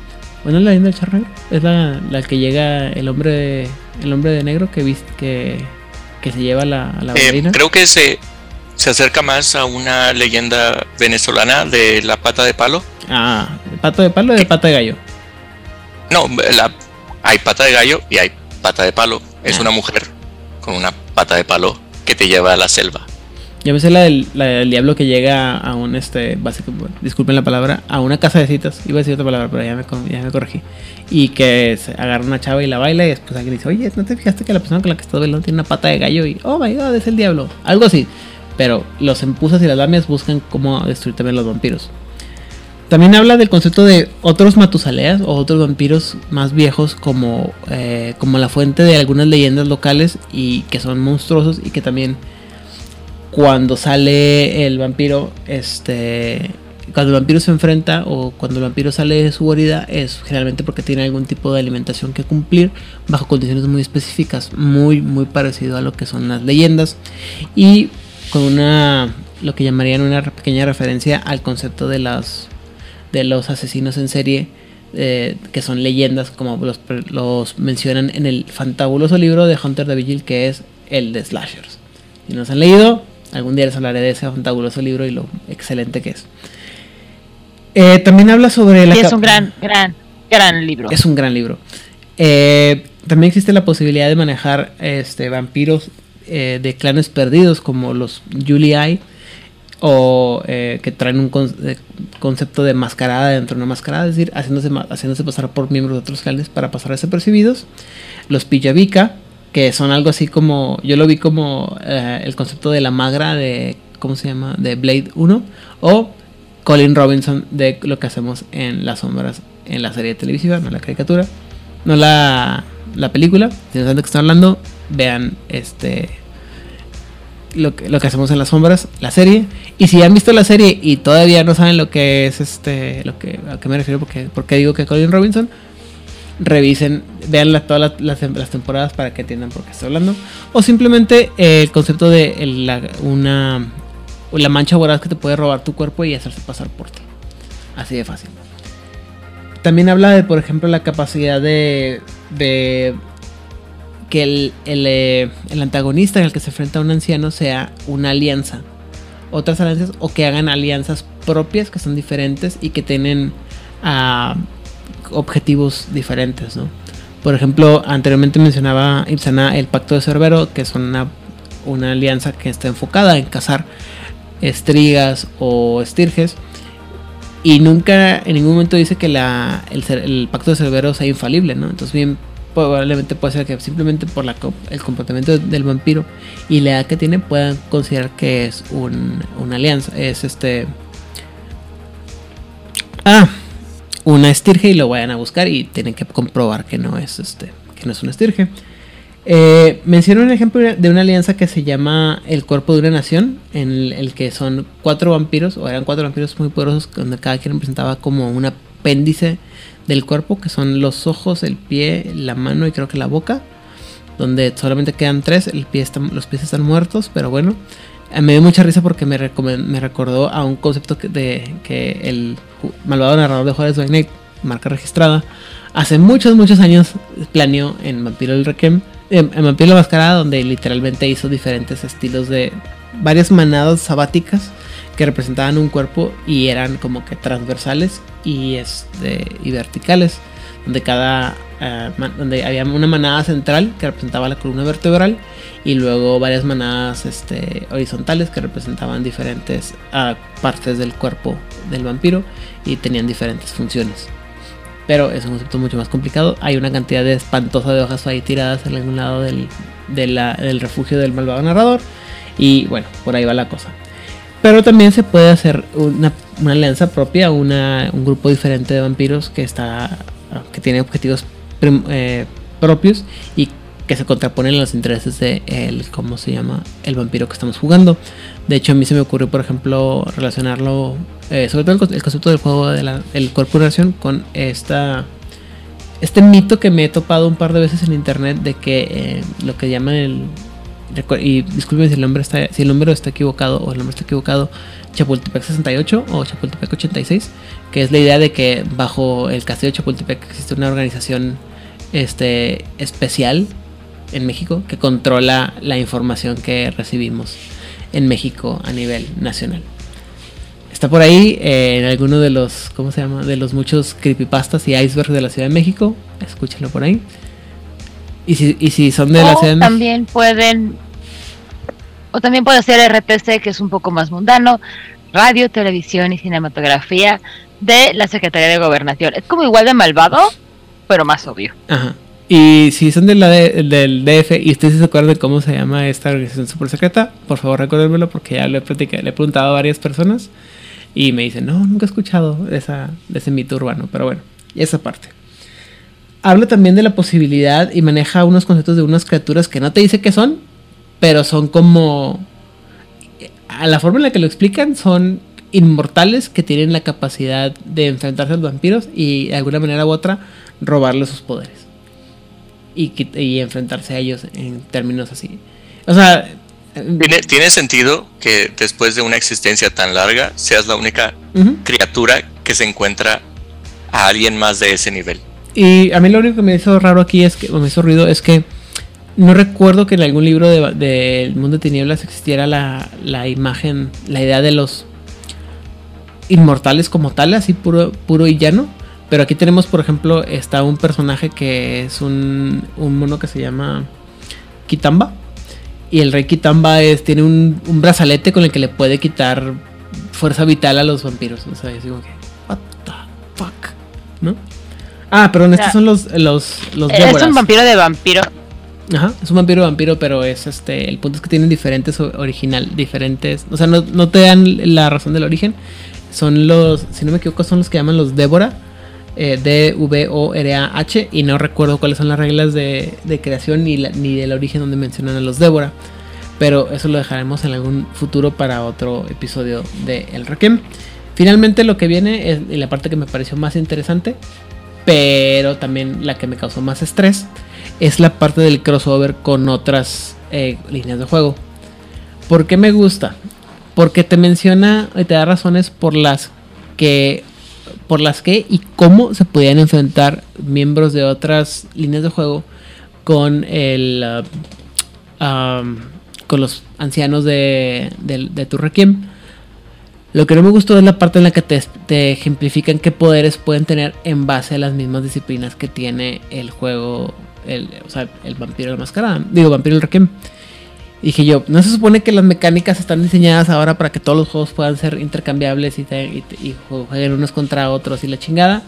Bueno, la leyenda del charro negro es la, la que llega el hombre de, el hombre de negro que viste que, que se lleva la, la Eh, creo que se, se acerca más a una leyenda venezolana de la pata de palo. Ah, ¿el pato de palo o de pata de gallo? No, la, hay pata de gallo y hay pata de palo. Es Ah. una mujer con una pata de palo que te lleva a la selva. Yo me sé la del, la del diablo que llega a un, este, básicamente, disculpen la palabra, a una casa de citas. Iba a decir otra palabra, pero ya me, ya me corregí. Y que se agarra una chava y la baila y después alguien dice, oye, ¿no te fijaste que la persona con la que estás bailando tiene una pata de gallo? Y, oh my god, es el diablo. Algo así. Pero los empuzas y las lamias buscan cómo destruir también los vampiros. También habla del concepto de otros matusaleas o otros vampiros más viejos como, eh, como la fuente de algunas leyendas locales y que son monstruosos y que también cuando sale el vampiro, este, cuando el vampiro se enfrenta o cuando el vampiro sale de su guarida es generalmente porque tiene algún tipo de alimentación que cumplir bajo condiciones muy específicas, muy muy parecido a lo que son las leyendas y con una lo que llamarían una pequeña referencia al concepto de las de los asesinos en serie eh, que son leyendas como los, los mencionan en el fantabuloso libro de Hunter de Vigil que es el de Slashers. Si no se han leído, algún día les hablaré de ese fantabuloso libro y lo excelente que es. Eh, también habla sobre la Sí, es un gran, gran, gran libro. es un gran libro. Eh, también existe la posibilidad de manejar este, vampiros eh, de clanes perdidos como los Julii o eh, que traen un eh, concepto de mascarada dentro de una mascarada, es decir, haciéndose, haciéndose pasar por miembros de otros clanes para pasar desapercibidos. Los Pijavika, que son algo así como, yo lo vi como el concepto de la magra de, ¿cómo se llama? De Blade 1 o Colin Robinson de lo que hacemos en las sombras en la serie televisiva, no la caricatura, no la, la película. Si no saben de qué estoy hablando, vean este lo que, lo que hacemos en las sombras, la serie. Y si han visto la serie y todavía no saben lo que es este, lo que a qué me refiero, porque, porque digo que Colin Robinson, revisen, vean la- todas las, temporadas para que entiendan por qué estoy hablando. O simplemente eh, el concepto de la, una la mancha voraz que te puede robar tu cuerpo y hacerse pasar por ti. Así de fácil. También habla de, por ejemplo, la capacidad de, de que el, el, eh, el antagonista en el que se enfrenta a un anciano sea una alianza. Otras alianzas o que hagan alianzas propias que son diferentes y que tienen ah, objetivos diferentes, ¿no? Por ejemplo, anteriormente mencionaba Ipsana el Pacto de Cerbero, que es una, una alianza que está enfocada en cazar estrigas o estirges. Y nunca en ningún momento dice que la, el, el pacto de Cerbero sea infalible, ¿no? Entonces bien probablemente puede ser que simplemente por la, el comportamiento del vampiro y la edad que tiene puedan considerar que es un, una alianza. Es este... Ah, una estirge y lo vayan a buscar y tienen que comprobar que no es este que no es una estirge. Eh, menciono un ejemplo de una alianza que se llama El Cuerpo de una Nación, en el, el que son cuatro vampiros, o eran cuatro vampiros muy poderosos, donde cada quien representaba como un apéndice del cuerpo, que son los ojos, el pie, la mano y creo que la boca, donde solamente quedan tres, el pie los pies están muertos, pero bueno, eh, me dio mucha risa porque me, me recordó a un concepto que, de, que el malvado narrador de Juárez Night, marca registrada, hace muchos, muchos años planeó en Vampiro el Requiem, en, en Vampiro la Mascarada, donde literalmente hizo diferentes estilos de varias manadas sabáticas que representaban un cuerpo y eran como que transversales y, este, y verticales, donde cada eh, donde había una manada central que representaba la columna vertebral y luego varias manadas este, horizontales que representaban diferentes ah, partes del cuerpo del vampiro y tenían diferentes funciones. Pero es un concepto mucho más complicado. Hay una cantidad de espantosa de hojas ahí tiradas en algún lado del, del refugio del malvado narrador. Y bueno, por ahí va la cosa. Pero también se puede hacer una, una alianza propia, una, un grupo diferente de vampiros que está que tiene objetivos prim- eh, propios y que se contraponen a los intereses de el cómo se llama el vampiro que estamos jugando. De hecho, a mí se me ocurrió, por ejemplo, relacionarlo, eh, sobre todo el, el concepto del juego del cuerpo de oración con esta este mito que me he topado un par de veces en internet de que eh, lo que llaman el y disculpen si el nombre está si el número está equivocado o el nombre está equivocado Chapultepec 68 o Chapultepec 86 que es la idea de que bajo el castillo de Chapultepec existe una organización este especial en México que controla la información que recibimos en México a nivel nacional. Está por ahí eh, en alguno de los, ¿cómo se llama? De los muchos creepypastas y icebergs de la Ciudad de México. Escúchenlo por ahí. Y si, y si son de la O de México. también pueden O también puede ser RTC, que es un poco más mundano, Radio, Televisión y Cinematografía de la Secretaría de Gobernación. Es como igual de malvado, pero más obvio. Ajá. Y si son de la de- del DF y ustedes se acuerdan de cómo se llama esta organización super secreta, por favor recuérdenmelo porque ya lo he platicado, le he preguntado a varias personas y me dicen, no, nunca he escuchado esa, de ese mito urbano, pero bueno, y esa parte. Habla también de la posibilidad y maneja unos conceptos de unas criaturas que no te dice qué son, pero son como... A la forma en la que lo explican son inmortales que tienen la capacidad de enfrentarse a los vampiros y de alguna manera u otra robarles sus poderes y, enfrentarse a ellos en términos así. O sea, eh, ¿Tiene, tiene sentido que después de una existencia tan larga seas la única criatura que se encuentra a alguien más de ese nivel. Y a mí lo único que me hizo raro aquí es que o me hizo ruido es que no recuerdo que en algún libro del de, del mundo de tinieblas existiera la, la imagen, la idea de los inmortales como tal, así puro, puro y llano. Pero aquí tenemos, por ejemplo, está un personaje que es un, un mono que se llama Kitamba. Y el rey Kitamba es, tiene un, un brazalete con el que le puede quitar fuerza vital a los vampiros. O sea, es como que, what the fuck, ¿no? Ah, perdón, estos son los, los, los Es un vampiro de vampiro. Ajá, es un vampiro vampiro, pero es este. El punto es que tienen diferentes original, diferentes. O sea, no, no te dan la razón del origen. Son los, si no me equivoco, son los que llaman los Débora. eh, D-V-O-R-A-H. Y no recuerdo cuáles son las reglas de, de creación ni, la- ni del origen donde mencionan a los Débora. Pero eso lo dejaremos en algún futuro para otro episodio de El Requiem. Finalmente, lo que viene es y la parte que me pareció más interesante, pero también la que me causó más estrés, es la parte del crossover con otras eh, líneas de juego. ¿Por qué me gusta? Porque te menciona y te da razones por las que por las que y cómo se podían enfrentar miembros de otras líneas de juego con el ah, um, con los ancianos de, de, de tu requiem. Lo que no me gustó es la parte en la que te, te ejemplifican qué poderes pueden tener en base a las mismas disciplinas que tiene el juego, el, o sea, el vampiro de la mascarada, digo, vampiro el requiem. Dije yo, ¿no se supone que las mecánicas están diseñadas ahora para que todos los juegos puedan ser intercambiables y, te- y, jueguen unos contra otros y la chingada?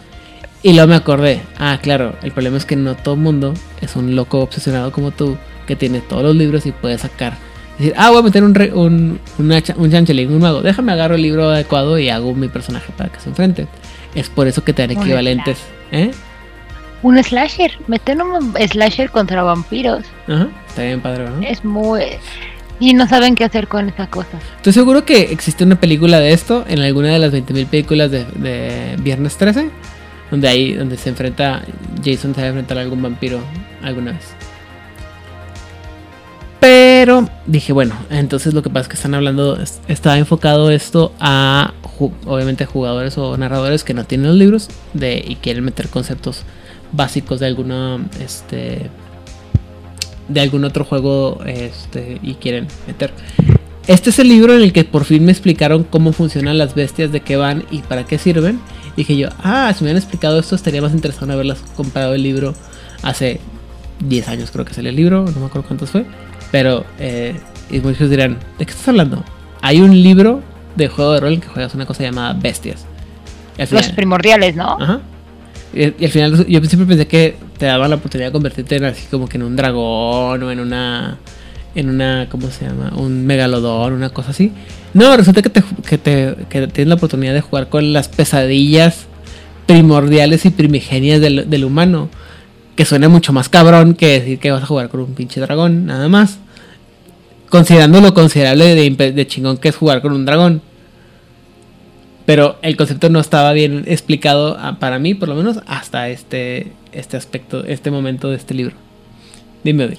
Y luego me acordé, ah, claro, el problema es que no todo el mundo es un loco obsesionado como tú, que tiene todos los libros y puede sacar. Decir, ah, voy a meter un, re- un, una un changeling, un mago, déjame agarro el libro adecuado y hago mi personaje para que se enfrente. Es por eso que te dan equivalentes. ¿Eh? Un slasher. Meter un slasher contra vampiros. Ajá, está bien padre, ¿no? Es muy. Y no saben qué hacer con esa cosa. Estoy seguro que existe una película de esto en alguna de las 20.000 películas de, de Viernes 13, donde ahí donde se enfrenta Jason se va a enfrentar a algún vampiro alguna vez. Pero dije, bueno, entonces lo que pasa es que están hablando, es- está enfocado esto a obviamente jugadores o narradores que no tienen los libros y quieren meter conceptos básicos de alguna este de algún otro juego este y quieren meter este es el libro en el que por fin me explicaron cómo funcionan las bestias, de qué van y para qué sirven. Dije yo, ah, si me hubieran explicado esto estaría más interesado en haberlas comprado el libro hace 10 años creo que salió el libro, no me acuerdo cuántos fue. Pero, eh, y muchos dirán, ¿de qué estás hablando? Hay un libro de juego de rol en que juegas una cosa llamada bestias. Los primordiales, ¿no? Ajá. Y, y al final yo siempre pensé que te daban la oportunidad de convertirte en así como que en un dragón o en una en una ¿cómo se llama? un megalodón, una cosa así. No, resulta que te que te que tienes la oportunidad de jugar con las pesadillas primordiales y primigenias del, del humano, que suena mucho más cabrón que decir que vas a jugar con un pinche dragón, nada más. Considerando lo considerable de, chingón que es jugar con un dragón. Pero el concepto no estaba bien explicado ah, para mí, por lo menos, hasta este, este aspecto, este momento de este libro. Dime, Odil.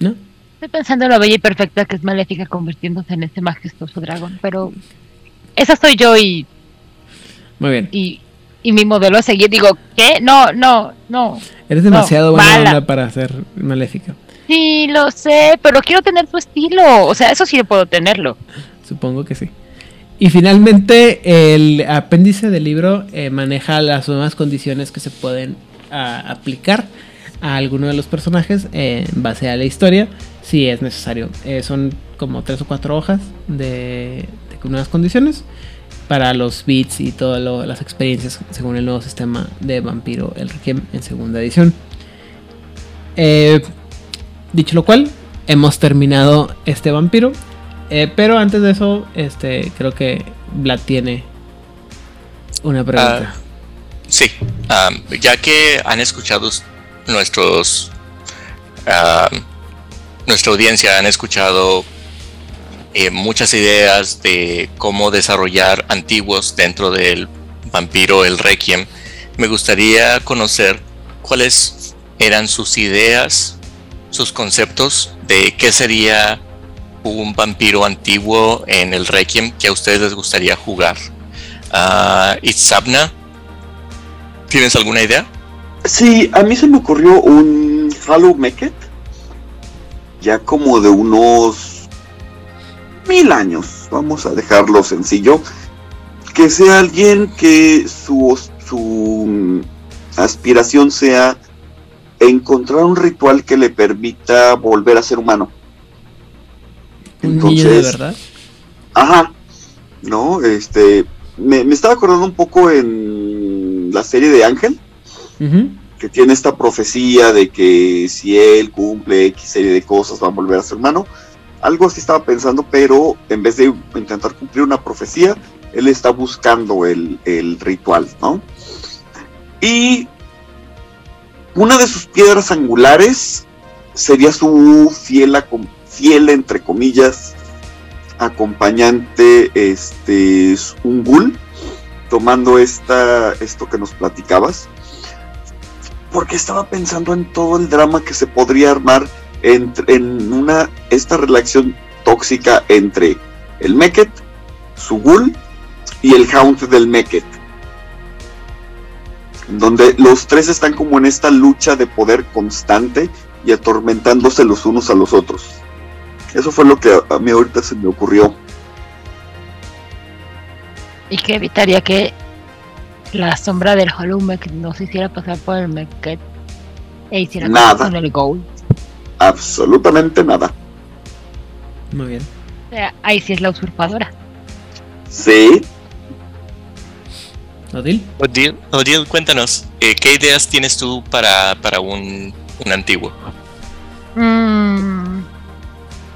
¿No? Estoy pensando en la bella y perfecta que es maléfica convirtiéndose en ese majestuoso dragón. Pero esa soy yo y, Muy bien. y, y mi modelo a seguir. Digo, ¿qué? No, no, no. Eres demasiado buena mala. onda para ser maléfica. Sí, lo sé, pero quiero tener tu estilo. O sea, eso sí puedo tenerlo. Supongo que sí. Y finalmente, el apéndice del libro eh, maneja las nuevas condiciones que se pueden ah, aplicar a alguno de los personajes en base a la historia, si es necesario. Eh, son como tres o cuatro hojas de, de nuevas condiciones para los beats y todas las experiencias según el nuevo sistema de Vampiro el Requiem en segunda edición. Eh, dicho lo cual, hemos terminado este vampiro. Eh, pero antes de eso, este, creo que Vlad tiene una pregunta. Ah, sí, ya que han escuchado nuestros nuestra audiencia han escuchado eh, muchas ideas de cómo desarrollar antiguos dentro del vampiro el requiem me gustaría conocer cuáles eran sus ideas sus conceptos de qué sería un vampiro antiguo en el requiem que a ustedes les gustaría jugar uh, Itzabna ¿tienes alguna idea? Sí, a mí se me ocurrió un Halo Meket, ya como de unos mil años, vamos a dejarlo sencillo, que sea alguien que su, su aspiración sea encontrar un ritual que le permita volver a ser humano. Entonces, de verdad? Ajá, no, este, me, me estaba acordando un poco en la serie de Ángel que tiene esta profecía de que si él cumple X serie de cosas va a volver a ser humano. Algo así estaba pensando, pero en vez de intentar cumplir una profecía, él está buscando el, ritual, ¿no? Y una de sus piedras angulares sería su fiel, fiel entre comillas, acompañante, este, un ghoul, tomando esta, esto que nos platicabas porque estaba pensando en todo el drama que se podría armar entre, en una esta relación tóxica entre el Meket, su ghoul y el Hound del Meket. Donde los tres están como en esta lucha de poder constante y atormentándose los unos a los otros. Eso fue lo que a mí ahorita se me ocurrió. Y que evitaría que la sombra del Hollow no se hiciera pasar por el Meket e hiciera nada. con el Gold. Absolutamente nada. Muy bien. O sea, ahí sí es la usurpadora. Sí. Odil. Odil, Odil cuéntanos, eh, ¿qué ideas tienes tú para, para un, un antiguo? Mmm.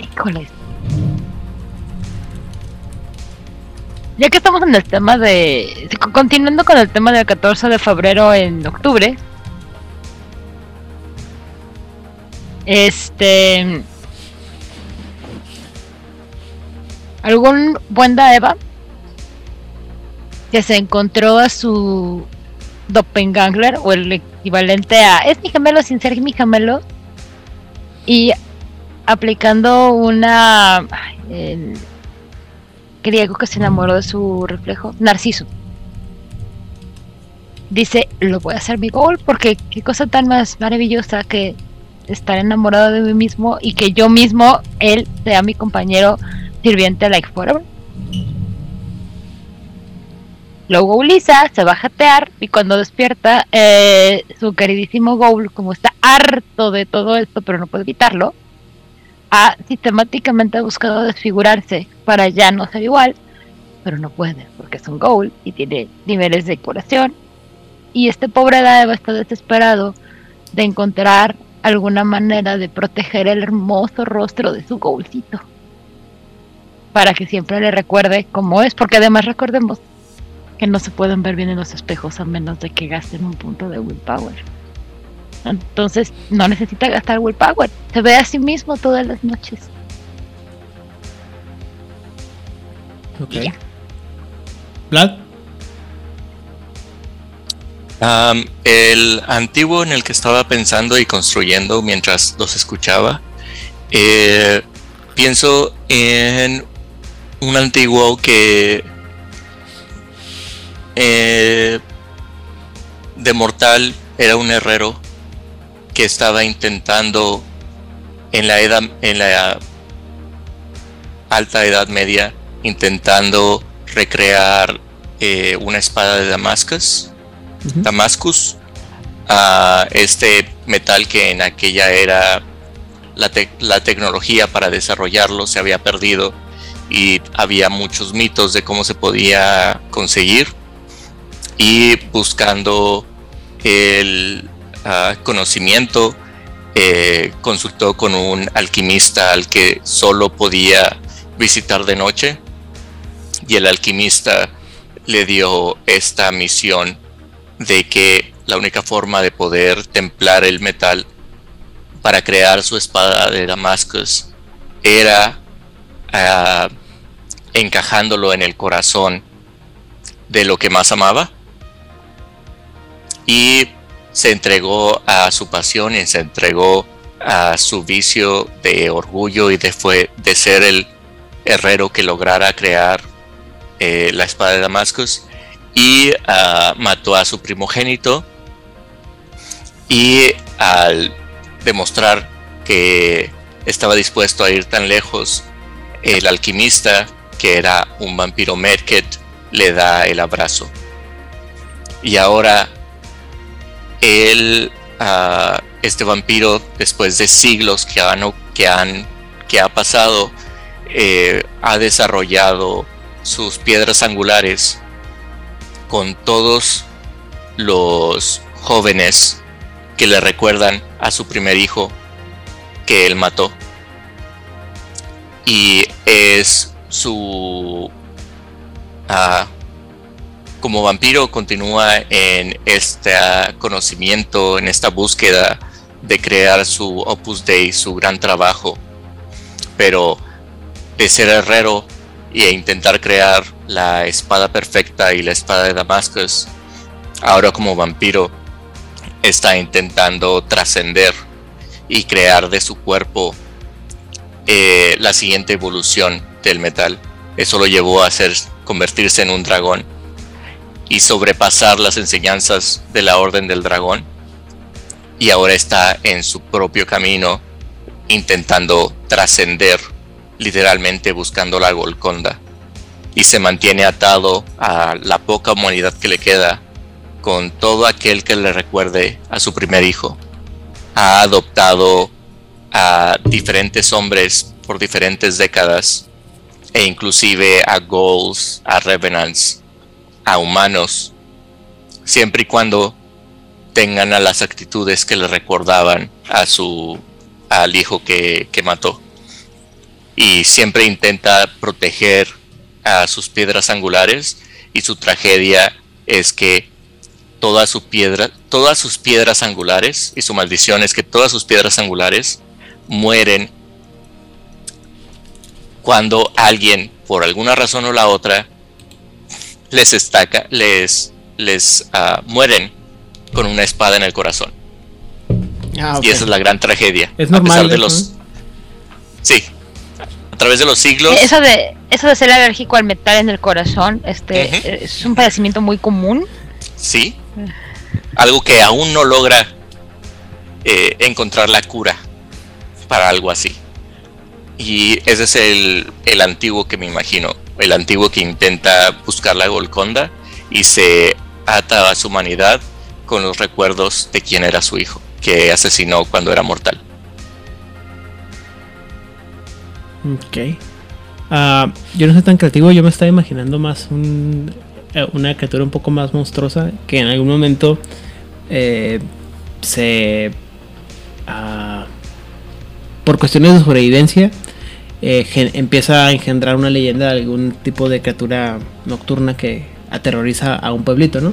Híjole, ya que estamos en el tema de. Continuando con el tema del 14 de febrero en octubre. Este. Algún buen Daeva que se encontró a su doppelganger o el equivalente a es mi gemelo sin ser mi gemelo y aplicando una griego que se enamoró de su reflejo, Narciso. Dice, lo voy a hacer mi gol porque qué cosa tan más maravillosa que estar enamorado de mí mismo y que yo mismo, él, sea mi compañero sirviente like forever. Lo gouliza, se va a jatear y cuando despierta, eh, su queridísimo Goul, como está harto de todo esto, pero no puede evitarlo, ha sistemáticamente buscado desfigurarse para ya no ser igual, pero no puede porque es un ghoul y tiene niveles de curación. Y este pobre Daeva está desesperado de encontrar alguna manera de proteger el hermoso rostro de su ghoulcito. Para que siempre le recuerde cómo es, porque además recordemos que no se pueden ver bien en los espejos a menos de que gasten un punto de willpower. Entonces no necesita gastar willpower. Se ve a sí mismo todas las noches. Ok. Vlad. El antiguo en el que estaba pensando y construyendo mientras los escuchaba, eh, pienso en un antiguo que eh, de mortal era un herrero que estaba intentando en la edad en la alta edad media intentando recrear eh, una espada de Damascus Damascus este metal que en aquella era la, la tecnología para desarrollarlo se había perdido y había muchos mitos de cómo se podía conseguir. Y buscando el ah, conocimiento eh, consultó con un alquimista al que solo podía visitar de noche y el alquimista le dio esta misión de que la única forma de poder templar el metal para crear su espada de Damascus era ah, encajándolo en el corazón de lo que más amaba. Y se entregó a su pasión y se entregó a su vicio de orgullo y de, de ser el herrero que lograra crear eh, la espada de Damascus y ah, mató a su primogénito y al demostrar que estaba dispuesto a ir tan lejos, el alquimista, que era un vampiro Merket, le da el abrazo. Y ahora él, ah, este vampiro, después de siglos que han, que han que ha pasado, eh, ha desarrollado sus piedras angulares con todos los jóvenes que le recuerdan a su primer hijo que él mató. Y es su... Ah, como vampiro continúa en este conocimiento, en esta búsqueda de crear su Opus Dei, su gran trabajo. Pero de ser herrero e intentar crear la espada perfecta y la espada de Damascus, ahora como vampiro está intentando trascender y crear de su cuerpo eh, la siguiente evolución del metal. Eso lo llevó a hacer convertirse en un dragón y sobrepasar las enseñanzas de la Orden del Dragón. Y ahora está en su propio camino intentando trascender, literalmente buscando la Golconda. Y se mantiene atado a la poca humanidad que le queda con todo aquel que le recuerde a su primer hijo. Ha adoptado a diferentes hombres por diferentes décadas e inclusive a Ghouls, a Revenants, a humanos, siempre y cuando tengan a las actitudes que le recordaban a su al hijo que, que mató. Y siempre intenta proteger a sus piedras angulares y su tragedia es que todas su piedra, todas sus piedras angulares y su maldición es que todas sus piedras angulares mueren cuando alguien, por alguna razón o la otra, les estaca, les, les uh, mueren con una espada en el corazón. Ah, okay. Y esa es la gran tragedia. Es normal. A pesar de los. Sí. A través de los siglos. Eso de, eso de ser alérgico al metal en el corazón, este, uh -huh. es un padecimiento muy común. Sí. Algo que aún no logra eh, encontrar la cura para algo así. Y ese es el, el, antiguo que me imagino. El antiguo que intenta buscar la Golconda y se ata a su humanidad con los recuerdos de quién era su hijo, que asesinó cuando era mortal. Ok. Uh, yo no soy tan creativo, yo me estaba imaginando más un, eh, una criatura un poco más monstruosa que en algún momento eh, se uh, por cuestiones de sobrevivencia eh, empieza a engendrar una leyenda de algún tipo de criatura nocturna que aterroriza a un pueblito, ¿no?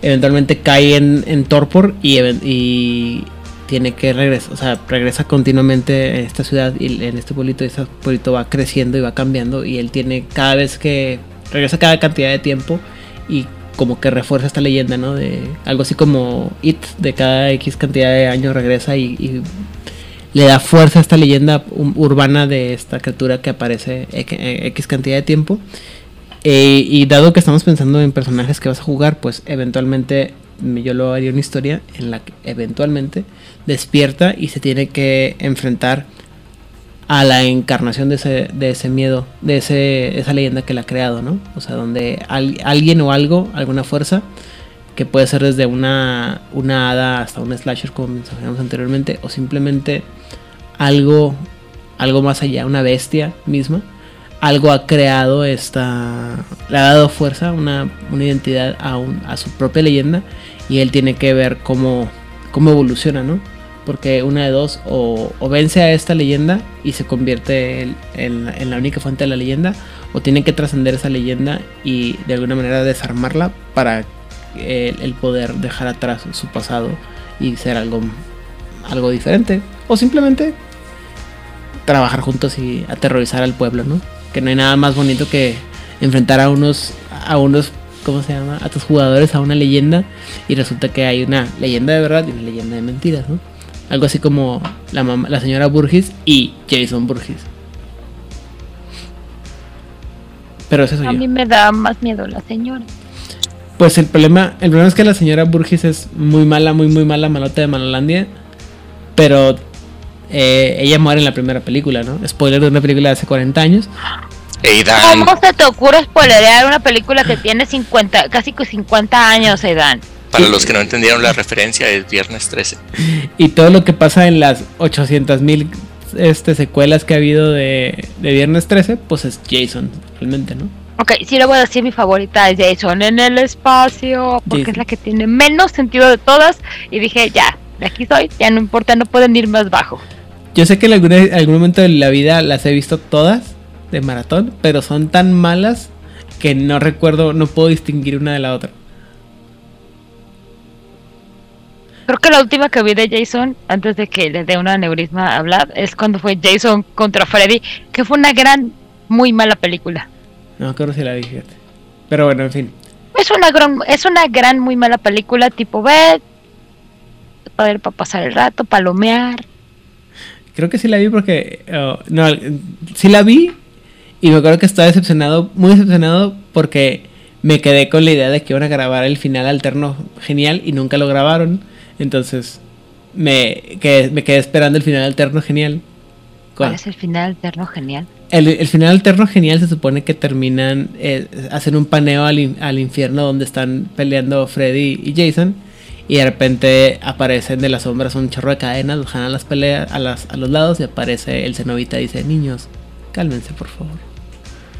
Eventualmente cae en, en torpor y, y, tiene que regresar, o sea, regresa continuamente en esta ciudad y en este pueblito, y este pueblito va creciendo y va cambiando y él tiene cada vez que regresa cada cantidad de tiempo y como que refuerza esta leyenda, ¿no? De algo así como It, de cada X cantidad de años regresa y, y le da fuerza a esta leyenda urbana de esta criatura que aparece X cantidad de tiempo. Eh, y dado que estamos pensando en personajes que vas a jugar, pues eventualmente yo lo haría una historia en la que eventualmente despierta y se tiene que enfrentar a la encarnación de ese, de ese miedo, de ese, esa leyenda que la ha creado, ¿no? O sea, donde al, alguien o algo, alguna fuerza, que puede ser desde una, hada hasta un slasher como mencionamos anteriormente, o simplemente algo, algo más allá, una bestia misma. Algo ha creado esta. Le ha dado fuerza, una, una identidad a, un- a su propia leyenda. Y él tiene que ver cómo, cómo evoluciona, ¿no? Porque una de dos, o, vence a esta leyenda y se convierte en, en la- en la única fuente de la leyenda, o tiene que trascender esa leyenda y de alguna manera desarmarla para el, el poder dejar atrás su pasado y ser algo, algo diferente. O simplemente trabajar juntos y aterrorizar al pueblo, ¿no? Que no hay nada más bonito que enfrentar a unos, a unos, ¿cómo se llama? A tus jugadores a una leyenda y resulta que hay una leyenda de verdad y una leyenda de mentiras, ¿no? Algo así como la, mamá- la señora Burgess y Jason Burgess. Pero eso soy A yo. mí me da más miedo la señora. Pues el problema, el problema es que la señora Burgess es muy mala, muy muy mala, malota de Malolandia. Pero eh, ella muere en la primera película, ¿no? Spoiler de una película de hace 40 años. Aidan, ¿Cómo se te ocurre spoilerear una película que tiene 50, casi que 50 años, Aidan? para los que no entendieron la referencia, es viernes 13. Y todo lo que pasa en las 800 mil este, secuelas que ha habido de, de Viernes 13, pues es Jason, realmente, ¿no? Ok, sí le voy a decir mi favorita es Jason en el espacio, porque Jason. es la que tiene menos sentido de todas. Y dije, ya, de aquí soy, ya no importa, no pueden ir más bajo. Yo sé que en algún, algún momento de la vida las he visto todas de maratón, pero son tan malas que no recuerdo, no puedo distinguir una de la otra. Creo que la última que vi de Jason, antes de que le dé un aneurisma a Vlad, es cuando fue Jason contra Freddy, que fue una gran, muy mala película. No acuerdo si la vi, fíjate. Pero bueno, en fin. Es una gran, es una gran, muy mala película, tipo ver, para pasar el rato, palomear. Creo que sí la vi porque. oh, no, sí la vi. Y me acuerdo que estaba decepcionado, muy decepcionado porque me quedé con la idea de que iban a grabar el final alterno genial y nunca lo grabaron. Entonces me quedé, me quedé esperando el final alterno genial. ¿Cuál ¿Cuál? es el final alterno genial? El, el final alterno genial se supone que terminan, eh, hacen un paneo al, in- al infierno donde están peleando Freddy y Jason. Y de repente aparecen de las sombras un chorro de cadenas, los jalan a las peleas a, las, a los lados y aparece el cenovita y dice, niños, cálmense por favor.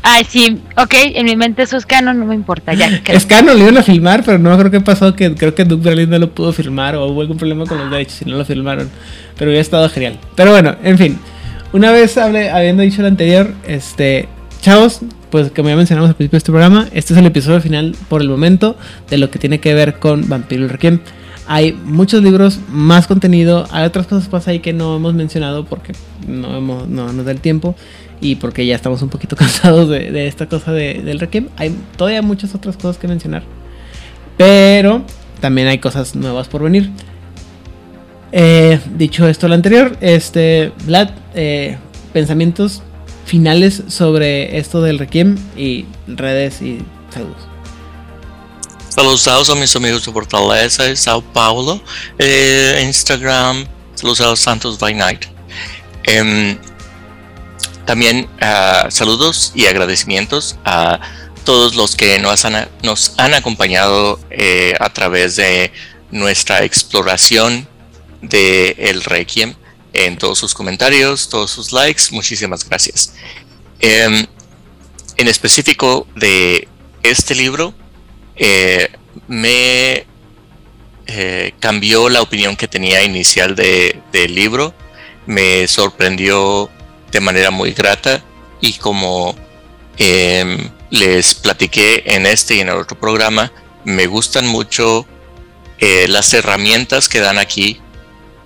Ay, sí, ok, en mi mente eso es canon, no me importa, ya. creo. Es canon, lo iban a filmar, pero no creo que pasó, que creo que Duke Berlin no lo pudo filmar o hubo algún problema con los derechos y no lo filmaron. Pero hubiera estado genial. Pero bueno, en fin. Una vez hable- habiendo dicho lo anterior, este, chavos, pues como ya mencionamos al principio de este programa, este es el episodio final por el momento de lo que tiene que ver con Vampiro el Requiem. Hay muchos libros, más contenido, hay otras cosas más ahí que no hemos mencionado porque no, hemos, no nos da el tiempo y porque ya estamos un poquito cansados de, de esta cosa de- del Requiem. Hay todavía muchas otras cosas que mencionar, pero también hay cosas nuevas por venir. Eh, dicho esto lo anterior, este, Vlad, eh, pensamientos finales sobre esto del Requiem y redes y saludos. Saludos a mis amigos de Fortaleza y Sao Paulo, eh, Instagram, saludos a Santos by Night. Em, también ah, saludos y agradecimientos a todos los que nos han, nos han acompañado eh, a través de nuestra exploración de el Requiem en todos sus comentarios, todos sus likes. Muchísimas gracias. Em, en específico de este libro, eh, me eh, cambió la opinión que tenía inicial de- del libro. Me sorprendió de manera muy grata y como em, les platiqué en este y en el otro programa, me gustan mucho eh, las herramientas que dan aquí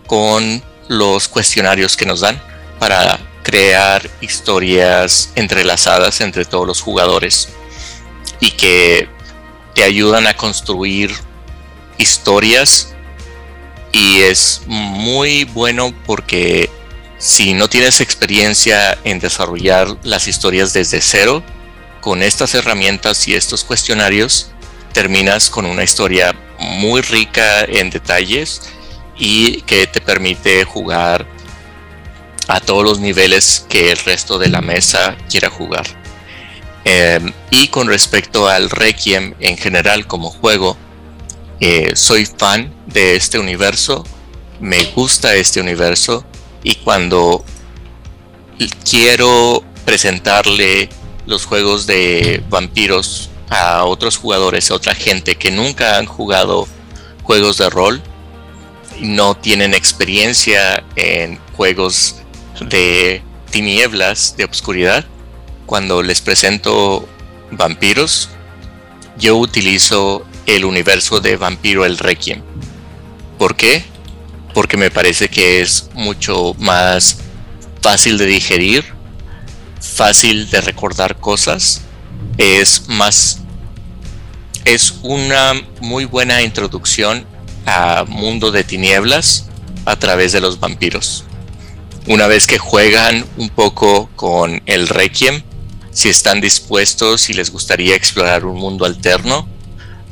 con los cuestionarios que nos dan para crear historias entrelazadas entre todos los jugadores y que te ayudan a construir historias. Y es muy bueno porque si no tienes experiencia en desarrollar las historias desde cero, con estas herramientas y estos cuestionarios terminas con una historia muy rica en detalles y que te permite jugar a todos los niveles que el resto de la mesa quiera jugar. Eh, y con respecto al Requiem en general como juego, eh, soy fan de este universo, me gusta este universo y cuando quiero presentarle los juegos de vampiros a otros jugadores, a otra gente que nunca han jugado juegos de rol, no tienen experiencia en juegos de tinieblas, de obscuridad, cuando les presento vampiros, yo utilizo el universo de Vampiro el Requiem. ¿Por qué? Porque me parece que es mucho más fácil de digerir, fácil de recordar cosas, es más es una muy buena introducción a mundo de tinieblas a través de los vampiros. Una vez que juegan un poco con el Requiem, si están dispuestos y les gustaría explorar un mundo alterno,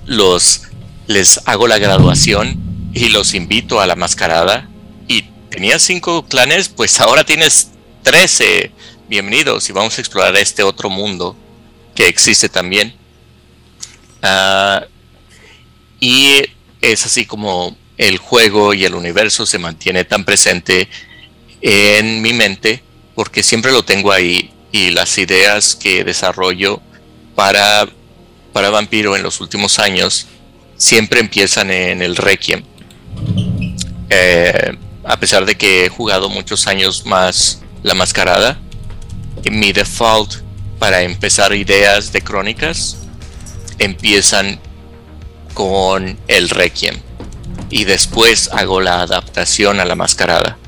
los les hago la graduación y los invito a la mascarada. Y tenías cinco clanes, pues ahora tienes trece. Bienvenidos y vamos a explorar este otro mundo que existe también. Ah, y es así como el juego y el universo se mantiene tan presente en mi mente porque siempre lo tengo ahí y las ideas que desarrollo para, para Vampiro en los últimos años siempre empiezan en el Requiem. Eh, a pesar de que he jugado muchos años más la mascarada, mi default para empezar ideas de crónicas empiezan con el Requiem y después hago la adaptación a la mascarada.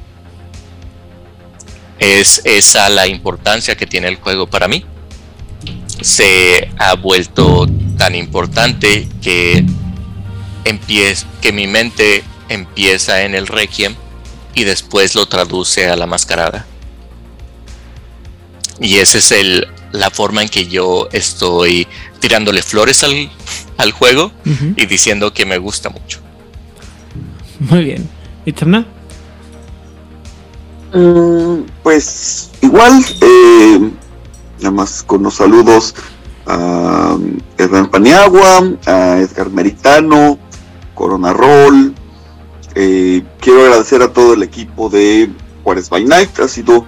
Es esa la importancia que tiene el juego para mí. Se ha vuelto tan importante que, que mi mente empieza en el Requiem y después lo traduce a la mascarada. Y esa es el, la forma en que yo estoy tirándole flores al, al juego y diciendo que me gusta mucho. Muy bien. ¿Y Mm, pues igual, eh, nada más con los saludos a Hernán Paniagua, a Edgar Meritano, Corona Roll. Eh, quiero agradecer a todo el equipo de Juárez by Night. Ha sido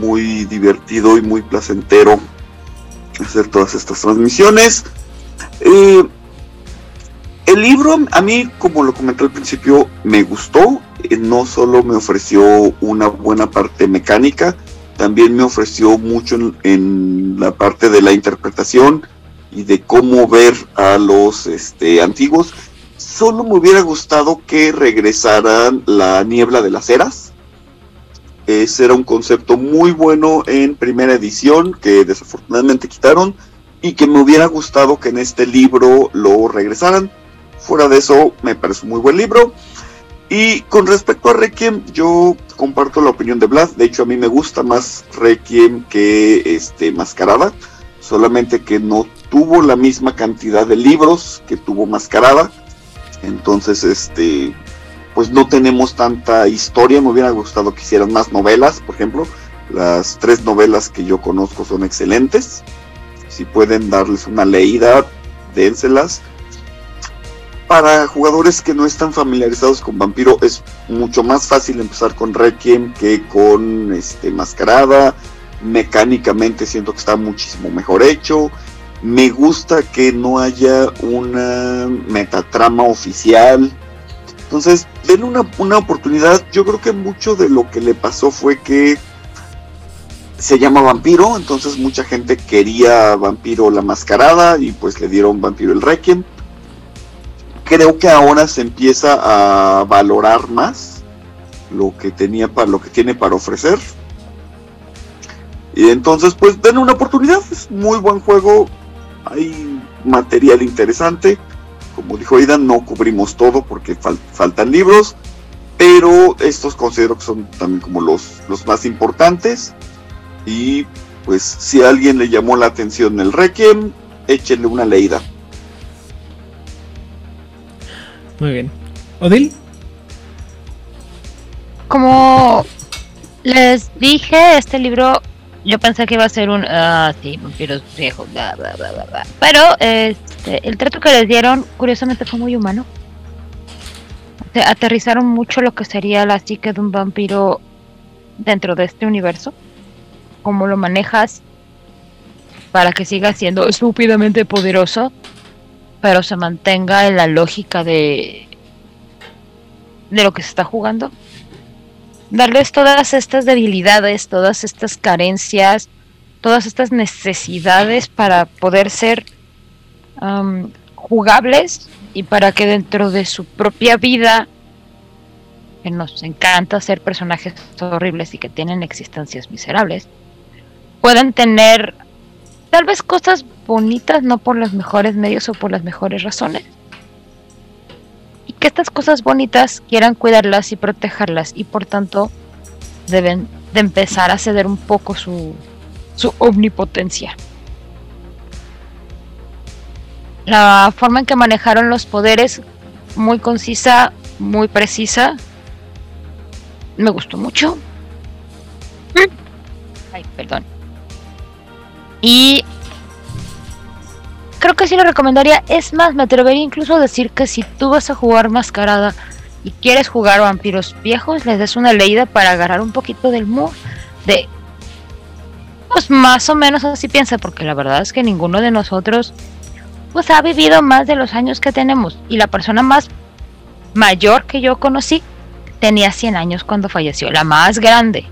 muy divertido y muy placentero hacer todas estas transmisiones. Eh, el libro, a mí, como lo comenté al principio, me gustó. Eh, no solo me ofreció una buena parte mecánica, también me ofreció mucho en, la parte de la interpretación y de cómo ver a los este, antiguos. Solo me hubiera gustado que regresaran la niebla de las eras. Ese era un concepto muy bueno en primera edición que desafortunadamente quitaron y que me hubiera gustado que en este libro lo regresaran Fuera de eso, me parece un muy buen libro. Y con respecto a Requiem, yo comparto la opinión de Vlad. De hecho, a mí me gusta más Requiem que este Mascarada. Solamente que no tuvo la misma cantidad de libros que tuvo Mascarada. Entonces, este, pues no tenemos tanta historia. Me hubiera gustado que hicieran más novelas, por ejemplo. Las tres novelas que yo conozco son excelentes. Si pueden darles una leída, dénselas para jugadores que no están familiarizados con Vampiro es mucho más fácil empezar con Requiem que con este Mascarada. Mecánicamente siento que está muchísimo mejor hecho. Me gusta que no haya una metatrama oficial. Entonces, denle una, una oportunidad. Yo creo que mucho de lo que le pasó fue que se llama Vampiro, entonces mucha gente quería Vampiro la Mascarada y pues le dieron Vampiro el Requiem creo que ahora se empieza a valorar más lo que tenía para lo que tiene para ofrecer. Y entonces, pues den una oportunidad, es muy buen juego, hay material interesante. Como dijo Aidan, no cubrimos todo porque faltan libros, pero estos considero que son también como los, los más importantes. Y pues si a alguien le llamó la atención el Requiem, échenle una leída. Muy bien. ¿Odil? Como les dije, este libro yo pensé que iba a ser un. Ah, sí, vampiros viejos, bla, bla, bla, bla, Pero este, el trato que les dieron, curiosamente, fue muy humano. se aterrizaron mucho lo que sería la psique de un vampiro dentro de este universo. Cómo lo manejas para que siga siendo estúpidamente poderoso, pero se mantenga en la lógica de de lo que se está jugando. Darles todas estas debilidades, todas estas carencias, todas estas necesidades para poder ser am, jugables y para que dentro de su propia vida, que nos encanta ser personajes horribles y que tienen existencias miserables, puedan tener tal vez cosas bonitas, no por los mejores medios o por las mejores razones. Y que estas cosas bonitas quieran cuidarlas y protegerlas y por tanto deben de empezar a ceder un poco su, su omnipotencia. La forma en que manejaron los poderes, muy concisa, muy precisa, me gustó mucho. Ay, perdón. Y creo que sí lo recomendaría. Es más, me atrevería incluso a decir que si tú vas a jugar mascarada y quieres jugar vampiros viejos, les des una leída para agarrar un poquito del mood de. Pues más o menos así piensa, porque la verdad es que ninguno de nosotros pues ha vivido más de los años que tenemos. Y la persona más mayor que yo conocí tenía 100 años cuando falleció, la más grande.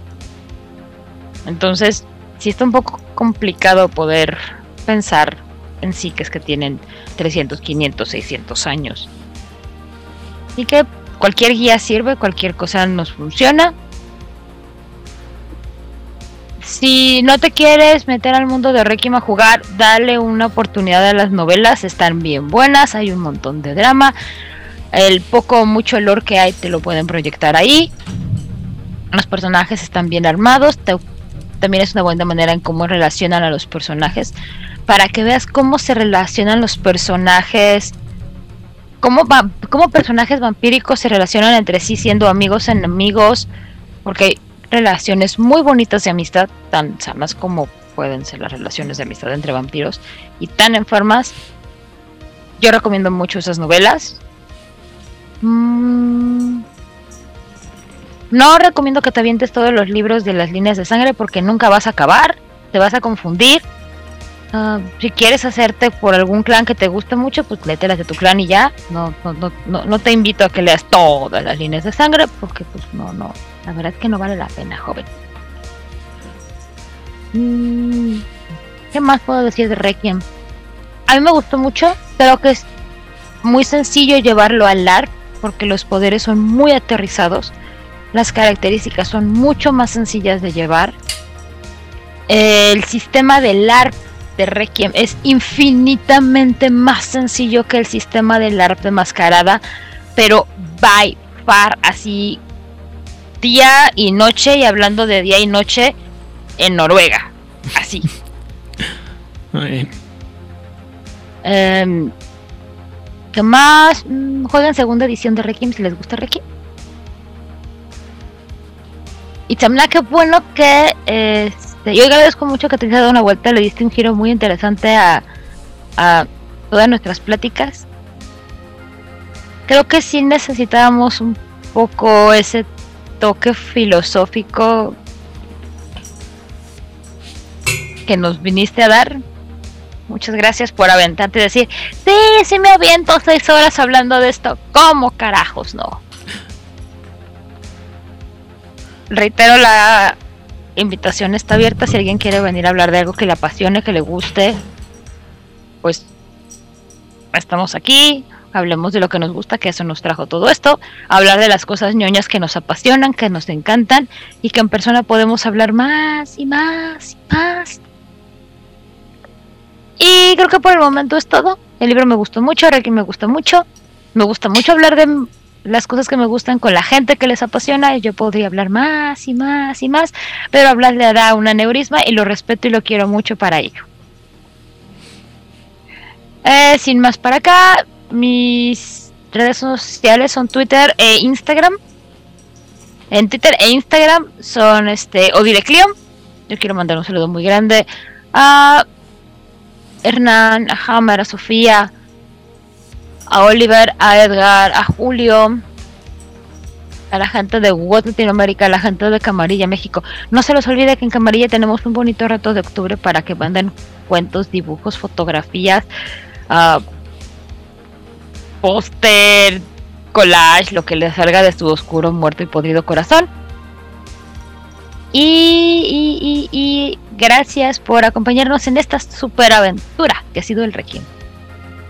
Entonces, sí está un poco complicado poder pensar en psiques que tienen 300, 500, 600 años. Así que cualquier guía sirve, cualquier cosa nos funciona. Si no te quieres meter al mundo de Requiem a jugar, dale una oportunidad a las novelas, están bien buenas, hay un montón de drama. El poco o mucho olor que hay te lo pueden proyectar ahí. Los personajes están bien armados, te también es una buena manera en cómo relacionan a los personajes para que veas cómo se relacionan los personajes cómo, va, cómo personajes vampíricos se relacionan entre sí siendo amigos enemigos porque hay relaciones muy bonitas de amistad tan sanas como pueden ser las relaciones de amistad entre vampiros y tan enfermas yo recomiendo mucho esas novelas. Mm, no recomiendo que te avientes todos los libros de las líneas de sangre porque nunca vas a acabar, te vas a confundir. Uh, si quieres hacerte por algún clan que te guste mucho, pues lételas de tu clan y ya. No, no, no, no, no te invito a que leas todas las líneas de sangre porque pues no, no. La verdad es que no vale la pena, joven. Mm, ¿Qué más puedo decir de Requiem? A mí me gustó mucho, creo que es muy sencillo llevarlo al LARP porque los poderes son muy aterrizados las características son mucho más sencillas de llevar. El sistema del ARP de Requiem es infinitamente más sencillo que el sistema del ARP de Mascarada, pero by far así día y noche y hablando de día y noche en Noruega, así. um, ¿Qué más? Mm, Juegan segunda edición de Requiem si les gusta Requiem. Y también qué bueno que este, yo agradezco mucho que te hayas dado una vuelta, le diste un giro muy interesante a, a todas nuestras pláticas. Creo que sí necesitábamos un poco ese toque filosófico que nos viniste a dar. Muchas gracias por aventarte y decir, sí, sí me aviento seis horas hablando de esto. ¿Cómo carajos no? Reitero la invitación está abierta si alguien quiere venir a hablar de algo que le apasione, que le guste, pues estamos aquí, hablemos de lo que nos gusta, que eso nos trajo todo esto, hablar de las cosas ñoñas que nos apasionan, que nos encantan y que en persona podemos hablar más y más y más. Y creo que por el momento es todo. El libro me gustó mucho, Reiki me gusta mucho. Me gusta mucho hablar de las cosas que me gustan con la gente que les apasiona yo podría hablar más y más y más, pero hablar le da un aneurisma y lo respeto y lo quiero mucho para ello. Eh, sin más para acá, mis redes sociales son Twitter e Instagram. En Twitter e Instagram son este Odileclion. Yo quiero mandar un saludo muy grande a Hernán, a Hammer, a Sofía, a Oliver, a Edgar, a Julio, a la gente de What Latinoamérica, a la gente de Camarilla, México. No se los olvide que en Camarilla tenemos un bonito rato de octubre para que manden cuentos, dibujos, fotografías, uh, póster, collage, lo que les salga de su oscuro, muerto y podrido corazón. Y, y, gracias por acompañarnos en esta super aventura que ha sido el Requiem.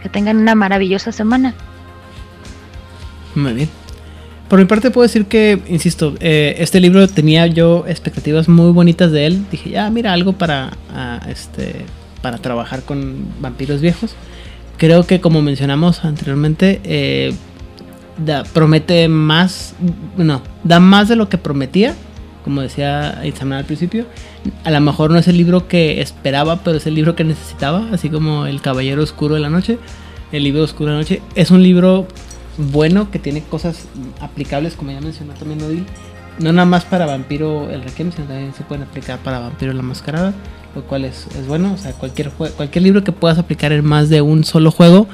Que tengan una maravillosa semana. Muy bien. Por mi parte puedo decir que, insisto, eh, este libro tenía yo expectativas muy bonitas de él. Dije, ya, mira, algo para, este, para trabajar con vampiros viejos. Creo que como mencionamos anteriormente, eh, promete más, no, da más de lo que prometía, como decía Itzamar al principio. A lo mejor no es el libro que esperaba, pero es el libro que necesitaba, así como El Caballero Oscuro de la Noche. El libro Oscuro de la Noche es un libro bueno que tiene cosas aplicables, como ya mencionó también Odil. No nada más para Vampiro el Requiem, sino también se pueden aplicar para Vampiro la Mascarada, lo cual es, es bueno. O sea, cualquier, cualquier libro que puedas aplicar en más de un solo juego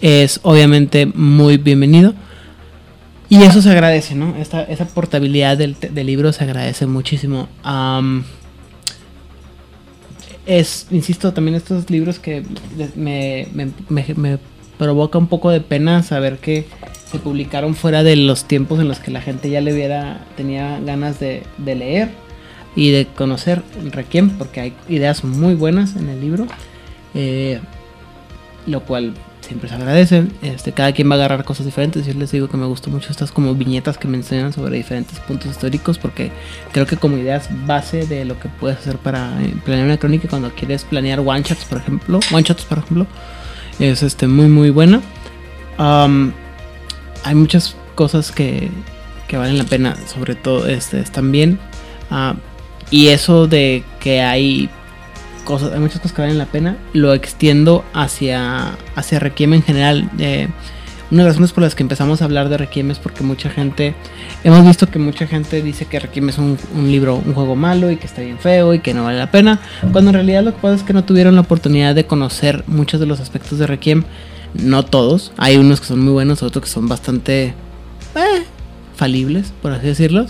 es obviamente muy bienvenido. Y eso se agradece, ¿no? Esta, esa portabilidad del, del libro se agradece muchísimo. Es, insisto, también estos libros que me, provoca un poco de pena saber que se publicaron fuera de los tiempos en los que la gente ya le hubiera tenía ganas de, leer y de conocer Requiem porque hay ideas muy buenas en el libro eh, lo cual siempre se agradece este cada quien va a agarrar cosas diferentes yo les digo que me gustó mucho estas como viñetas que me enseñan sobre diferentes puntos históricos porque creo que como ideas base de lo que puedes hacer para eh, planear una crónica cuando quieres planear one shots por ejemplo one shots por ejemplo es este, muy muy buena. hay muchas cosas que, que, valen la pena, sobre todo este, están bien. Ah, y eso de que hay hay muchas cosas que valen la pena, lo extiendo hacia, hacia Requiem en general. Eh, una de las razones por las que empezamos a hablar de Requiem es porque mucha gente, hemos visto que mucha gente dice que Requiem es un, libro, un juego malo y que está bien feo y que no vale la pena, cuando en realidad lo que pasa es que no tuvieron la oportunidad de conocer muchos de los aspectos de Requiem, no todos, hay unos que son muy buenos, otros que son bastante eh, falibles, por así decirlo,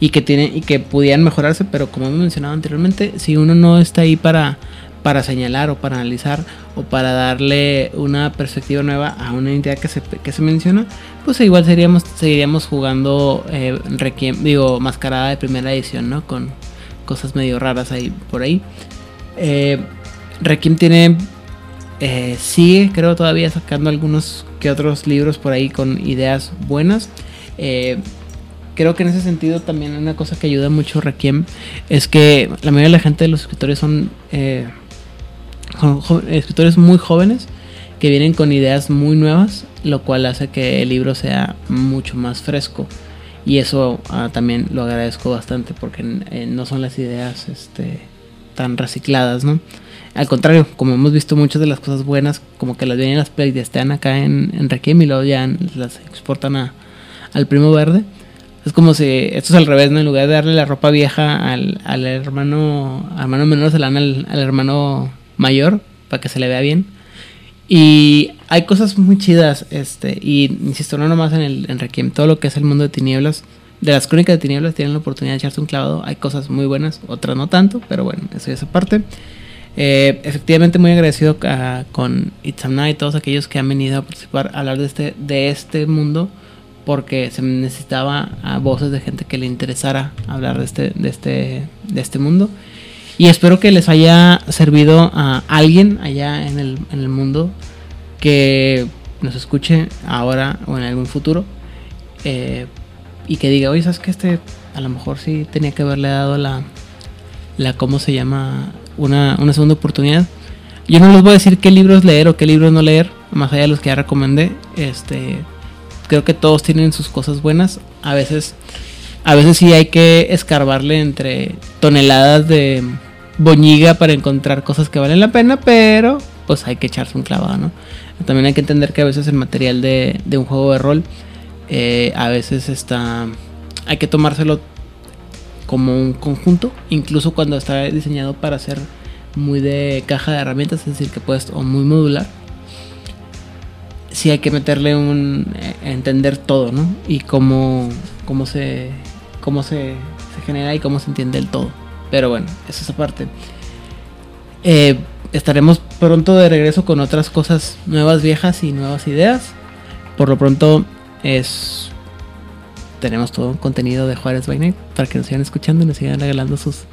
y que tienen y que pudieran mejorarse, pero como hemos mencionado anteriormente, si uno no está ahí para para señalar o para analizar o para darle una perspectiva nueva a una entidad que se, que se menciona, pues igual seríamos, seguiríamos jugando eh, Requiem, digo, mascarada de primera edición, ¿no? Con cosas medio raras ahí por ahí. Eh, Requiem tiene, eh, sigue creo todavía sacando algunos que otros libros por ahí con ideas buenas. Creo que en ese sentido también una cosa que ayuda mucho Requiem es que la mayoría de la gente de los escritores son escritores muy jóvenes que vienen con ideas muy nuevas, lo cual hace que el libro sea mucho más fresco. Y eso ah, también lo agradezco bastante porque eh, no son las ideas este, tan recicladas, Al contrario, como hemos visto muchas de las cosas buenas, como que las vienen las están acá en, en Requiem y luego ya las exportan a, al primo verde. Es como si esto es al revés, ¿no? En lugar de darle la ropa vieja al, al hermano, hermano menor, se la dan al, al hermano mayor para que se le vea bien. Y hay cosas muy chidas, este, y insisto, no nomás en el en Requiem, todo lo que es el mundo de tinieblas, de las crónicas de tinieblas tienen la oportunidad de echarse un clavado, hay cosas muy buenas, otras no tanto, pero bueno, eso es aparte. Eh, efectivamente muy agradecido con Itzamna y todos aquellos que han venido a participar a hablar de este, de este mundo, porque se necesitaba a voces de gente que le interesara hablar de este, de este, de este mundo. Y espero que les haya servido a alguien allá en el, en el mundo que nos escuche ahora o en algún futuro eh, y que diga, oye, ¿sabes que Este a lo mejor sí tenía que haberle dado la, la ¿cómo se llama? Una, una segunda oportunidad. Yo no les voy a decir qué libros leer o qué libros no leer, más allá de los que ya recomendé. Este, creo que todos tienen sus cosas buenas. A veces, a veces sí hay que escarbarle entre toneladas de, boñiga para encontrar cosas que valen la pena, pero pues hay que echarse un clavado, ¿no? También hay que entender que a veces el material de, un juego de rol, eh, a veces está, hay que tomárselo como un conjunto, incluso cuando está diseñado para ser muy de caja de herramientas, es decir, que puedes, o muy modular. Sí hay que meterle un eh, entender todo, ¿no? Y cómo, cómo se cómo se, se genera y cómo se entiende el todo. Pero bueno, eso es aparte. Eh, estaremos pronto de regreso con otras cosas nuevas, viejas y nuevas ideas. Por lo pronto es tenemos todo un contenido de Juárez by para que nos sigan escuchando y nos sigan regalando sus,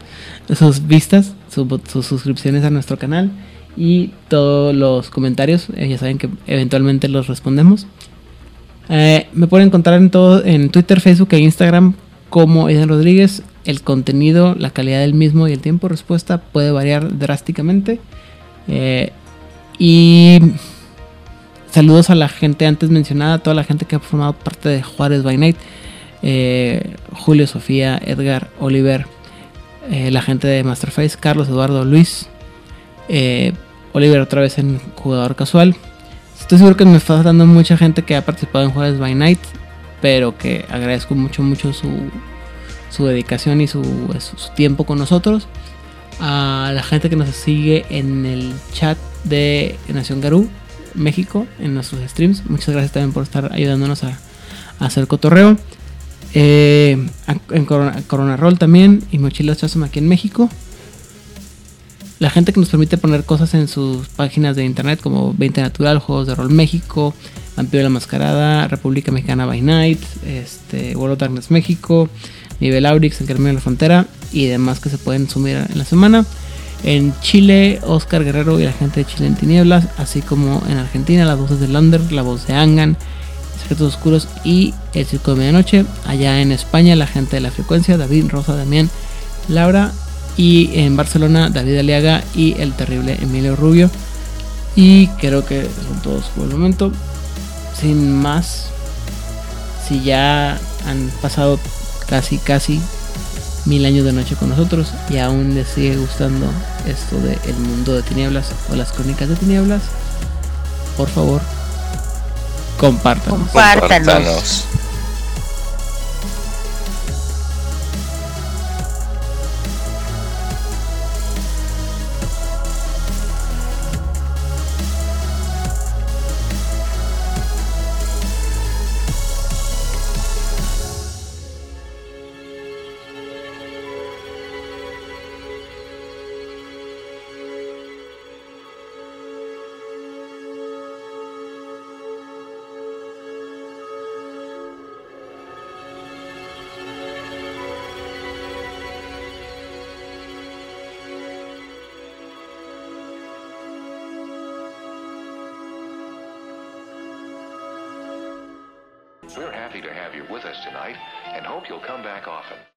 sus vistas, su- sus suscripciones a nuestro canal y todos los comentarios. eh, ya saben que eventualmente los respondemos. Eh, me pueden encontrar en todo en Twitter, Facebook e Instagram como Aidan Rodríguez. El contenido, la calidad del mismo y el tiempo de respuesta puede variar drásticamente. Eh, y saludos a la gente antes mencionada, toda la gente que ha formado parte de Juárez by Night. Julio, Sofía, Edgar, Oliver, la gente de Masterface, Carlos, Eduardo, Luis, eh, Oliver otra vez en jugador casual. Estoy seguro que me está dando mucha gente que ha participado en Juárez by Night, pero que agradezco mucho, mucho su, su dedicación y su, su- tiempo con nosotros. A la gente que nos sigue en el chat de Nación Garú, México, en nuestros streams. Muchas gracias también por estar ayudándonos a, a hacer cotorreo. Eh, en Corona, Corona Roll también y Mochilas Chasm aquí en México. La gente que nos permite poner cosas en sus páginas de internet como 20 Natural, Juegos de Rol México, Vampiro la Mascarada, República Mexicana by Night, este, World of Darkness México, Nivel Aurix, El Carmen de la Frontera y demás que se pueden sumir en la semana. En Chile, Oscar Guerrero y la gente de Chile en Tinieblas, así como en Argentina, las voces de Lander, la voz de Angan, Secretos Oscuros y El Circo de Medianoche. Allá en España, la gente de la frecuencia, David, Rosa, Damián, Laura. Y en Barcelona, David Aliaga y el terrible Emilio Rubio. Y creo que son todos por el momento. Sin más, si ya han pasado casi, casi mil años de noche con nosotros y aún les sigue gustando esto de El Mundo de Tinieblas o las Crónicas de Tinieblas, por favor, compártanos. Compártanos.